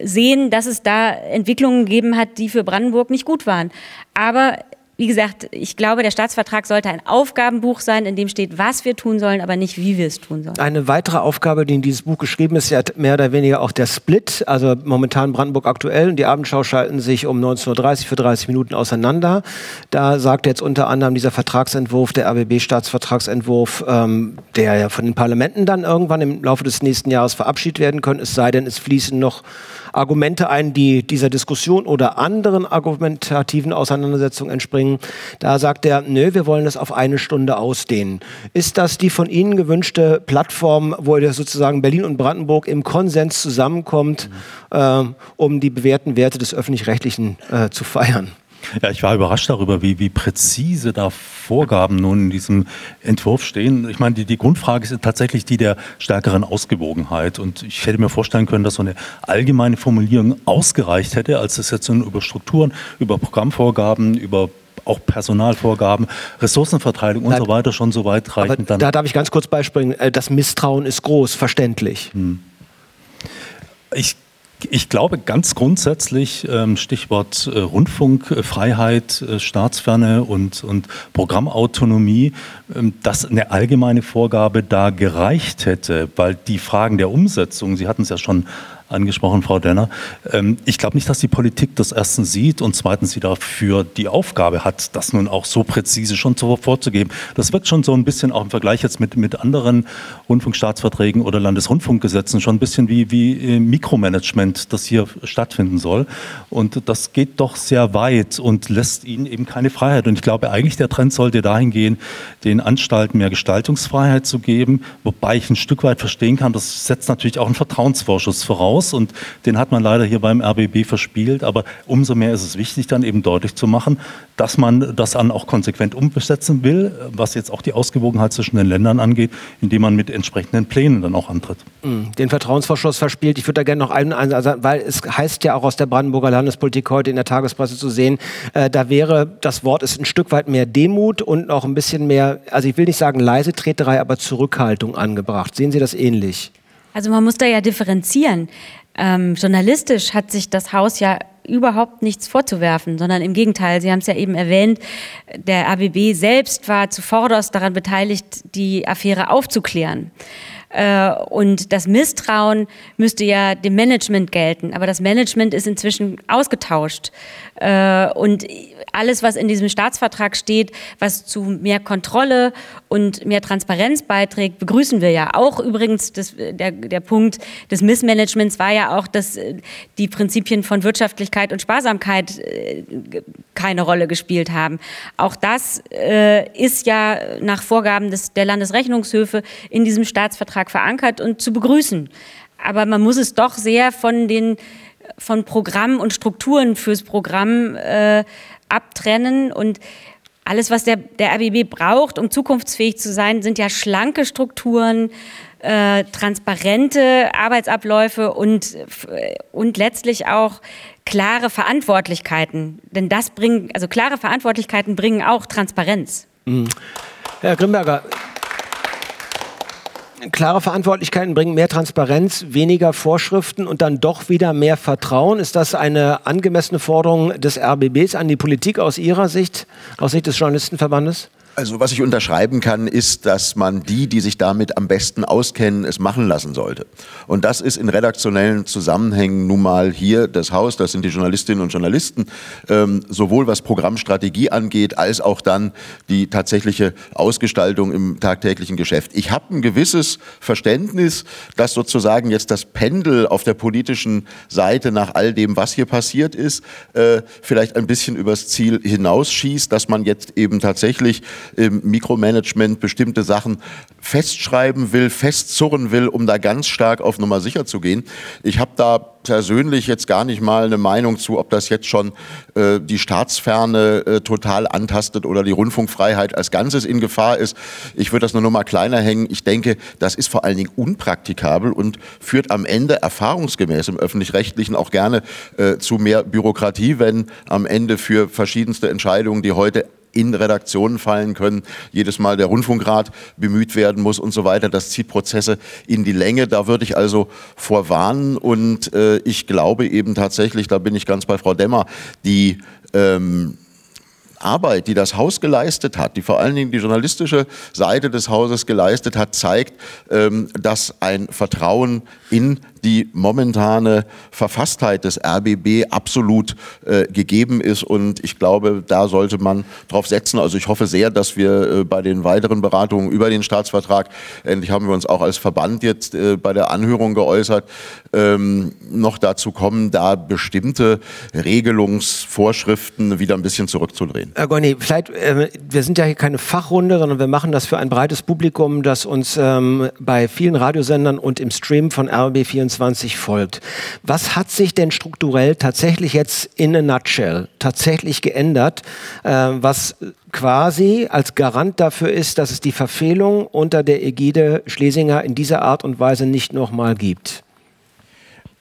sehen, dass es da Entwicklungen gegeben hat, die für Brandenburg nicht gut waren. Aber wie gesagt, ich glaube, der Staatsvertrag sollte ein Aufgabenbuch sein, in dem steht, was wir tun sollen, aber nicht, wie wir es tun sollen. Eine weitere Aufgabe, die in dieses Buch geschrieben ist, ist mehr oder weniger auch der Split. Also momentan Brandenburg aktuell und die Abendschau schalten sich um 19.30 Uhr für 30 Minuten auseinander. Da sagt jetzt unter anderem dieser Vertragsentwurf, der RBB-Staatsvertragsentwurf, ähm, der ja von den Parlamenten dann irgendwann im Laufe des nächsten Jahres verabschiedet werden können, es sei denn, es fließen noch Argumente ein, die dieser Diskussion oder anderen argumentativen Auseinandersetzungen entspringen. Da sagt er, nö, wir wollen das auf eine Stunde ausdehnen. Ist das die von Ihnen gewünschte Plattform, wo ihr sozusagen Berlin und Brandenburg im Konsens zusammenkommt, mhm. äh, um die bewährten Werte des öffentlich-rechtlichen äh, zu feiern? Ja, ich war überrascht darüber, wie, wie präzise da Vorgaben nun in diesem Entwurf stehen. Ich meine, die, die Grundfrage ist tatsächlich die der stärkeren Ausgewogenheit. Und ich hätte mir vorstellen können, dass so eine allgemeine Formulierung ausgereicht hätte, als es jetzt über Strukturen, über Programmvorgaben, über auch Personalvorgaben, Ressourcenverteilung und da, so weiter schon so weit reichen. Dann da darf ich ganz kurz beispringen. Äh, das Misstrauen ist groß, verständlich. Hm. Ich Ich glaube ganz grundsätzlich, ähm, Stichwort äh, Rundfunkfreiheit, äh, Staatsferne und, und Programmautonomie, ähm, dass eine allgemeine Vorgabe da gereicht hätte, weil die Fragen der Umsetzung, Sie hatten es ja schon angesprochen, Frau Denner. Ähm, ich glaube nicht, dass die Politik das erstens sieht und zweitens sie dafür die Aufgabe hat, das nun auch so präzise schon vorzugeben. Das wirkt schon so ein bisschen auch im Vergleich jetzt mit, mit anderen Rundfunkstaatsverträgen oder Landesrundfunkgesetzen schon ein bisschen wie, wie äh, Mikromanagement, das hier stattfinden soll. Und das geht doch sehr weit und lässt ihnen eben keine Freiheit. Und ich glaube eigentlich, der Trend sollte dahin gehen, den Anstalten mehr Gestaltungsfreiheit zu geben, wobei ich ein Stück weit verstehen kann, das setzt natürlich auch einen Vertrauensvorschuss voraus aus und den hat man leider hier beim RBB verspielt. Aber umso mehr ist es wichtig, dann eben deutlich zu machen, dass man das dann auch konsequent umsetzen will, was jetzt auch die Ausgewogenheit zwischen den Ländern angeht, indem man mit entsprechenden Plänen dann auch antritt. Mhm. Den Vertrauensvorschuss verspielt. Ich würde da gerne noch einen, also, weil es heißt ja auch aus der Brandenburger Landespolitik heute in der Tagespresse zu sehen, äh, da wäre, das Wort ist ein Stück weit mehr Demut und noch ein bisschen mehr, also ich will nicht sagen leise Treterei, aber Zurückhaltung angebracht. Sehen Sie das ähnlich? Also man muss da ja differenzieren. Ähm, journalistisch hat sich das Haus ja überhaupt nichts vorzuwerfen, sondern im Gegenteil, Sie haben es ja eben erwähnt, der ABB selbst war zuvorderst daran beteiligt, die Affäre aufzuklären. Äh, und das Misstrauen müsste ja dem Management gelten. Aber das Management ist inzwischen ausgetauscht. Äh, und alles, was in diesem Staatsvertrag steht, was zu mehr Kontrolle und mehr Transparenz beiträgt, begrüßen wir ja. Auch übrigens das, der, der Punkt des Missmanagements war ja auch, dass äh, die Prinzipien von Wirtschaftlichkeit und Sparsamkeit keine Rolle gespielt haben. Auch das ist ja nach Vorgaben des, der Landesrechnungshöfe in diesem Staatsvertrag Vertrag verankert und zu begrüßen. Aber man muss es doch sehr von den von Programmen und Strukturen fürs Programm äh, abtrennen und alles, was der, der RBB braucht, um zukunftsfähig zu sein, sind ja schlanke Strukturen, äh, transparente Arbeitsabläufe und, und letztlich auch klare Verantwortlichkeiten. Denn das bringt, also klare Verantwortlichkeiten bringen auch Transparenz. Mhm. Herr Grimberger, klare Verantwortlichkeiten bringen mehr Transparenz, weniger Vorschriften und dann doch wieder mehr Vertrauen. Ist das eine angemessene Forderung des RBBs an die Politik aus Ihrer Sicht, aus Sicht des Journalistenverbandes? Also was ich unterschreiben kann, ist, dass man die, die sich damit am besten auskennen, es machen lassen sollte. Und das ist in redaktionellen Zusammenhängen nun mal hier das Haus, das sind die Journalistinnen und Journalisten, ähm, sowohl was Programmstrategie angeht, als auch dann die tatsächliche Ausgestaltung im tagtäglichen Geschäft. Ich habe ein gewisses Verständnis, dass sozusagen jetzt das Pendel auf der politischen Seite nach all dem, was hier passiert ist, äh, vielleicht ein bisschen übers Ziel hinausschießt, dass man jetzt eben tatsächlich im Mikromanagement bestimmte Sachen festschreiben will, festzurren will, um da ganz stark auf Nummer sicher zu gehen. Ich habe da persönlich jetzt gar nicht mal eine Meinung zu, ob das jetzt schon äh, die Staatsferne äh, total antastet oder die Rundfunkfreiheit als Ganzes in Gefahr ist. Ich würde das nur noch mal kleiner hängen. Ich denke, das ist vor allen Dingen unpraktikabel und führt am Ende erfahrungsgemäß im öffentlich-rechtlichen auch gerne äh, zu mehr Bürokratie, wenn am Ende für verschiedenste Entscheidungen, die heute in Redaktionen fallen können, jedes Mal der Rundfunkrat bemüht werden muss und so weiter. Das zieht Prozesse in die Länge. Da würde ich also vorwarnen und äh, ich glaube eben tatsächlich, da bin ich ganz bei Frau Demmer, die ähm, Arbeit, die das Haus geleistet hat, die vor allen Dingen die journalistische Seite des Hauses geleistet hat, zeigt, ähm, dass ein Vertrauen in die momentane Verfasstheit des RBB absolut äh, gegeben ist. Und ich glaube, da sollte man drauf setzen. Also ich hoffe sehr, dass wir äh, bei den weiteren Beratungen über den Staatsvertrag, endlich haben wir uns auch als Verband jetzt äh, bei der Anhörung geäußert, ähm, noch dazu kommen, da bestimmte Regelungsvorschriften wieder ein bisschen zurückzudrehen. Herr Gorni, vielleicht, äh, wir sind ja hier keine Fachrunde, sondern wir machen das für ein breites Publikum, das uns ähm, bei vielen Radiosendern und im Stream von RB24 folgt. Was hat sich denn strukturell tatsächlich jetzt in a nutshell tatsächlich geändert, äh, was quasi als Garant dafür ist, dass es die Verfehlung unter der Ägide Schlesinger in dieser Art und Weise nicht nochmal gibt?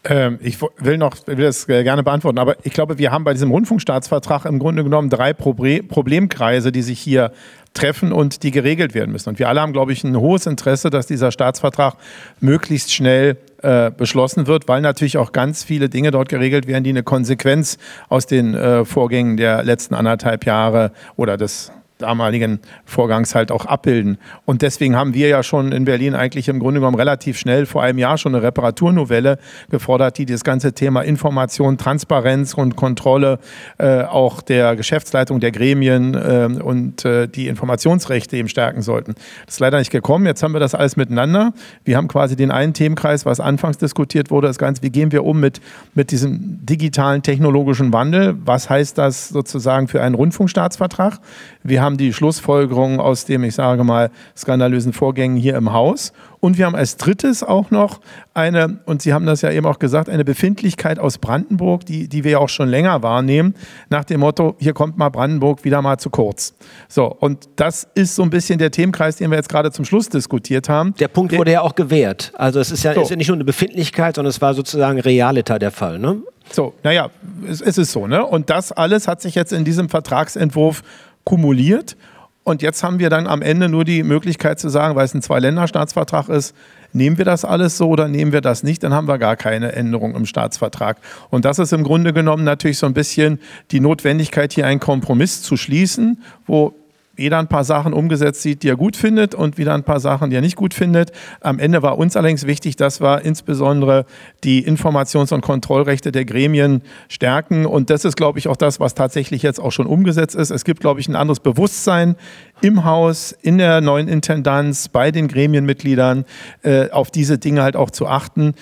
Ähm, ich will noch will das äh, gerne beantworten, aber ich glaube, wir haben bei diesem Rundfunkstaatsvertrag im Grunde genommen drei Problemkreise, die sich hier treffen und die geregelt werden müssen. Und wir alle haben, glaube ich, ein hohes Interesse, dass dieser Staatsvertrag möglichst schnell äh, beschlossen wird, weil natürlich auch ganz viele Dinge dort geregelt werden, die eine Konsequenz aus den äh, Vorgängen der letzten anderthalb Jahre oder des damaligen Vorgangs halt auch abbilden. Und deswegen haben wir ja schon in Berlin eigentlich im Grunde genommen relativ schnell vor einem Jahr schon eine Reparaturnovelle gefordert, die das ganze Thema Information, Transparenz und Kontrolle äh, auch der Geschäftsleitung der Gremien äh, und äh, die Informationsrechte eben stärken sollten. Das ist leider nicht gekommen. Jetzt haben wir das alles miteinander. Wir haben quasi den einen Themenkreis, was anfangs diskutiert wurde, das Ganze, wie gehen wir um mit, mit diesem digitalen technologischen Wandel? Was heißt das sozusagen für einen Rundfunkstaatsvertrag? Wir haben die Schlussfolgerungen aus dem, ich sage mal, skandalösen Vorgängen hier im Haus. Und wir haben als drittes auch noch eine, und Sie haben das ja eben auch gesagt, eine Befindlichkeit aus Brandenburg, die, die wir ja auch schon länger wahrnehmen, nach dem Motto, hier kommt mal Brandenburg wieder mal zu kurz. So, und das ist so ein bisschen der Themenkreis, den wir jetzt gerade zum Schluss diskutiert haben. Der Punkt wurde ja auch gewährt. Also es ist ja, so. ist ja nicht nur eine Befindlichkeit, sondern es war sozusagen realiter der Fall, ne? So, naja, es, es ist so, ne? Und das alles hat sich jetzt in diesem Vertragsentwurf kumuliert. Und jetzt haben wir dann am Ende nur die Möglichkeit zu sagen, weil es ein Zwei-Länder-Staatsvertrag ist, nehmen wir das alles so oder nehmen wir das nicht, dann haben wir gar keine Änderung im Staatsvertrag. Und das ist im Grunde genommen natürlich so ein bisschen die Notwendigkeit, hier einen Kompromiss zu schließen, wo jeder ein paar Sachen umgesetzt sieht, die er gut findet und wieder ein paar Sachen, die er nicht gut findet. Am Ende war uns allerdings wichtig, dass wir insbesondere die Informations- und Kontrollrechte der Gremien stärken. Und das ist, glaube ich, auch das, was tatsächlich jetzt auch schon umgesetzt ist. Es gibt, glaube ich, ein anderes Bewusstsein im Haus, in der neuen Intendanz, bei den Gremienmitgliedern, äh, auf diese Dinge halt auch zu achten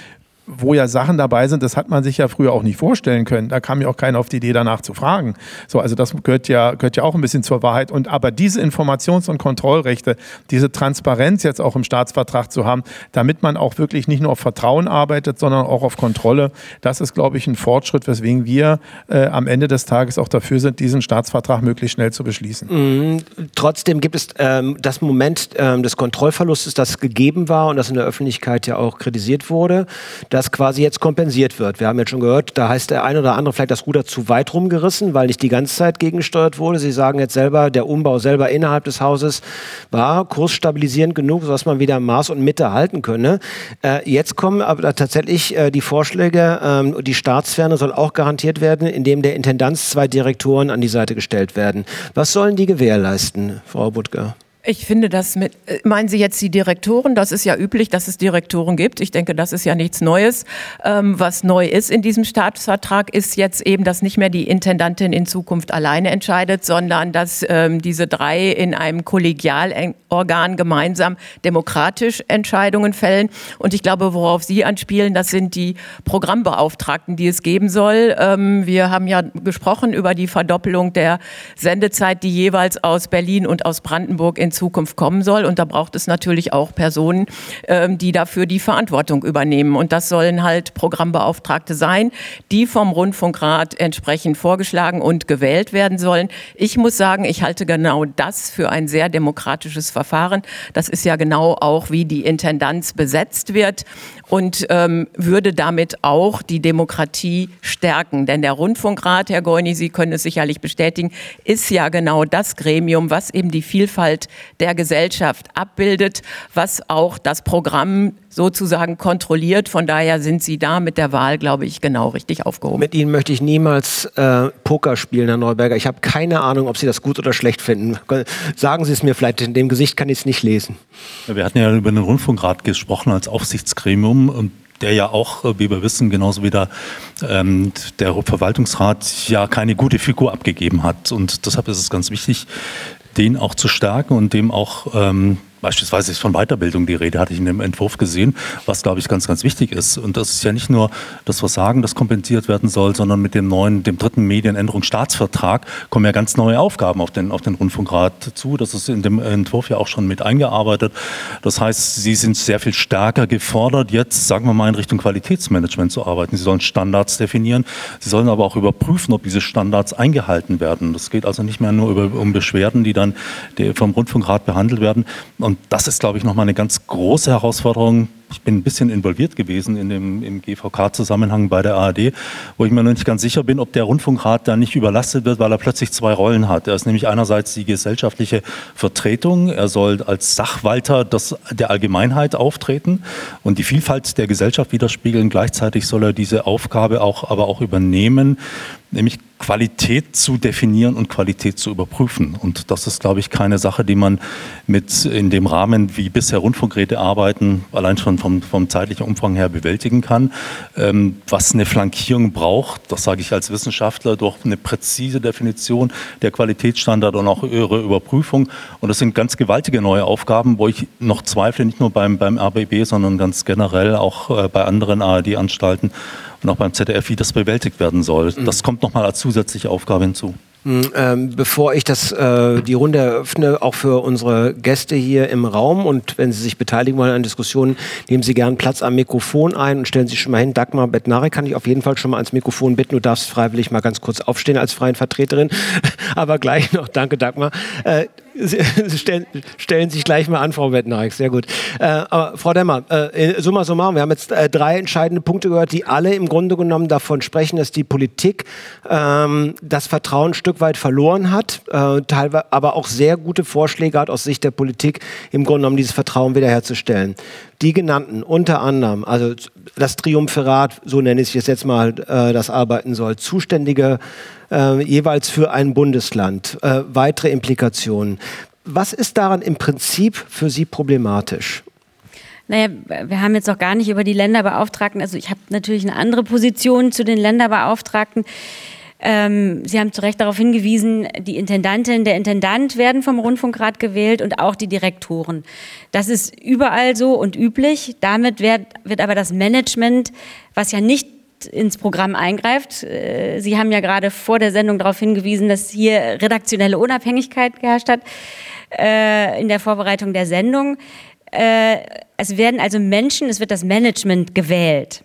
wo ja Sachen dabei sind, das hat man sich ja früher auch nicht vorstellen können. Da kam ja auch keiner auf die Idee, danach zu fragen. So, also das gehört ja, gehört ja auch ein bisschen zur Wahrheit. Und aber diese Informations- und Kontrollrechte, diese Transparenz jetzt auch im Staatsvertrag zu haben, damit man auch wirklich nicht nur auf Vertrauen arbeitet, sondern auch auf Kontrolle, das ist, glaube ich, ein Fortschritt, weswegen wir äh, am Ende des Tages auch dafür sind, diesen Staatsvertrag möglichst schnell zu beschließen. Mhm. Trotzdem gibt es ähm, das Moment ähm, des Kontrollverlustes, das gegeben war und das in der Öffentlichkeit ja auch kritisiert wurde das quasi jetzt kompensiert wird. Wir haben jetzt schon gehört, da heißt der eine oder andere vielleicht das Ruder zu weit rumgerissen, weil nicht die ganze Zeit gegengesteuert wurde. Sie sagen jetzt selber, der Umbau selber innerhalb des Hauses war kursstabilisierend genug, sodass man wieder Maß und Mitte halten könne. Äh, jetzt kommen aber tatsächlich äh, die Vorschläge, ähm, die Staatsferne soll auch garantiert werden, indem der Intendanz zwei Direktoren an die Seite gestellt werden. Was sollen die gewährleisten, Frau Butger? Ich finde das mit, äh, meinen Sie jetzt die Direktoren? Das ist ja üblich, dass es Direktoren gibt. Ich denke, das ist ja nichts Neues. Ähm, was neu ist in diesem Staatsvertrag, ist jetzt eben, dass nicht mehr die Intendantin in Zukunft alleine entscheidet, sondern dass ähm, diese drei in einem Kollegialorgan gemeinsam demokratisch Entscheidungen fällen. Und ich glaube, worauf Sie anspielen, das sind die Programmbeauftragten, die es geben soll. Ähm, wir haben ja gesprochen über die Verdoppelung der Sendezeit, die jeweils aus Berlin und aus Brandenburg in Zukunft kommen soll. Und da braucht es natürlich auch Personen, ähm, die dafür die Verantwortung übernehmen. Und das sollen halt Programmbeauftragte sein, die vom Rundfunkrat entsprechend vorgeschlagen und gewählt werden sollen. Ich muss sagen, ich halte genau das für ein sehr demokratisches Verfahren. Das ist ja genau auch, wie die Intendanz besetzt wird und ähm, würde damit auch die Demokratie stärken. Denn der Rundfunkrat, Herr Goini, Sie können es sicherlich bestätigen, ist ja genau das Gremium, was eben die Vielfalt der Gesellschaft abbildet, was auch das Programm sozusagen kontrolliert. Von daher sind Sie da mit der Wahl, glaube ich, genau richtig aufgehoben. Mit Ihnen möchte ich niemals äh, Poker spielen, Herr Neuberger. Ich habe keine Ahnung, ob Sie das gut oder schlecht finden. Sagen Sie es mir vielleicht, in dem Gesicht kann ich es nicht lesen. Wir hatten ja über den Rundfunkrat gesprochen als Aufsichtsgremium und der ja auch, äh, wie wir wissen, genauso wie der, ähm, der Verwaltungsrat ja keine gute Figur abgegeben hat. Und deshalb ist es ganz wichtig, den auch zu stärken und dem auch ähm, Beispielsweise ist von Weiterbildung die Rede, hatte ich in dem Entwurf gesehen, was, glaube ich, ganz, ganz wichtig ist. Und das ist ja nicht nur das Versagen, das kompensiert werden soll, sondern mit dem neuen, dem dritten Medienänderungsstaatsvertrag kommen ja ganz neue Aufgaben auf den, auf den Rundfunkrat zu. Das ist in dem Entwurf ja auch schon mit eingearbeitet. Das heißt, Sie sind sehr viel stärker gefordert, jetzt, sagen wir mal, in Richtung Qualitätsmanagement zu arbeiten. Sie sollen Standards definieren. Sie sollen aber auch überprüfen, ob diese Standards eingehalten werden. Das geht also nicht mehr nur über, um Beschwerden, die dann vom Rundfunkrat behandelt werden. Und und das ist, glaube ich, nochmal eine ganz große Herausforderung, ich bin ein bisschen involviert gewesen in dem, im GVK-Zusammenhang bei der ARD, wo ich mir noch nicht ganz sicher bin, ob der Rundfunkrat da nicht überlastet wird, weil er plötzlich zwei Rollen hat. Er ist nämlich einerseits die gesellschaftliche Vertretung, er soll als Sachwalter des, der Allgemeinheit auftreten und die Vielfalt der Gesellschaft widerspiegeln. Gleichzeitig soll er diese Aufgabe auch, aber auch übernehmen, nämlich Qualität zu definieren und Qualität zu überprüfen. Und das ist, glaube ich, keine Sache, die man mit in dem Rahmen, wie bisher Rundfunkräte arbeiten, allein schon vom, vom zeitlichen Umfang her bewältigen kann. Ähm, was eine Flankierung braucht, das sage ich als Wissenschaftler, durch eine präzise Definition der Qualitätsstandard und auch ihre Überprüfung. Und das sind ganz gewaltige neue Aufgaben, wo ich noch zweifle, nicht nur beim, beim RBB, sondern ganz generell auch äh, bei anderen ARD-Anstalten und auch beim ZDF, wie das bewältigt werden soll. Mhm. Das kommt nochmal als zusätzliche Aufgabe hinzu. Mhm, ähm, bevor ich das, äh, die Runde eröffne, auch für unsere Gäste hier im Raum und wenn Sie sich beteiligen wollen an Diskussionen, nehmen Sie gern Platz am Mikrofon ein und stellen Sie schon mal hin. Dagmar Bettnari kann ich auf jeden Fall schon mal ans Mikrofon bitten. Du darfst freiwillig mal ganz kurz aufstehen als freien Vertreterin. Aber gleich noch, danke Dagmar. Äh, Sie stellen, sich gleich mal an, Frau Wettnarik, sehr gut. Äh, aber Frau Demmer, äh, summa summarum, wir haben jetzt äh, drei entscheidende Punkte gehört, die alle im Grunde genommen davon sprechen, dass die Politik ähm, das Vertrauen ein Stück weit verloren hat, äh, teilweise aber auch sehr gute Vorschläge hat aus Sicht der Politik, im Grunde genommen dieses Vertrauen wiederherzustellen. Die genannten, unter anderem, also das Triumvirat, so nenne ich es jetzt mal, äh, das arbeiten soll, zuständige äh, jeweils für ein Bundesland. Äh, weitere Implikationen. Was ist daran im Prinzip für Sie problematisch? Naja, wir haben jetzt auch gar nicht über die Länderbeauftragten, also ich habe natürlich eine andere Position zu den Länderbeauftragten. Ähm, Sie haben zu Recht darauf hingewiesen, die Intendantin, der Intendant werden vom Rundfunkrat gewählt und auch die Direktoren. Das ist überall so und üblich. Damit wird, wird aber das Management, was ja nicht ins Programm eingreift. Äh, Sie haben ja gerade vor der Sendung darauf hingewiesen, dass hier redaktionelle Unabhängigkeit geherrscht hat äh, in der Vorbereitung der Sendung. Äh, es werden also Menschen, es wird das Management gewählt.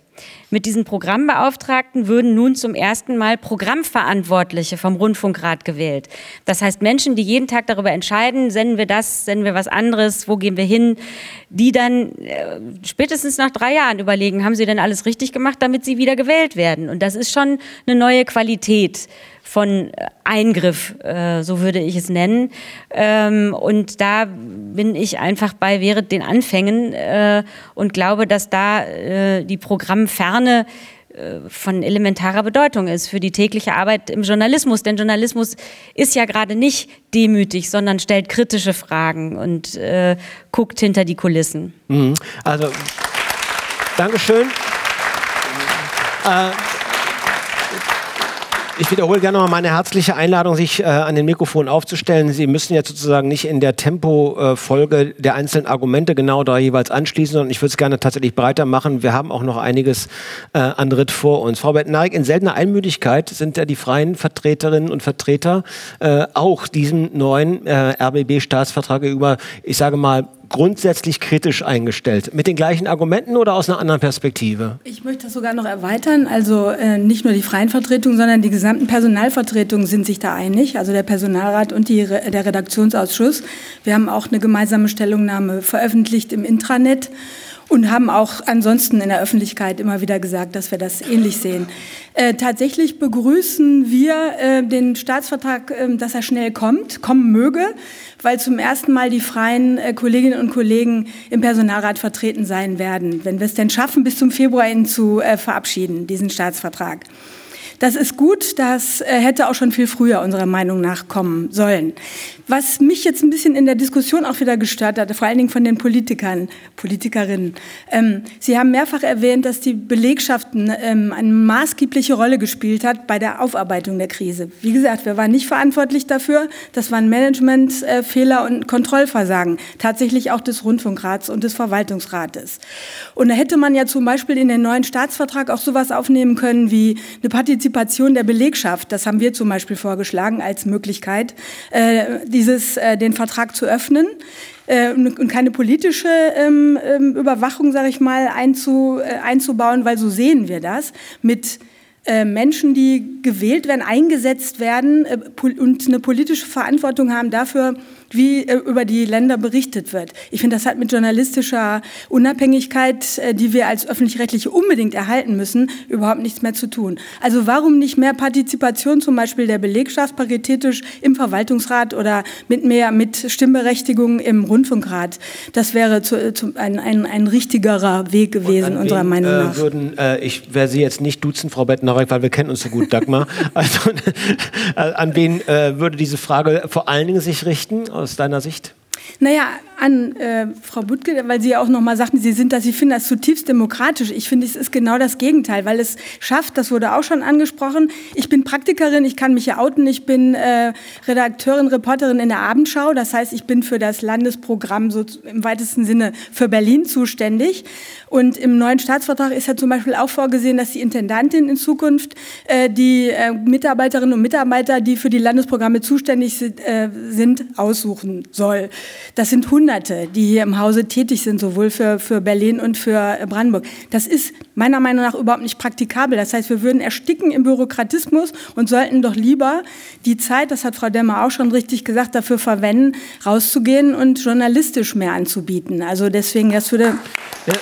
Mit diesen Programmbeauftragten würden nun zum ersten Mal Programmverantwortliche vom Rundfunkrat gewählt. Das heißt Menschen, die jeden Tag darüber entscheiden, senden wir das, senden wir was anderes, wo gehen wir hin, die dann äh, spätestens nach drei Jahren überlegen, haben sie denn alles richtig gemacht, damit sie wieder gewählt werden. Und das ist schon eine neue Qualität von Eingriff, äh, so würde ich es nennen. Ähm, und da bin ich einfach bei während den Anfängen äh, und glaube, dass da äh, die Programmferne äh, von elementarer Bedeutung ist für die tägliche Arbeit im Journalismus. Denn Journalismus ist ja gerade nicht demütig, sondern stellt kritische Fragen und äh, guckt hinter die Kulissen. Mhm. Also, Dankeschön. Äh, ich wiederhole gerne noch meine herzliche Einladung, sich äh, an den Mikrofon aufzustellen. Sie müssen jetzt sozusagen nicht in der Tempofolge äh, der einzelnen Argumente genau da jeweils anschließen, sondern ich würde es gerne tatsächlich breiter machen. Wir haben auch noch einiges äh, an Dritt vor uns. Frau Bettnarik, in seltener Einmüdigkeit sind ja die freien Vertreterinnen und Vertreter äh, auch diesem neuen äh, RBB-Staatsvertrag gegenüber, ich sage mal, grundsätzlich kritisch eingestellt. Mit den gleichen Argumenten oder aus einer anderen Perspektive? Ich möchte das sogar noch erweitern. Also äh, nicht nur die freien Vertretungen, sondern die gesamten Personalvertretungen sind sich da einig. Also der Personalrat und die, der Redaktionsausschuss. Wir haben auch eine gemeinsame Stellungnahme veröffentlicht im Intranet und haben auch ansonsten in der Öffentlichkeit immer wieder gesagt, dass wir das ähnlich sehen. Äh, tatsächlich begrüßen wir äh, den Staatsvertrag, äh, dass er schnell kommt, kommen möge, weil zum ersten Mal die freien äh, Kolleginnen und Kollegen im Personalrat vertreten sein werden, wenn wir es denn schaffen, bis zum Februar ihn zu äh, verabschieden, diesen Staatsvertrag. Das ist gut, das äh, hätte auch schon viel früher unserer Meinung nach kommen sollen. Was mich jetzt ein bisschen in der Diskussion auch wieder gestört hat, vor allen Dingen von den Politikern, Politikerinnen. Ähm, Sie haben mehrfach erwähnt, dass die Belegschaften ähm, eine maßgebliche Rolle gespielt hat bei der Aufarbeitung der Krise. Wie gesagt, wir waren nicht verantwortlich dafür. Das waren Managementfehler und Kontrollversagen, tatsächlich auch des Rundfunkrats und des Verwaltungsrates. Und da hätte man ja zum Beispiel in den neuen Staatsvertrag auch sowas aufnehmen können wie eine Partizipation Partizipation der Belegschaft, das haben wir zum Beispiel vorgeschlagen als Möglichkeit, äh, dieses, äh, den Vertrag zu öffnen äh, und keine politische ähm, ähm, Überwachung, sage ich mal, einzu, einzubauen, weil so sehen wir das mit Menschen, die gewählt werden, eingesetzt werden und eine politische Verantwortung haben dafür, wie äh, über die Länder berichtet wird. Ich finde, das hat mit journalistischer Unabhängigkeit, äh, die wir als öffentlich-rechtliche unbedingt erhalten müssen, überhaupt nichts mehr zu tun. Also warum nicht mehr Partizipation zum Beispiel der Belegschaft paritätisch im Verwaltungsrat oder mit mehr mit Stimmberechtigung im Rundfunkrat? Das wäre zu, zu ein, ein, ein richtigerer Weg gewesen, unserer wen, Meinung äh, nach. Würden, äh, ich werde Sie jetzt nicht duzen, Frau Bettner, weil wir kennen uns so gut, Dagmar. also, äh, an wen äh, würde diese Frage vor allen Dingen sich richten, aus deiner Sicht? Naja, an äh, Frau Butke, weil Sie ja auch noch mal sagten, Sie sind das, Sie finden das zutiefst demokratisch. Ich finde, es ist genau das Gegenteil, weil es schafft, das wurde auch schon angesprochen. Ich bin Praktikerin, ich kann mich ja outen, ich bin äh, Redakteurin, Reporterin in der Abendschau. Das heißt, ich bin für das Landesprogramm so im weitesten Sinne für Berlin zuständig. Und im neuen Staatsvertrag ist ja zum Beispiel auch vorgesehen, dass die Intendantin in Zukunft äh, die äh, Mitarbeiterinnen und Mitarbeiter, die für die Landesprogramme zuständig sind, äh, sind aussuchen soll. Das sind Hunderte, die hier im Hause tätig sind, sowohl für, für Berlin und für Brandenburg. Das ist meiner Meinung nach überhaupt nicht praktikabel. Das heißt, wir würden ersticken im Bürokratismus und sollten doch lieber die Zeit, das hat Frau Demmer auch schon richtig gesagt, dafür verwenden, rauszugehen und journalistisch mehr anzubieten. Also deswegen, das würde... Ja.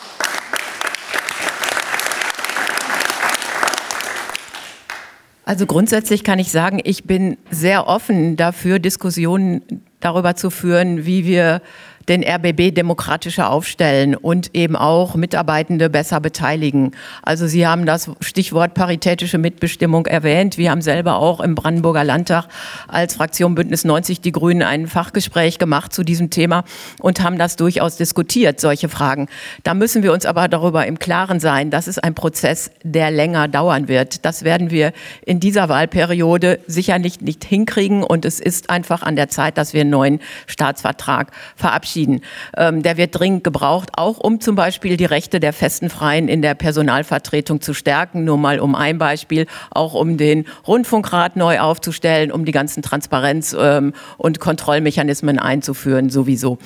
Also grundsätzlich kann ich sagen, ich bin sehr offen dafür, Diskussionen darüber zu führen, wie wir den RBB demokratischer aufstellen und eben auch Mitarbeitende besser beteiligen. Also Sie haben das Stichwort paritätische Mitbestimmung erwähnt. Wir haben selber auch im Brandenburger Landtag als Fraktion Bündnis 90 Die Grünen ein Fachgespräch gemacht zu diesem Thema und haben das durchaus diskutiert, solche Fragen. Da müssen wir uns aber darüber im Klaren sein, dass es ein Prozess, der länger dauern wird. Das werden wir in dieser Wahlperiode sicherlich nicht hinkriegen und es ist einfach an der Zeit, dass wir einen neuen Staatsvertrag verabschieden verabschieden. Ähm, der wird dringend gebraucht, auch um zum Beispiel die Rechte der festen Freien in der Personalvertretung zu stärken. Nur mal um ein Beispiel, auch um den Rundfunkrat neu aufzustellen, um die ganzen Transparenz- ähm, und Kontrollmechanismen einzuführen sowieso.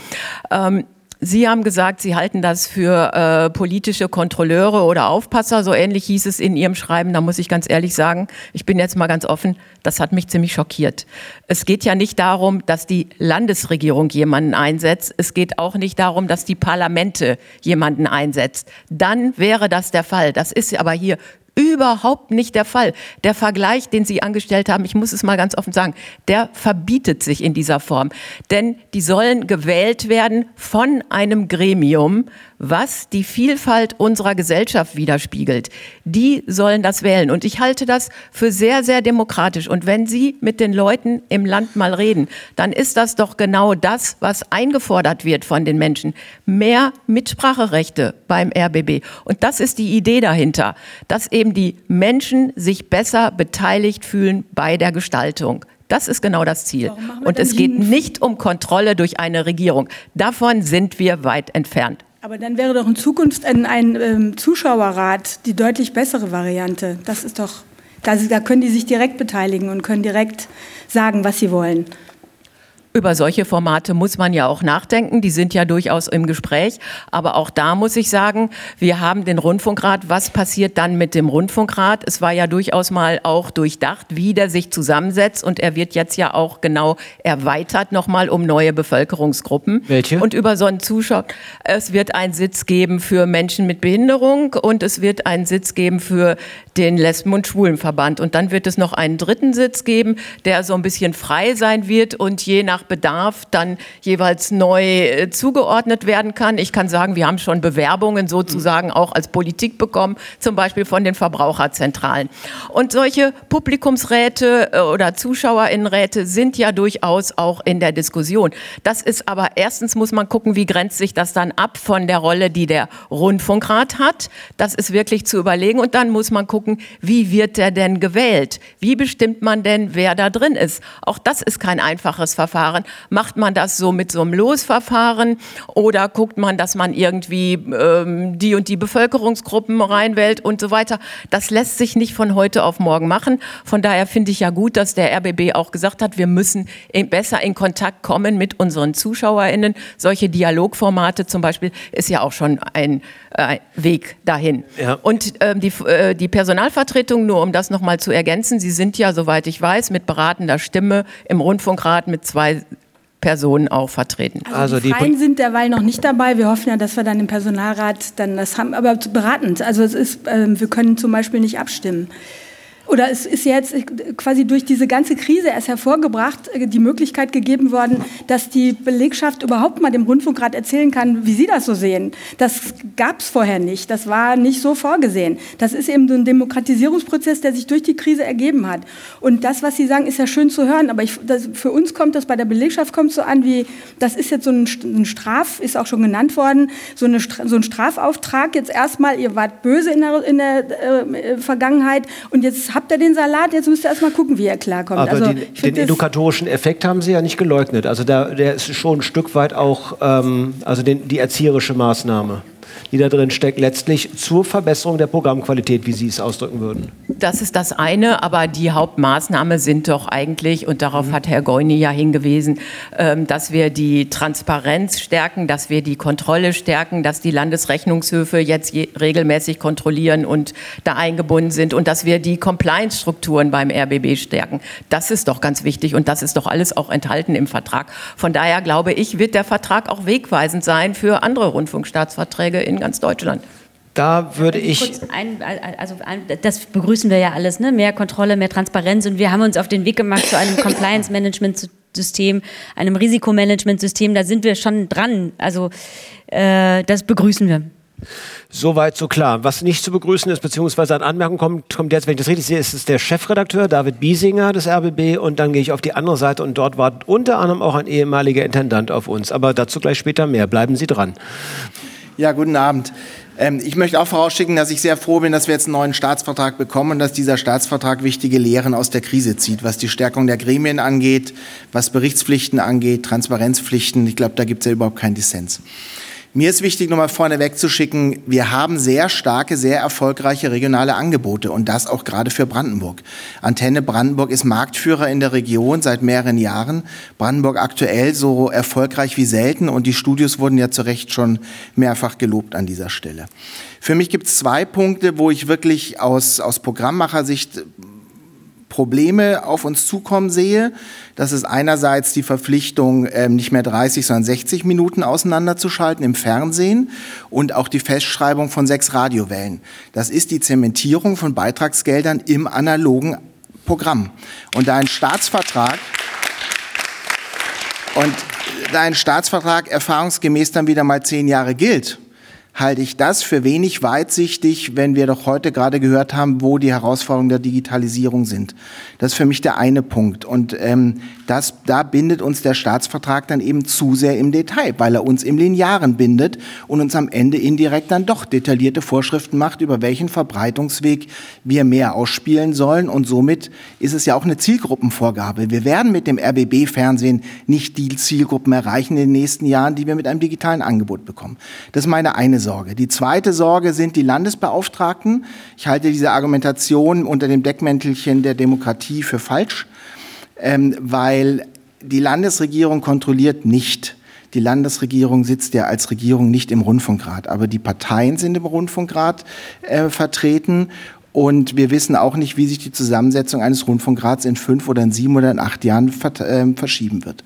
Ähm, Sie haben gesagt, Sie halten das für äh, politische Kontrolleure oder Aufpasser. So ähnlich hieß es in Ihrem Schreiben. Da muss ich ganz ehrlich sagen, ich bin jetzt mal ganz offen, das hat mich ziemlich schockiert. Es geht ja nicht darum, dass die Landesregierung jemanden einsetzt. Es geht auch nicht darum, dass die Parlamente jemanden einsetzt. Dann wäre das der Fall. Das ist aber hier überhaupt nicht der Fall. Der Vergleich, den Sie angestellt haben, ich muss es mal ganz offen sagen, der verbietet sich in dieser Form. Denn die sollen gewählt werden von einem Gremium, was die Vielfalt unserer Gesellschaft widerspiegelt. Die sollen das wählen. Und ich halte das für sehr, sehr demokratisch. Und wenn Sie mit den Leuten im Land mal reden, dann ist das doch genau das, was eingefordert wird von den Menschen. Mehr Mitspracherechte beim RBB. Und das ist die Idee dahinter, dass eben die Menschen sich besser beteiligt fühlen bei der Gestaltung. Das ist genau das Ziel. Und es geht nicht um Kontrolle durch eine Regierung. Davon sind wir weit entfernt. Aber dann wäre doch in Zukunft ein, ein ähm, Zuschauerrat die deutlich bessere Variante. Das ist doch, da, da können die sich direkt beteiligen und können direkt sagen, was sie wollen. Über solche Formate muss man ja auch nachdenken. Die sind ja durchaus im Gespräch. Aber auch da muss ich sagen, wir haben den Rundfunkrat. Was passiert dann mit dem Rundfunkrat? Es war ja durchaus mal auch durchdacht, wie der sich zusammensetzt. Und er wird jetzt ja auch genau erweitert nochmal um neue Bevölkerungsgruppen. Welche? Und über so einen Zuschauer. Es wird einen Sitz geben für Menschen mit Behinderung und es wird einen Sitz geben für den Lesben- und Schwulenverband. Und dann wird es noch einen dritten Sitz geben, der so ein bisschen frei sein wird und je nach nach Bedarf dann jeweils neu äh, zugeordnet werden kann. Ich kann sagen, wir haben schon Bewerbungen sozusagen auch als Politik bekommen, zum Beispiel von den Verbraucherzentralen. Und solche Publikumsräte äh, oder Zuschauerinnenräte sind ja durchaus auch in der Diskussion. Das ist aber erstens muss man gucken, wie grenzt sich das dann ab von der Rolle, die der Rundfunkrat hat. Das ist wirklich zu überlegen. Und dann muss man gucken, wie wird der denn gewählt? Wie bestimmt man denn, wer da drin ist? Auch das ist kein einfaches Verfahren. Verfahren? Macht man das so mit so einem Losverfahren oder guckt man, dass man irgendwie ähm, die und die Bevölkerungsgruppen reinwählt und so weiter? Das lässt sich nicht von heute auf morgen machen. Von daher finde ich ja gut, dass der RBB auch gesagt hat, wir müssen besser in Kontakt kommen mit unseren ZuschauerInnen. Solche Dialogformate zum Beispiel ist ja auch schon ein äh, Weg dahin. Ja. Und ähm, die, äh, die Personalvertretung, nur um das nochmal zu ergänzen, Sie sind ja, soweit ich weiß, mit beratender Stimme im Rundfunkrat mit zwei Personen auch vertreten. Also, die, die Freien sind derweil noch nicht dabei. Wir hoffen ja, dass wir dann im Personalrat dann das haben, aber beratend. Also es ist, äh, wir können zum Beispiel nicht abstimmen. Oder es ist jetzt quasi durch diese ganze Krise erst hervorgebracht, äh, die Möglichkeit gegeben worden, dass die Belegschaft überhaupt mal dem Rundfunkrat erzählen kann, wie sie das so sehen. Das gab es vorher nicht. Das war nicht so vorgesehen. Das ist eben so ein Demokratisierungsprozess, der sich durch die Krise ergeben hat. Und das, was Sie sagen, ist ja schön zu hören. Aber ich, das, für uns kommt das bei der Belegschaft kommt so an wie, das ist jetzt so ein, Straf, ist auch schon genannt worden, so, eine, so ein Strafauftrag. Jetzt erstmal, ihr wart böse in der, in der äh, Vergangenheit und jetzt habt ihr den Salat, jetzt müsst ihr erstmal gucken, wie er klarkommt. Aber also, den, den edukatorischen Effekt haben Sie ja nicht geleugnet. Also da, der ist schon ein Stück weit auch, ähm, also den, die erzieherische Maßnahme die da drin steckt, letztlich zur Verbesserung der Programmqualität, wie Sie es ausdrücken würden? Das ist das eine, aber die Hauptmaßnahme sind doch eigentlich, und darauf mhm. hat Herr Goini ja hingewiesen, ähm, dass wir die Transparenz stärken, dass wir die Kontrolle stärken, dass die Landesrechnungshöfe jetzt regelmäßig kontrollieren und da eingebunden sind und dass wir die Compliance-Strukturen beim RBB stärken. Das ist doch ganz wichtig und das ist doch alles auch enthalten im Vertrag. Von daher glaube ich, wird der Vertrag auch wegweisend sein für andere Rundfunkstaatsverträge in ganz Deutschland. Da würde ich. Ein, also das begrüßen wir ja alles, ne? Mehr Kontrolle, mehr Transparenz. Und wir haben uns auf den Weg gemacht zu einem Compliance-Management-System, einem Risikomanagement-System. Da sind wir schon dran. Also äh, das begrüßen wir. Soweit so klar. Was nicht zu begrüßen ist, beziehungsweise an Anmerkungen kommt, kommt jetzt, wenn ich das richtig sehe, ist es der Chefredakteur David Biesinger des RBB und dann gehe ich auf die andere Seite und dort wartet unter anderem auch ein ehemaliger Intendant auf uns. Aber dazu gleich später mehr. Bleiben Sie dran. Ja, guten Abend. Ähm, ich möchte auch vorausschicken, dass ich sehr froh bin, dass wir jetzt einen neuen Staatsvertrag bekommen und dass dieser Staatsvertrag wichtige Lehren aus der Krise zieht, was die Stärkung der Gremien angeht, was Berichtspflichten angeht, Transparenzpflichten. Ich glaube, da gibt es ja überhaupt keinen Dissens. Mir ist wichtig, nochmal vorne wegzuschicken, wir haben sehr starke, sehr erfolgreiche regionale Angebote und das auch gerade für Brandenburg. Antenne Brandenburg ist Marktführer in der Region seit mehreren Jahren. Brandenburg aktuell so erfolgreich wie selten und die Studios wurden ja zu Recht schon mehrfach gelobt an dieser Stelle. Für mich gibt es zwei Punkte, wo ich wirklich aus, aus Programmmachersicht Probleme auf uns zukommen sehe. Das ist einerseits die Verpflichtung, ähm, nicht mehr 30, sondern 60 Minuten auseinanderzuschalten im Fernsehen und auch die Festschreibung von sechs Radiowellen. Das ist die Zementierung von Beitragsgeldern im analogen Programm. Und da ein Staatsvertrag und da ein Staatsvertrag erfahrungsgemäß dann wieder mal zehn Jahre gilt, halte ich das für wenig weitsichtig, wenn wir doch heute gerade gehört haben, wo die Herausforderungen der Digitalisierung sind. Das ist für mich der eine Punkt. Und ähm, das, da bindet uns der Staatsvertrag dann eben zu sehr im Detail, weil er uns im Linearen bindet und uns am Ende indirekt dann doch detaillierte Vorschriften macht, über welchen Verbreitungsweg wir mehr ausspielen sollen. Und somit ist es ja auch eine Zielgruppenvorgabe. Wir werden mit dem RBB-Fernsehen nicht die Zielgruppen erreichen in den nächsten Jahren, die wir mit einem digitalen Angebot bekommen. Das ist meine eine Sorge. Die zweite Sorge sind die Landesbeauftragten. Ich halte diese Argumentation unter dem Deckmäntelchen der Demokratie für falsch, ähm, weil die Landesregierung kontrolliert nicht. Die Landesregierung sitzt ja als Regierung nicht im Rundfunkrat, aber die Parteien sind im Rundfunkrat äh, vertreten und wir wissen auch nicht, wie sich die Zusammensetzung eines Rundfunkrats in fünf oder in sieben oder in acht Jahren äh, verschieben wird.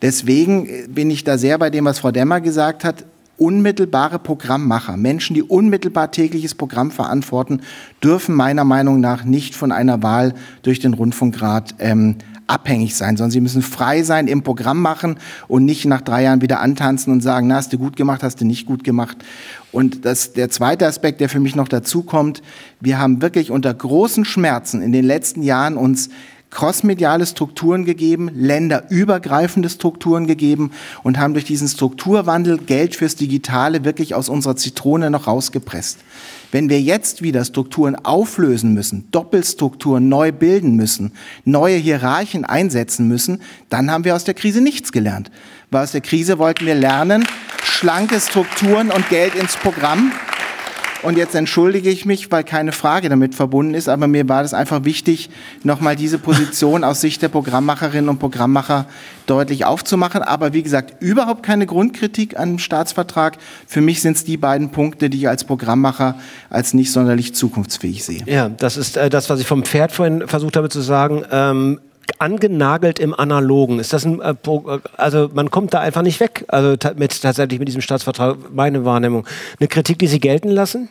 Deswegen bin ich da sehr bei dem, was Frau Demmer gesagt hat unmittelbare Programmmacher, Menschen, die unmittelbar tägliches Programm verantworten, dürfen meiner Meinung nach nicht von einer Wahl durch den Rundfunkrat ähm, abhängig sein, sondern sie müssen frei sein im Programm machen und nicht nach drei Jahren wieder antanzen und sagen, na, hast du gut gemacht, hast du nicht gut gemacht. Und das, der zweite Aspekt, der für mich noch dazu kommt, wir haben wirklich unter großen Schmerzen in den letzten Jahren uns crossmediale Strukturen gegeben, länderübergreifende Strukturen gegeben und haben durch diesen Strukturwandel Geld fürs Digitale wirklich aus unserer Zitrone noch rausgepresst. Wenn wir jetzt wieder Strukturen auflösen müssen, Doppelstrukturen neu bilden müssen, neue Hierarchien einsetzen müssen, dann haben wir aus der Krise nichts gelernt. Weil aus der Krise wollten wir lernen, schlanke Strukturen und Geld ins Programm und jetzt entschuldige ich mich, weil keine Frage damit verbunden ist, aber mir war das einfach wichtig, nochmal diese Position aus Sicht der Programmmacherinnen und Programmmacher deutlich aufzumachen. Aber wie gesagt, überhaupt keine Grundkritik an dem Staatsvertrag. Für mich sind es die beiden Punkte, die ich als Programmmacher als nicht sonderlich zukunftsfähig sehe. Ja, das ist äh, das, was ich vom Pferd vorhin versucht habe zu sagen. Ähm, angenagelt im Analogen. Ist das ein, äh, also man kommt da einfach nicht weg, also mit, tatsächlich mit diesem Staatsvertrag, meine Wahrnehmung. Eine Kritik, die Sie gelten lassen?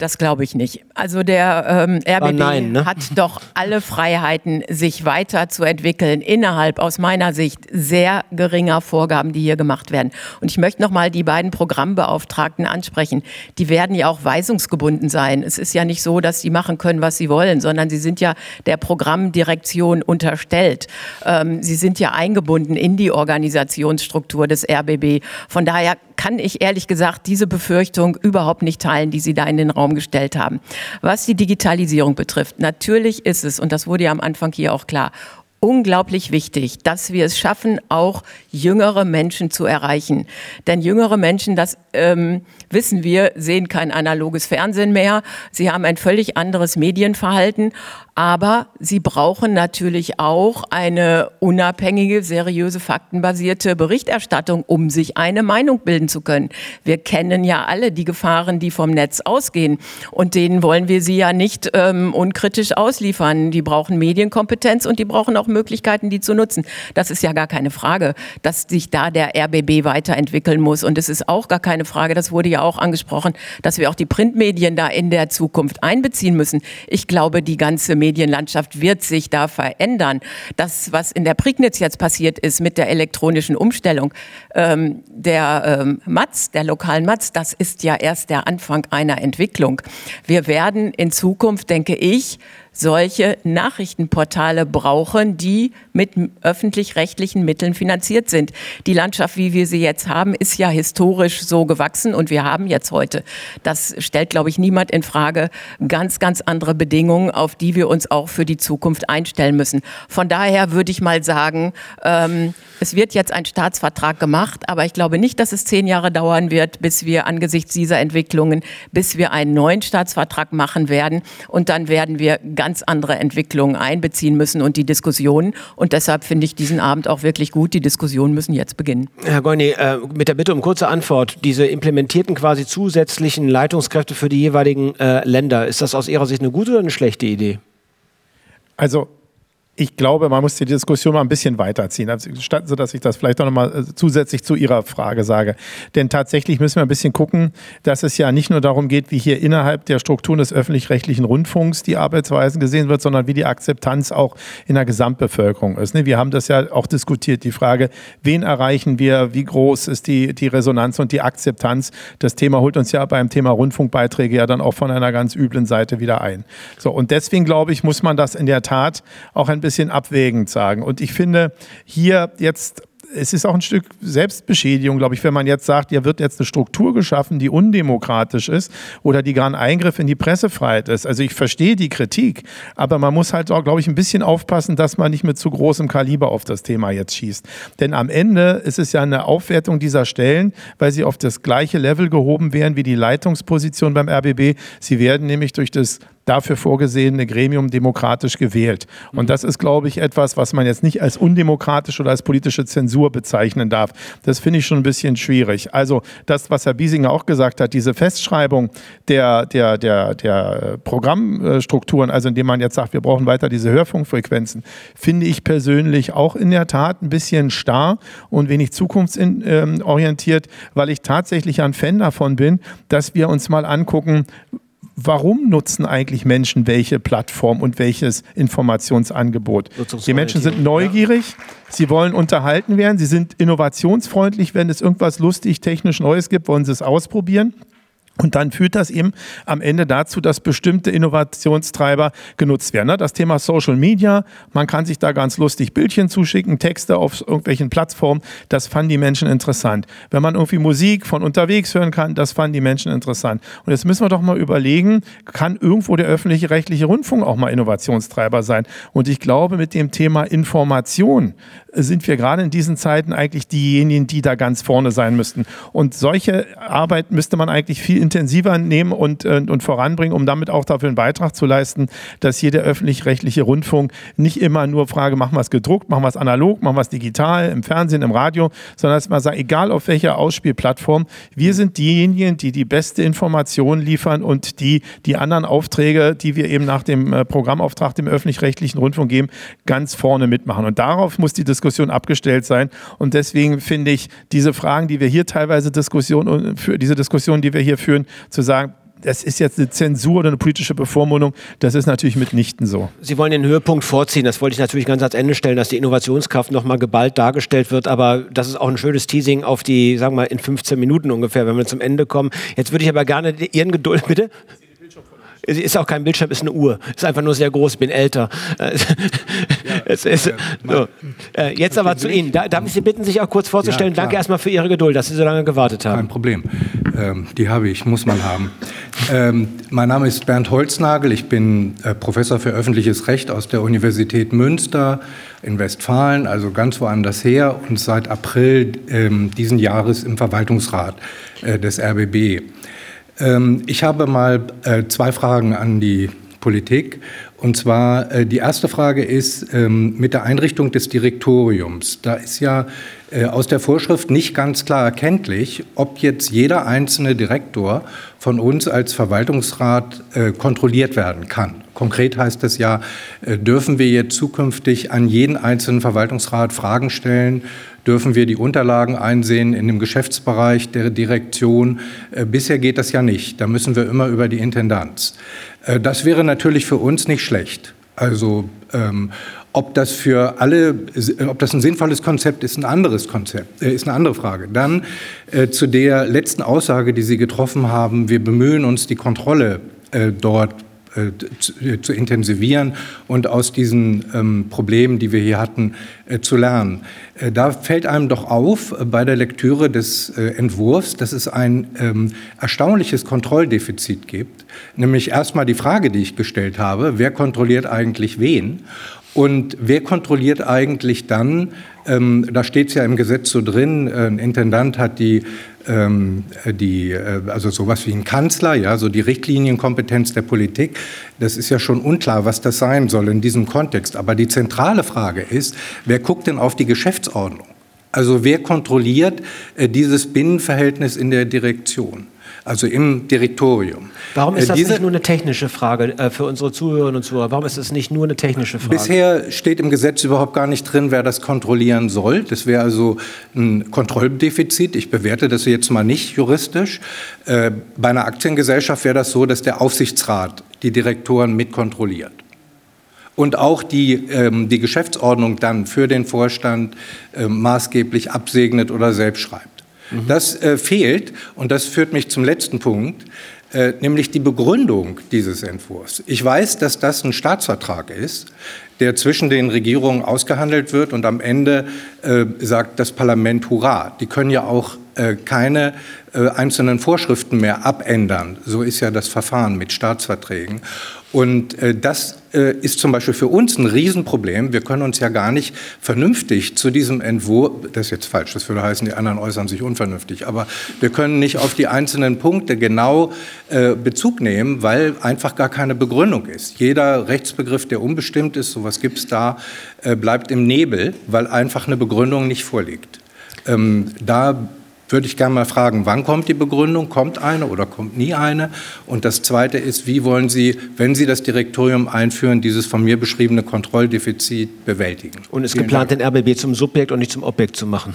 Das glaube ich nicht. Also der ähm, RBB nein, ne? hat doch alle Freiheiten, sich weiterzuentwickeln innerhalb aus meiner Sicht sehr geringer Vorgaben, die hier gemacht werden. Und ich möchte noch mal die beiden Programmbeauftragten ansprechen. Die werden ja auch weisungsgebunden sein. Es ist ja nicht so, dass sie machen können, was sie wollen, sondern sie sind ja der Programmdirektion unterstellt. Ähm, sie sind ja eingebunden in die Organisationsstruktur des RBB. Von daher kann ich ehrlich gesagt diese Befürchtung überhaupt nicht teilen, die Sie da in den Raum gestellt haben. Was die Digitalisierung betrifft, natürlich ist es, und das wurde ja am Anfang hier auch klar, unglaublich wichtig, dass wir es schaffen, auch jüngere Menschen zu erreichen. Denn jüngere Menschen, das ähm, wissen wir, sehen kein analoges Fernsehen mehr. Sie haben ein völlig anderes Medienverhalten. Aber sie brauchen natürlich auch eine unabhängige, seriöse, faktenbasierte Berichterstattung, um sich eine Meinung bilden zu können. Wir kennen ja alle die Gefahren, die vom Netz ausgehen. Und denen wollen wir sie ja nicht ähm, unkritisch ausliefern. Die brauchen Medienkompetenz und die brauchen auch Möglichkeiten, die zu nutzen. Das ist ja gar keine Frage, dass sich da der RBB weiterentwickeln muss. Und es ist auch gar keine Frage, das wurde ja auch angesprochen, dass wir auch die Printmedien da in der Zukunft einbeziehen müssen. Ich glaube, die ganze Medien Medienlandschaft wird sich da verändern. Das, was in der Prignitz jetzt passiert ist mit der elektronischen Umstellung ähm, der ähm, Matz, der lokalen Matz, das ist ja erst der Anfang einer Entwicklung. Wir werden in Zukunft, denke ich, solche Nachrichtenportale brauchen, die mit öffentlich-rechtlichen Mitteln finanziert sind. Die Landschaft, wie wir sie jetzt haben, ist ja historisch so gewachsen und wir haben jetzt heute, das stellt, glaube ich, niemand in Frage, ganz, ganz andere Bedingungen, auf die wir uns auch für die Zukunft einstellen müssen. Von daher würde ich mal sagen, ähm, es wird jetzt ein Staatsvertrag gemacht, aber ich glaube nicht, dass es zehn Jahre dauern wird, bis wir angesichts dieser Entwicklungen, bis wir einen neuen Staatsvertrag machen werden und dann werden wir ganz andere Entwicklungen einbeziehen müssen und die Diskussionen. Und deshalb finde ich diesen Abend auch wirklich gut. Die Diskussionen müssen jetzt beginnen. Herr Goini, äh, mit der Bitte um kurze Antwort. Diese implementierten quasi zusätzlichen Leitungskräfte für die jeweiligen äh, Länder, ist das aus Ihrer Sicht eine gute oder eine schlechte Idee? Also ich glaube, man muss die Diskussion mal ein bisschen weiterziehen. Also, Gestatten Sie, dass ich das vielleicht auch nochmal äh, zusätzlich zu Ihrer Frage sage. Denn tatsächlich müssen wir ein bisschen gucken, dass es ja nicht nur darum geht, wie hier innerhalb der Strukturen des öffentlich-rechtlichen Rundfunks die Arbeitsweisen gesehen wird, sondern wie die Akzeptanz auch in der Gesamtbevölkerung ist. Ne, wir haben das ja auch diskutiert, die Frage, wen erreichen wir, wie groß ist die, die Resonanz und die Akzeptanz. Das Thema holt uns ja beim Thema Rundfunkbeiträge ja dann auch von einer ganz üblen Seite wieder ein. So, und deswegen glaube ich, muss man das in der Tat auch ein bisschen bisschen abwägend sagen. Und ich finde hier jetzt es ist auch ein Stück Selbstbeschädigung, glaube ich, wenn man jetzt sagt, hier wird jetzt eine Struktur geschaffen, die undemokratisch ist oder die gar ein Eingriff in die Pressefreiheit ist. Also ich verstehe die Kritik, aber man muss halt auch, glaube ich, ein bisschen aufpassen, dass man nicht mit zu großem Kaliber auf das Thema jetzt schießt. Denn am Ende ist es ja eine Aufwertung dieser Stellen, weil sie auf das gleiche Level gehoben werden wie die Leitungsposition beim RBB. Sie werden nämlich durch das dafür vorgesehene Gremium demokratisch gewählt. Und das ist, glaube ich, etwas, was man jetzt nicht als undemokratisch oder als politische Zensur bezeichnen darf. Das finde ich schon ein bisschen schwierig. Also das, was Herr Biesinger auch gesagt hat, diese Festschreibung der, der, der, der Programmstrukturen, also indem man jetzt sagt, wir brauchen weiter diese Hörfunkfrequenzen, finde ich persönlich auch in der Tat ein bisschen starr und wenig zukunftsorientiert, weil ich tatsächlich ein Fan davon bin, dass wir uns mal angucken, warum nutzen eigentlich Menschen welche Plattform und welches Informationsangebot? Die Menschen sind neugierig, sie wollen unterhalten werden, sie sind innovationsfreundlich, wenn es irgendwas lustig, technisch Neues gibt, wollen sie es ausprobieren. Und dann führt das eben am Ende dazu, dass bestimmte Innovationstreiber genutzt werden. Ne? Das Thema Social Media, man kann sich da ganz lustig Bildchen zuschicken, Texte auf irgendwelchen Plattformen, das fanden die Menschen interessant. Wenn man irgendwie Musik von unterwegs hören kann, das fanden die Menschen interessant. Und jetzt müssen wir doch mal überlegen, kann irgendwo der öffentliche rechtliche Rundfunk auch mal Innovationstreiber sein? Und ich glaube, mit dem Thema Information sind wir gerade in diesen Zeiten eigentlich diejenigen, die da ganz vorne sein müssten. Und solche Arbeit müsste man eigentlich viel intensiver nehmen und, äh, und voranbringen, um damit auch dafür einen Beitrag zu leisten, dass hier der öffentlich-rechtliche Rundfunk nicht immer nur Frage, machen wir es gedruckt, machen wir es analog, machen wir es digital, im Fernsehen, im Radio, sondern dass man sagt, egal auf welcher Ausspielplattform, wir sind diejenigen, die die beste Information liefern und die die anderen Aufträge, die wir eben nach dem äh, Programmauftrag dem öffentlich-rechtlichen Rundfunk geben, ganz vorne mitmachen. Und darauf muss die Diskussion abgestellt sein. Und deswegen finde ich diese Fragen, die wir hier teilweise Diskussion für diese Diskussion, die wir hier führen, zu sagen, das ist jetzt eine Zensur oder eine politische Bevormundung. Das ist natürlich mitnichten so. Sie wollen den Höhepunkt vorziehen. Das wollte ich natürlich ganz ans Ende stellen, dass die Innovationskraft nochmal geballt dargestellt wird. Aber das ist auch ein schönes Teasing auf die, sagen wir mal, in 15 Minuten ungefähr, wenn wir zum Ende kommen. Jetzt würde ich aber gerne Ihren Geduld, bitte? Es ist auch kein Bildschirm, es ist eine Uhr. Es ist einfach nur sehr groß, ich bin älter. es ist, so. Äh, jetzt aber zu Ihnen. darf ich Sie bitten, sich auch kurz vorzustellen? Ja, Danke erstmal für Ihre Geduld, dass Sie so lange gewartet haben. Kein Problem. Ähm, die habe ich, muss man haben. Ähm, mein Name ist Bernd Holznagel. Ich bin äh, Professor für öffentliches Recht aus der Universität Münster in Westfalen, also ganz woanders her und seit April ähm, diesen Jahres im Verwaltungsrat äh, des RBB. Ähm, ich habe mal äh, zwei Fragen an die Politik. Und zwar äh, die erste Frage ist ähm, mit der Einrichtung des Direktoriums. Da ist ja äh, aus der Vorschrift nicht ganz klar erkenntlich, ob jetzt jeder einzelne Direktor von uns als Verwaltungsrat kontrolliert werden kann. Konkret heißt es ja, dürfen wir jetzt zukünftig an jeden einzelnen Verwaltungsrat Fragen stellen dürfen wir die Unterlagen einsehen in dem Geschäftsbereich der Direktion. Äh, bisher geht das ja nicht. Da müssen wir immer über die Intendanz. Äh, das wäre natürlich für uns nicht schlecht. Also ähm, ob das für alle, ob das ein sinnvolles Konzept ist, ein anderes Konzept, äh, ist eine andere Frage. Dann äh, zu der letzten Aussage, die Sie getroffen haben, wir bemühen uns, die Kontrolle äh, dort äh, zu, äh, zu, intensivieren und aus diesen ähm, Problemen, die wir hier hatten, äh, zu lernen. Äh, da fällt einem doch auf äh, bei der Lektüre des Entwurfs, dass es ein ähm, erstaunliches Kontrolldefizit gibt. Nämlich erstmal die Frage, die ich gestellt habe, wer kontrolliert eigentlich wen? Und wer kontrolliert eigentlich dann, ähm, da steht es ja im Gesetz so drin, ein Intendant hat die die, äh, also sowas wie ein Kanzler, ja, so die Richtlinienkompetenz der Politik, das ist ja schon unklar, was das sein soll in diesem Kontext. Aber die zentrale Frage ist, wer guckt denn auf die Geschäftsordnung? Also wer kontrolliert äh, dieses Binnenverhältnis in der Direktion? Also im Direktorium. Warum ist äh, das Diese, nicht nur eine technische Frage äh, für unsere Zuhörerinnen und Zuhörer? Warum ist das nicht nur eine technische Frage? Bisher steht im Gesetz überhaupt gar nicht drin, wer das kontrollieren soll. Das wäre also ein Kontrolldefizit. Ich bewerte das jetzt mal nicht juristisch. Äh, bei einer Aktiengesellschaft wäre das so, dass der Aufsichtsrat die Direktoren mitkontrolliert und auch die, ähm, die Geschäftsordnung dann für den Vorstand äh, maßgeblich absegnet oder selbst schreibt. Mhm. Das äh, fehlt und das führt mich zum letzten Punkt, äh, nämlich die Begründung dieses Entwurfs. Ich weiß, dass das ein Staatsvertrag ist, der zwischen den Regierungen ausgehandelt wird und am Ende äh, sagt das Parlament Hurra. Die können ja auch äh, keine äh, einzelnen Vorschriften mehr abändern. So ist ja das Verfahren mit Staatsverträgen. Und äh, das äh, ist zum Beispiel für uns ein Riesenproblem. Wir können uns ja gar nicht vernünftig zu diesem Entwurf, das ist jetzt falsch, das würde heißen, die anderen äußern sich unvernünftig, aber wir können nicht auf die einzelnen Punkte genau äh, Bezug nehmen, weil einfach gar keine Begründung ist. Jeder Rechtsbegriff, der unbestimmt ist, sowas gibt es da, äh, bleibt im Nebel, weil einfach eine Begründung nicht vorliegt. Ähm, da würde ich gerne mal fragen, wann kommt die Begründung? Kommt eine oder kommt nie eine? Und das Zweite ist, wie wollen Sie, wenn Sie das Direktorium einführen, dieses von mir beschriebene Kontrolldefizit bewältigen? Und ist Vielen geplant, Dank. den RBB zum Subjekt und nicht zum Objekt zu machen?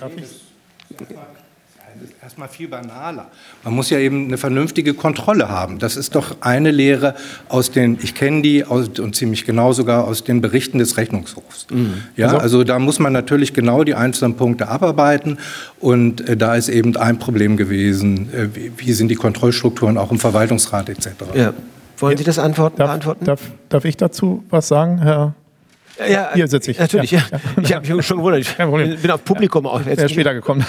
Darf ich? Erstmal viel banaler. Man muss ja eben eine vernünftige Kontrolle haben. Das ist doch eine Lehre aus den, ich kenne die aus, und ziemlich genau sogar aus den Berichten des Rechnungshofs. Mhm. Ja, also, also da muss man natürlich genau die einzelnen Punkte abarbeiten und äh, da ist eben ein Problem gewesen, äh, wie, wie, sind die Kontrollstrukturen auch im Verwaltungsrat etc. Ja. Wollen Sie das antworten, darf, beantworten? Darf, darf ich dazu was sagen, Herr ja, hier sitze ich. Natürlich, ja. ja. Ich habe mich schon gewundert. Ich bin auf Publikum auch. Jetzt später gekommen.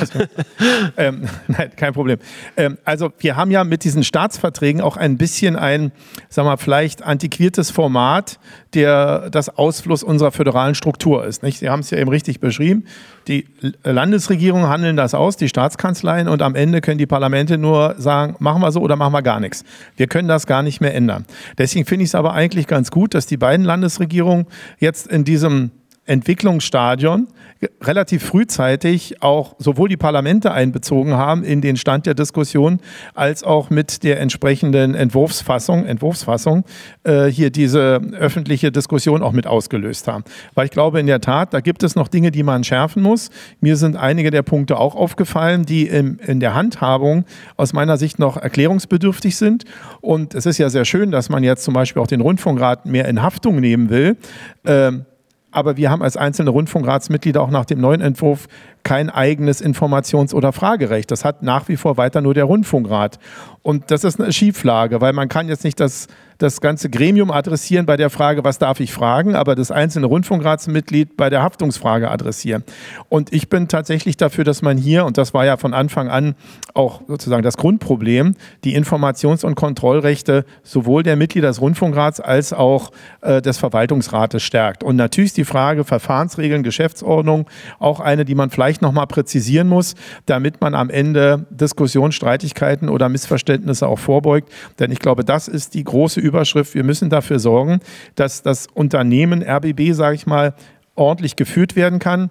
ähm, nein, kein Problem. Ähm, also wir haben ja mit diesen Staatsverträgen auch ein bisschen ein, sagen wir vielleicht antiquiertes Format, der das Ausfluss unserer föderalen Struktur ist. Nicht? Sie haben es ja eben richtig beschrieben. Die Landesregierungen handeln das aus, die Staatskanzleien, und am Ende können die Parlamente nur sagen, machen wir so oder machen wir gar nichts. Wir können das gar nicht mehr ändern. Deswegen finde ich es aber eigentlich ganz gut, dass die beiden Landesregierungen jetzt in diesem Entwicklungsstadion relativ frühzeitig auch sowohl die Parlamente einbezogen haben in den Stand der Diskussion, als auch mit der entsprechenden Entwurfsfassung, Entwurfsfassung äh, hier diese öffentliche Diskussion auch mit ausgelöst haben. Weil ich glaube in der Tat, da gibt es noch Dinge, die man schärfen muss. Mir sind einige der Punkte auch aufgefallen, die im, in der Handhabung aus meiner Sicht noch erklärungsbedürftig sind. Und es ist ja sehr schön, dass man jetzt zum Beispiel auch den Rundfunkrat mehr in Haftung nehmen will. Ähm, aber wir haben als einzelne Rundfunkratsmitglieder auch nach dem neuen Entwurf kein eigenes Informations- oder Fragerecht. Das hat nach wie vor weiter nur der Rundfunkrat. Und das ist eine Schieflage, weil man kann jetzt nicht das, das ganze Gremium adressieren bei der Frage, was darf ich fragen, aber das einzelne Rundfunkratsmitglied bei der Haftungsfrage adressieren. Und ich bin tatsächlich dafür, dass man hier, und das war ja von Anfang an auch sozusagen das Grundproblem, die Informations- und Kontrollrechte sowohl der Mitglieder des Rundfunkrats als auch äh, des Verwaltungsrates stärkt. Und natürlich ist die Frage Verfahrensregeln, Geschäftsordnung auch eine, die man vielleicht nochmal präzisieren muss, damit man am Ende Diskussionen, Streitigkeiten oder Missverständnisse auch vorbeugt. Denn ich glaube, das ist die große Überschrift. Wir müssen dafür sorgen, dass das Unternehmen RBB, sage ich mal, ordentlich geführt werden kann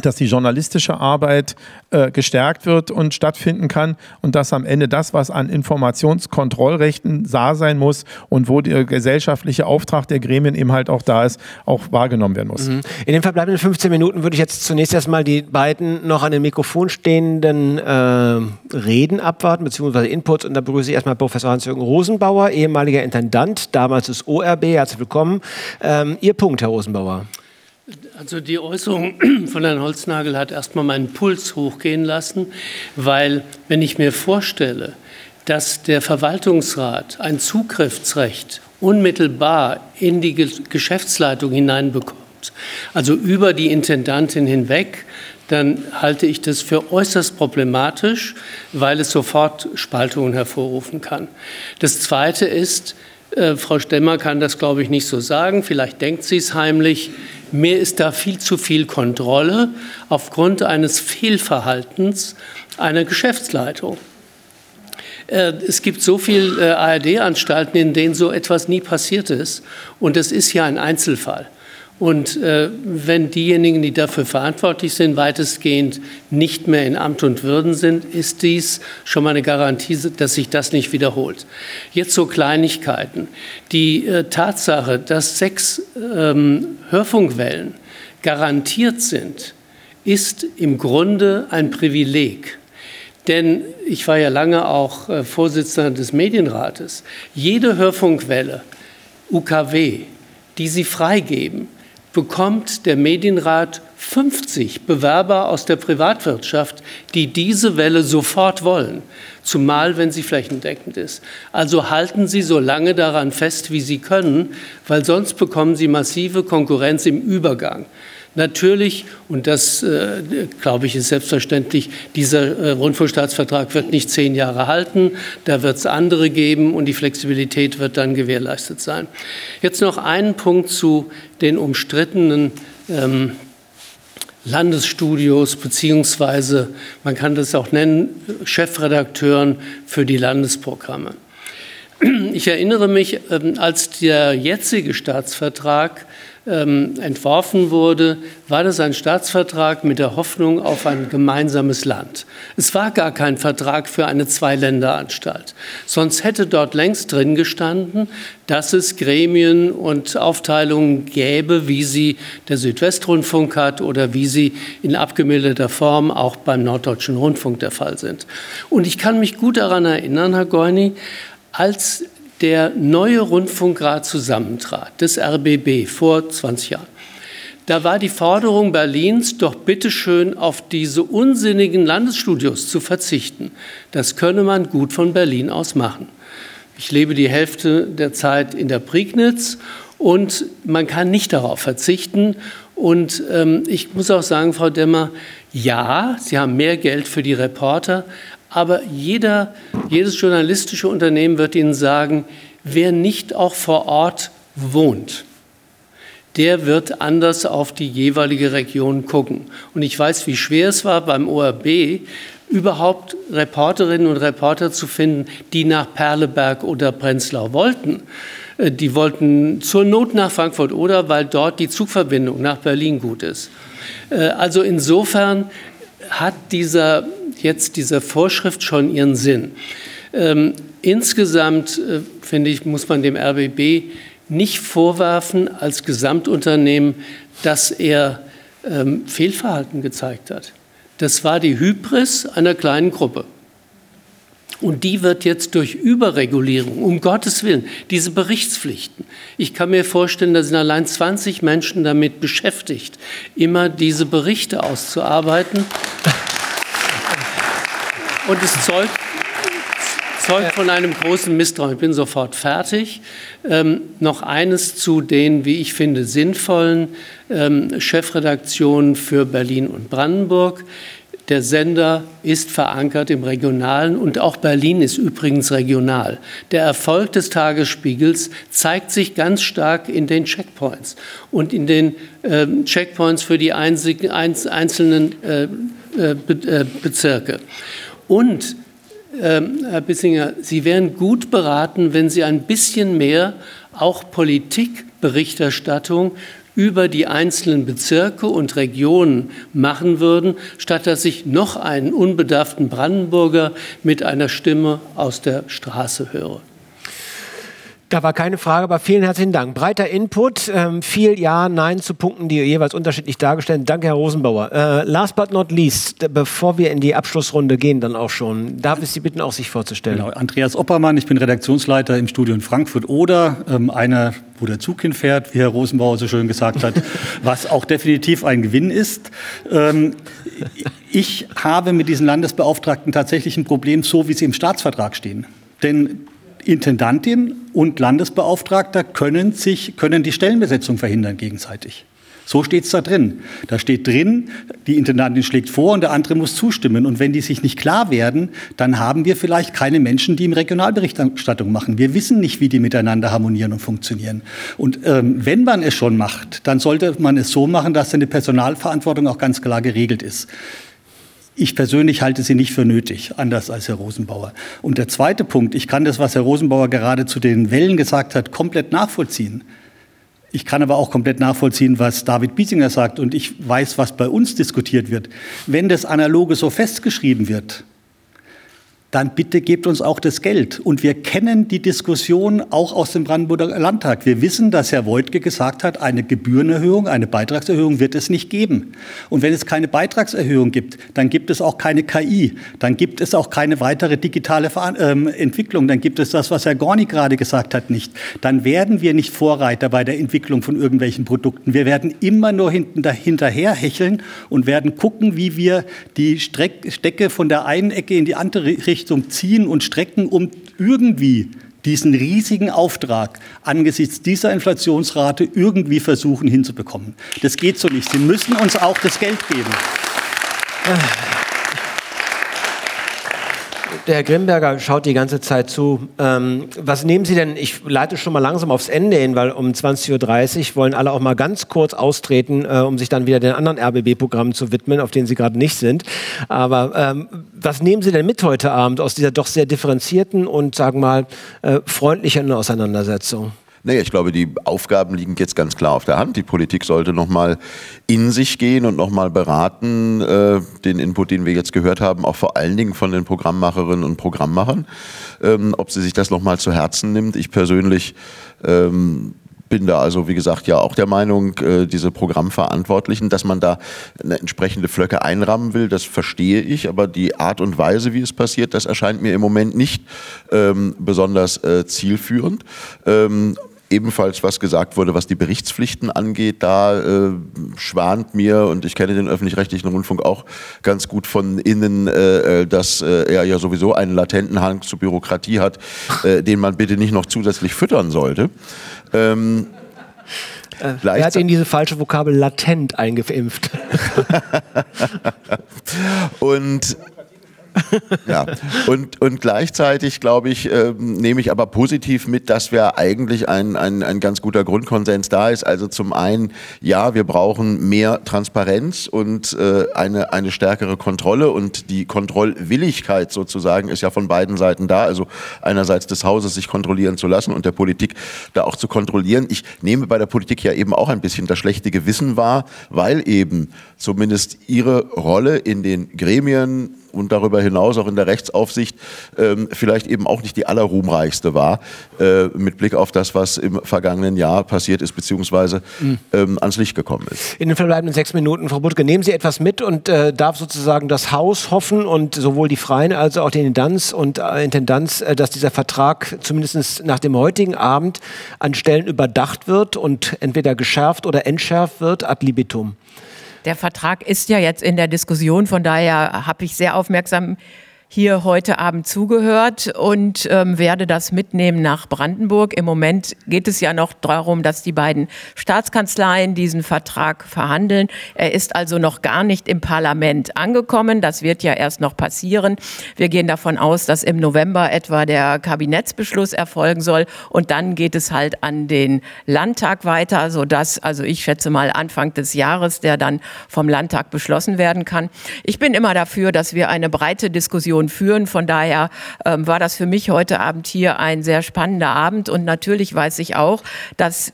dass die journalistische Arbeit äh, gestärkt wird und stattfinden kann und dass am Ende das, was an Informationskontrollrechten da sein muss und wo der gesellschaftliche Auftrag der Gremien eben halt auch da ist, auch wahrgenommen werden muss. Mhm. In den verbleibenden 15 Minuten würde ich jetzt zunächst erstmal die beiden noch an dem Mikrofon stehenden äh, Reden abwarten, beziehungsweise Inputs. Und da begrüße ich erstmal Professor Hans-Jürgen Rosenbauer, ehemaliger Intendant, damals des ORB. Herzlich willkommen. Ähm, Ihr Punkt, Herr Rosenbauer. Also die Äußerung von Herrn Holznagel hat erstmal meinen Puls hochgehen lassen, weil wenn ich mir vorstelle, dass der Verwaltungsrat ein Zugriffsrecht unmittelbar in die Geschäftsleitung hineinbekommt, also über die Intendantin hinweg, dann halte ich das für äußerst problematisch, weil es sofort Spaltungen hervorrufen kann. Das Zweite ist, äh, Frau Stemmer kann das, glaube ich, nicht so sagen. Vielleicht denkt sie es heimlich. Mir ist da viel zu viel Kontrolle aufgrund eines Fehlverhaltens einer Geschäftsleitung. Äh, es gibt so viele äh, ARD-Anstalten, in denen so etwas nie passiert ist. Und es ist ja ein Einzelfall. Und äh, wenn diejenigen, die dafür verantwortlich sind, weitestgehend nicht mehr in Amt und Würden sind, ist dies schon mal eine Garantie, dass sich das nicht wiederholt. Jetzt so Kleinigkeiten. Die äh, Tatsache, dass sechs ähm, Hörfunkwellen garantiert sind, ist im Grunde ein Privileg. Denn ich war ja lange auch äh, Vorsitzender des Medienrates. Jede Hörfunkwelle, UKW, die Sie freigeben, bekommt der Medienrat 50 Bewerber aus der Privatwirtschaft, die diese Welle sofort wollen, zumal wenn sie flächendeckend ist. Also halten Sie so lange daran fest, wie Sie können, weil sonst bekommen Sie massive Konkurrenz im Übergang. Natürlich, und das äh, glaube ich ist selbstverständlich, dieser äh, Rundfunkstaatsvertrag wird nicht zehn Jahre halten, da wird es andere geben und die Flexibilität wird dann gewährleistet sein. Jetzt noch einen Punkt zu den umstrittenen ähm, Landesstudios beziehungsweise man kann das auch nennen Chefredakteuren für die Landesprogramme. Ich erinnere mich, ähm, als der jetzige Staatsvertrag ähm, entworfen wurde, war das ein Staatsvertrag mit der Hoffnung auf ein gemeinsames Land. Es war gar kein Vertrag für eine Zweiländeranstalt. Sonst hätte dort längst drin gestanden, dass es Gremien und Aufteilungen gäbe, wie sie der Südwestrundfunk hat oder wie sie in abgemilderter Form auch beim Norddeutschen Rundfunk der Fall sind. Und ich kann mich gut daran erinnern, Herr Goini, als der neue Rundfunkrat zusammentrat, des RBB vor 20 Jahren, da war die Forderung Berlins, doch bitteschön auf diese unsinnigen Landesstudios zu verzichten. Das könne man gut von Berlin aus machen. Ich lebe die Hälfte der Zeit in der Prignitz und man kann nicht darauf verzichten. Und ähm, ich muss auch sagen, Frau Demmer, ja, Sie haben mehr Geld für die Reporter, aber jeder, jedes journalistische Unternehmen wird Ihnen sagen, wer nicht auch vor Ort wohnt, der wird anders auf die jeweilige Region gucken. Und ich weiß, wie schwer es war beim ORB, überhaupt Reporterinnen und Reporter zu finden, die nach Perleberg oder Prenzlau wollten. Äh, die wollten zur Not nach Frankfurt oder weil dort die Zugverbindung nach Berlin gut ist. Äh, also insofern hat dieser, jetzt diese Vorschrift schon ihren Sinn. Ähm, insgesamt, äh, finde ich, muss man dem RBB nicht vorwerfen als Gesamtunternehmen, dass er ähm, Fehlverhalten gezeigt hat. Das war die Hybris einer kleinen Gruppe. Und die wird jetzt durch Überregulierung, um Gottes Willen, diese Berichtspflichten. Ich kann mir vorstellen, da sind allein 20 Menschen damit beschäftigt, immer diese Berichte auszuarbeiten. Und es zeugt, zeugt von einem großen Misstrauen. Ich bin sofort fertig. Ähm, noch eines zu den, wie ich finde, sinnvollen ähm, Chefredaktionen für Berlin und Brandenburg. Der Sender ist verankert im Regionalen und auch Berlin ist übrigens regional. Der Erfolg des Tagesspiegels zeigt sich ganz stark in den Checkpoints und in den äh, Checkpoints für die einzelnen äh, äh, äh, Bezirke. Und ähm, Herr Bissinger, Sie wären gut beraten, wenn Sie ein bisschen mehr auch Politikberichterstattung über die einzelnen Bezirke und Regionen machen würden, statt dass ich noch einen unbedarften Brandenburger mit einer Stimme aus der Straße höre. Da war keine Frage, aber vielen herzlichen Dank. Breiter Input, ähm, viel Ja, Nein zu Punkten, die jeweils unterschiedlich dargestellt. Danke, Herr Rosenbauer. Äh, last but not least, bevor wir in die Abschlussrunde gehen, dann auch schon, darf ich Sie bitten, auch sich vorzustellen? Genau, Andreas Oppermann, ich bin Redaktionsleiter im Studio in Frankfurt oder ähm, einer, wo der Zug hinfährt, wie Herr Rosenbauer so schön gesagt hat, was auch definitiv ein Gewinn ist. Ähm, ich habe mit diesen Landesbeauftragten tatsächlich ein Problem, so wie sie im Staatsvertrag stehen. Denn Intendantin und Landesbeauftragter können, sich, können die Stellenbesetzung verhindern gegenseitig. So steht es da drin. Da steht drin, die Intendantin schlägt vor und der andere muss zustimmen. Und wenn die sich nicht klar werden, dann haben wir vielleicht keine Menschen, die im Regionalberichterstattung machen. Wir wissen nicht, wie die miteinander harmonieren und funktionieren. Und ähm, wenn man es schon macht, dann sollte man es so machen, dass eine Personalverantwortung auch ganz klar geregelt ist. Ich persönlich halte sie nicht für nötig, anders als Herr Rosenbauer. Und der zweite Punkt, ich kann das, was Herr Rosenbauer gerade zu den Wellen gesagt hat, komplett nachvollziehen. Ich kann aber auch komplett nachvollziehen, was David Biesinger sagt. Und ich weiß, was bei uns diskutiert wird. Wenn das Analoge so festgeschrieben wird, dann bitte gebt uns auch das Geld. Und wir kennen die Diskussion auch aus dem Brandenburger Landtag. Wir wissen, dass Herr Woidke gesagt hat, eine Gebührenerhöhung, eine Beitragserhöhung wird es nicht geben. Und wenn es keine Beitragserhöhung gibt, dann gibt es auch keine KI, dann gibt es auch keine weitere digitale ähm, Entwicklung, dann gibt es das, was Herr Gorni gerade gesagt hat, nicht. Dann werden wir nicht Vorreiter bei der Entwicklung von irgendwelchen Produkten. Wir werden immer nur hinten hinterher hecheln und werden gucken, wie wir die Streck Stecke von der einen Ecke in die andere Richtung Richtung ziehen und strecken, um irgendwie diesen riesigen Auftrag angesichts dieser Inflationsrate irgendwie versuchen hinzubekommen. Das geht so nicht. Sie müssen uns auch das Geld geben. Herr Grimberger schaut die ganze Zeit zu. Ähm, was nehmen Sie denn? Ich leite schon mal langsam aufs Ende hin, weil um 20.30 Uhr wollen alle auch mal ganz kurz austreten, äh, um sich dann wieder den anderen RBB-Programmen zu widmen, auf denen Sie gerade nicht sind. Aber ähm, was nehmen Sie denn mit heute Abend aus dieser doch sehr differenzierten und, sagen wir mal, äh, freundlichen Auseinandersetzung? Naja, ich glaube, die Aufgaben liegen jetzt ganz klar auf der Hand. Die Politik sollte nochmal in sich gehen und nochmal beraten, äh, den Input, den wir jetzt gehört haben, auch vor allen Dingen von den Programmmacherinnen und Programmmachern, ähm, ob sie sich das nochmal zu Herzen nimmt. Ich persönlich ähm, bin da also, wie gesagt, ja auch der Meinung, äh, diese Programmverantwortlichen, dass man da eine entsprechende Flöcke einrahmen will, das verstehe ich, aber die Art und Weise, wie es passiert, das erscheint mir im Moment nicht ähm, besonders äh, zielführend. Ähm, ebenfalls was gesagt wurde, was die Berichtspflichten angeht, da äh, schwant mir, und ich kenne den öffentlich-rechtlichen Rundfunk auch ganz gut von innen, äh, äh, dass äh, er ja sowieso einen latenten Hang zur Bürokratie hat, äh, den man bitte nicht noch zusätzlich füttern sollte. Ähm, äh, er hat Ihnen diese falsche Vokabel latent eingeimpft. und ja, und, und gleichzeitig, glaube ich, äh, nehme ich aber positiv mit, dass wir eigentlich ein, ein, ein ganz guter Grundkonsens da ist. Also zum einen, ja, wir brauchen mehr Transparenz und äh, eine, eine stärkere Kontrolle und die Kontrollwilligkeit sozusagen ist ja von beiden Seiten da. Also einerseits des Hauses sich kontrollieren zu lassen und der Politik da auch zu kontrollieren. Ich nehme bei der Politik ja eben auch ein bisschen das schlechte Gewissen wahr, weil eben zumindest ihre Rolle in den Gremien und darüber hinaus auch in der Rechtsaufsicht ähm, vielleicht eben auch nicht die allerruhmreichste war, äh, mit Blick auf das, was im vergangenen Jahr passiert ist, beziehungsweise mhm. ähm, ans Licht gekommen ist. In den verbleibenden sechs Minuten, Frau Butke, nehmen Sie etwas mit und äh, darf sozusagen das Haus hoffen und sowohl die Freien als auch die Intendanz und äh, Intendanz, äh, dass dieser Vertrag zumindest nach dem heutigen Abend an Stellen überdacht wird und entweder geschärft oder entschärft wird ad libitum. Der Vertrag ist ja jetzt in der Diskussion, von daher habe ich sehr aufmerksam hier heute Abend zugehört und ähm, werde das mitnehmen nach Brandenburg. Im Moment geht es ja noch darum, dass die beiden Staatskanzleien diesen Vertrag verhandeln. Er ist also noch gar nicht im Parlament angekommen. Das wird ja erst noch passieren. Wir gehen davon aus, dass im November etwa der Kabinettsbeschluss erfolgen soll und dann geht es halt an den Landtag weiter, sodass, also ich schätze mal Anfang des Jahres, der dann vom Landtag beschlossen werden kann. Ich bin immer dafür, dass wir eine breite Diskussion Diskussion führen. Von daher ähm, war das für mich heute Abend hier ein sehr spannender Abend. Und natürlich weiß ich auch, dass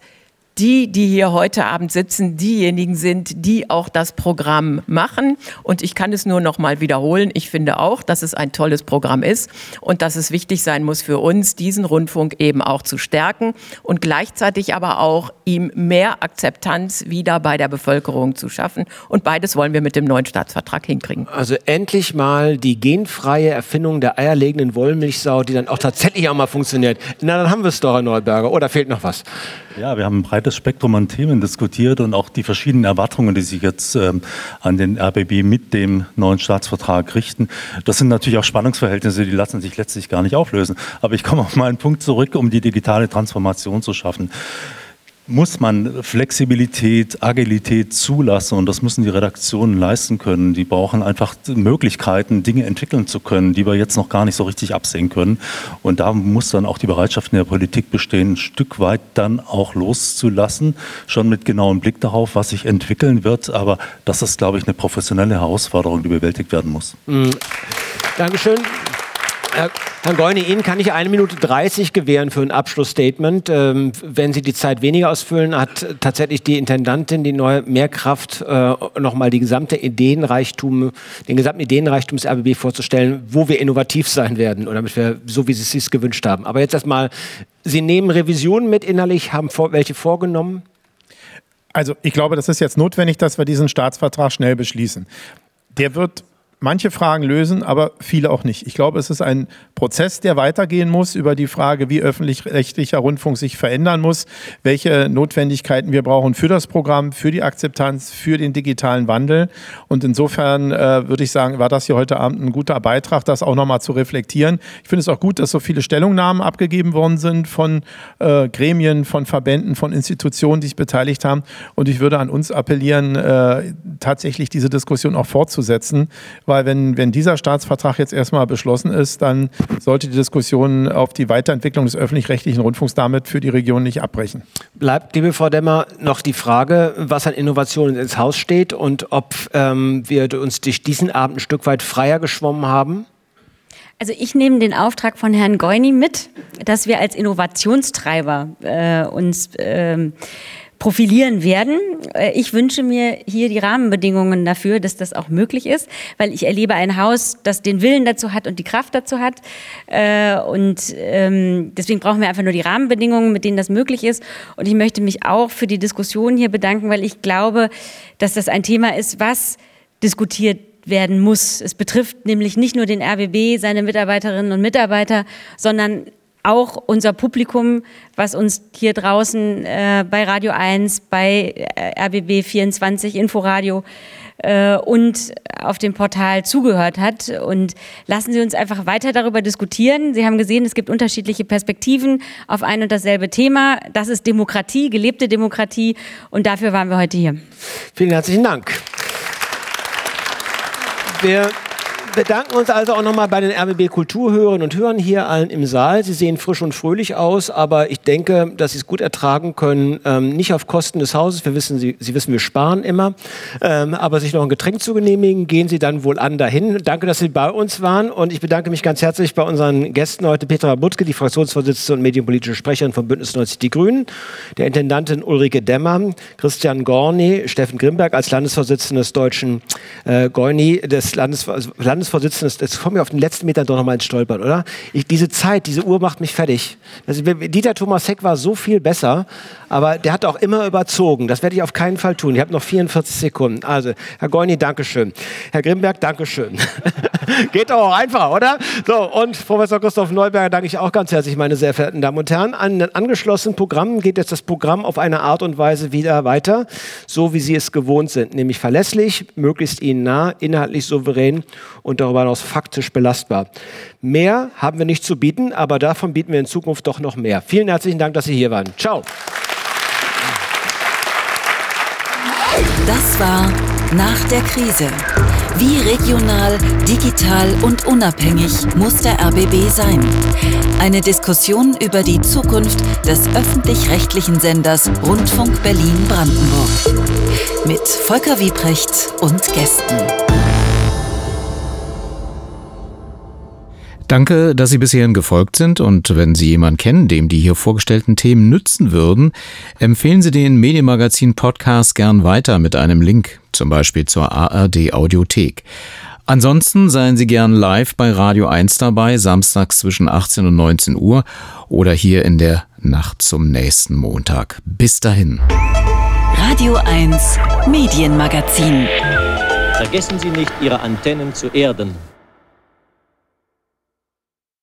die, die hier heute Abend sitzen, diejenigen sind, die auch das Programm machen. Und ich kann es nur noch mal wiederholen. Ich finde auch, dass es ein tolles Programm ist und dass es wichtig sein muss für uns, diesen Rundfunk eben auch zu stärken und gleichzeitig aber auch ihm mehr Akzeptanz wieder bei der Bevölkerung zu schaffen. Und beides wollen wir mit dem neuen Staatsvertrag hinkriegen. Also endlich mal die genfreie Erfindung der eierlegenden Wollmilchsau, die dann auch tatsächlich auch mal funktioniert. Na, dann haben wir es doch, Herr Neuberger. Oder fehlt noch was? Ja, wir haben ein breites Spektrum an Themen diskutiert und auch die verschiedenen Erwartungen, die sich jetzt ähm, an den RBB mit dem neuen Staatsvertrag richten. Das sind natürlich auch Spannungsverhältnisse, die lassen sich letztlich gar nicht auflösen. Aber ich komme auf meinen Punkt zurück, um die digitale Transformation zu schaffen muss man Flexibilität, Agilität zulassen und das müssen die Redaktionen leisten können. Die brauchen einfach Möglichkeiten, Dinge entwickeln zu können, die wir jetzt noch gar nicht so richtig absehen können. Und da muss dann auch die Bereitschaft in der Politik bestehen, ein Stück weit dann auch loszulassen, schon mit genauem Blick darauf, was sich entwickeln wird. Aber das ist, glaube ich, eine professionelle Herausforderung, die bewältigt werden muss. Mhm. Dankeschön. Herr, Herr Goine, Ihnen kann ich eine Minute 30 gewähren für ein Abschlussstatement. Ähm, wenn Sie die Zeit weniger ausfüllen, hat tatsächlich die Intendantin die neue Mehrkraft, äh, nochmal die gesamte Ideenreichtum, den gesamten Ideenreichtum des RBB vorzustellen, wo wir innovativ sein werden, oder damit wir so, wie Sie es sich gewünscht haben. Aber jetzt erstmal, Sie nehmen Revisionen mit innerlich, haben vor, welche vorgenommen? Also ich glaube, das ist jetzt notwendig, dass wir diesen Staatsvertrag schnell beschließen. Der wird manche Fragen lösen, aber viele auch nicht. Ich glaube, es ist ein Prozess, der weitergehen muss über die Frage, wie öffentlich-rechtlicher Rundfunk sich verändern muss, welche Notwendigkeiten wir brauchen für das Programm, für die Akzeptanz, für den digitalen Wandel. Und insofern äh, würde ich sagen, war das hier heute Abend ein guter Beitrag, das auch nochmal zu reflektieren. Ich finde es auch gut, dass so viele Stellungnahmen abgegeben worden sind von äh, Gremien, von Verbänden, von Institutionen, die sich beteiligt haben. Und ich würde an uns appellieren, äh, tatsächlich diese Diskussion auch fortzusetzen, weil wenn, wenn dieser Staatsvertrag jetzt erstmal beschlossen ist, dann sollte die Diskussion auf die Weiterentwicklung des öffentlich-rechtlichen Rundfunks damit für die Region nicht abbrechen. Bleibt, liebe Frau Demmer, noch die Frage, was an Innovationen ins Haus steht und ob ähm, wir uns durch diesen Abend ein Stück weit freier geschwommen haben? Also ich nehme den Auftrag von Herrn Goini mit, dass wir als Innovationstreiber äh, uns ähm, profilieren werden. Äh, ich wünsche mir hier die Rahmenbedingungen dafür, dass das auch möglich ist, weil ich erlebe ein Haus, das den Willen dazu hat und die Kraft dazu hat. Äh, und ähm, deswegen brauchen wir einfach nur die Rahmenbedingungen, mit denen das möglich ist. Und ich möchte mich auch für die Diskussion hier bedanken, weil ich glaube, dass das ein Thema ist, was diskutiert werden muss. Es betrifft nämlich nicht nur den RBB, seine Mitarbeiterinnen und Mitarbeiter, sondern auch unser Publikum, was uns hier draußen äh, bei Radio 1, bei äh, RBB 24, Inforadio äh, und auf dem Portal zugehört hat. Und lassen Sie uns einfach weiter darüber diskutieren. Sie haben gesehen, es gibt unterschiedliche Perspektiven auf ein und dasselbe Thema. Das ist Demokratie, gelebte Demokratie. Und dafür waren wir heute hier. Vielen herzlichen Dank. Wir bedanken uns also auch nochmal bei den RBB Kulturhörerinnen und Hörern hier allen im Saal. Sie sehen frisch und fröhlich aus, aber ich denke, dass Sie es gut ertragen können, ähm, nicht auf Kosten des Hauses. Wir wissen, Sie, Sie wissen, wir sparen immer, ähm, aber sich noch ein Getränk zu genehmigen, gehen Sie dann wohl an dahin. Danke, dass Sie bei uns waren und ich bedanke mich ganz herzlich bei unseren Gästen heute, Petra Butke, die Fraktionsvorsitzende und medienpolitische Sprecherin von Bündnis 90 Die Grünen, der Intendantin Ulrike Demmer, Christian Gorni, Steffen Grimberg als Landesvorsitzender des Deutschen äh, Gorni, des Landes, Landesvorsitzenden, jetzt kommen wir auf den letzten Metern doch nochmal ins Stolpern, oder? Ich, diese Zeit, diese Uhr macht mich fertig. Also, Dieter Thomas Heck war so viel besser, aber der hat auch immer überzogen. Das werde ich auf keinen Fall tun. Ich habe noch 44 Sekunden. Also, Herr Gorni, Dankeschön. Herr Grimberg, Dankeschön. Geht doch auch einfach, oder? So, und Professor Christoph Neuberger danke ich auch ganz herzlich, meine sehr verehrten Damen und Herren. An den angeschlossenen Programmen geht jetzt das Programm auf eine Art und Weise wieder weiter, so wie Sie es gewohnt sind, nämlich verlässlich, möglichst Ihnen nah, inhaltlich souverän und darüber hinaus faktisch belastbar. Mehr haben wir nicht zu bieten, aber davon bieten wir in Zukunft doch noch mehr. Vielen herzlichen Dank, dass Sie hier waren. Ciao. Das war nach der Krise. Wie regional, digital und unabhängig muss der RBB sein? Eine Diskussion über die Zukunft des öffentlich-rechtlichen Senders Rundfunk Berlin-Brandenburg. Mit Volker Wiebrecht und Gästen. Danke, dass Sie bis hierhin gefolgt sind und wenn Sie jemanden kennen, dem die hier vorgestellten Themen nützen würden, empfehlen Sie den Medienmagazin Podcast gern weiter mit einem Link, zum Beispiel zur ARD Audiothek. Ansonsten seien Sie gern live bei Radio 1 dabei, samstags zwischen 18 und 19 Uhr oder hier in der Nacht zum nächsten Montag. Bis dahin. Radio 1 Medienmagazin. Vergessen Sie nicht, Ihre Antennen zu erden.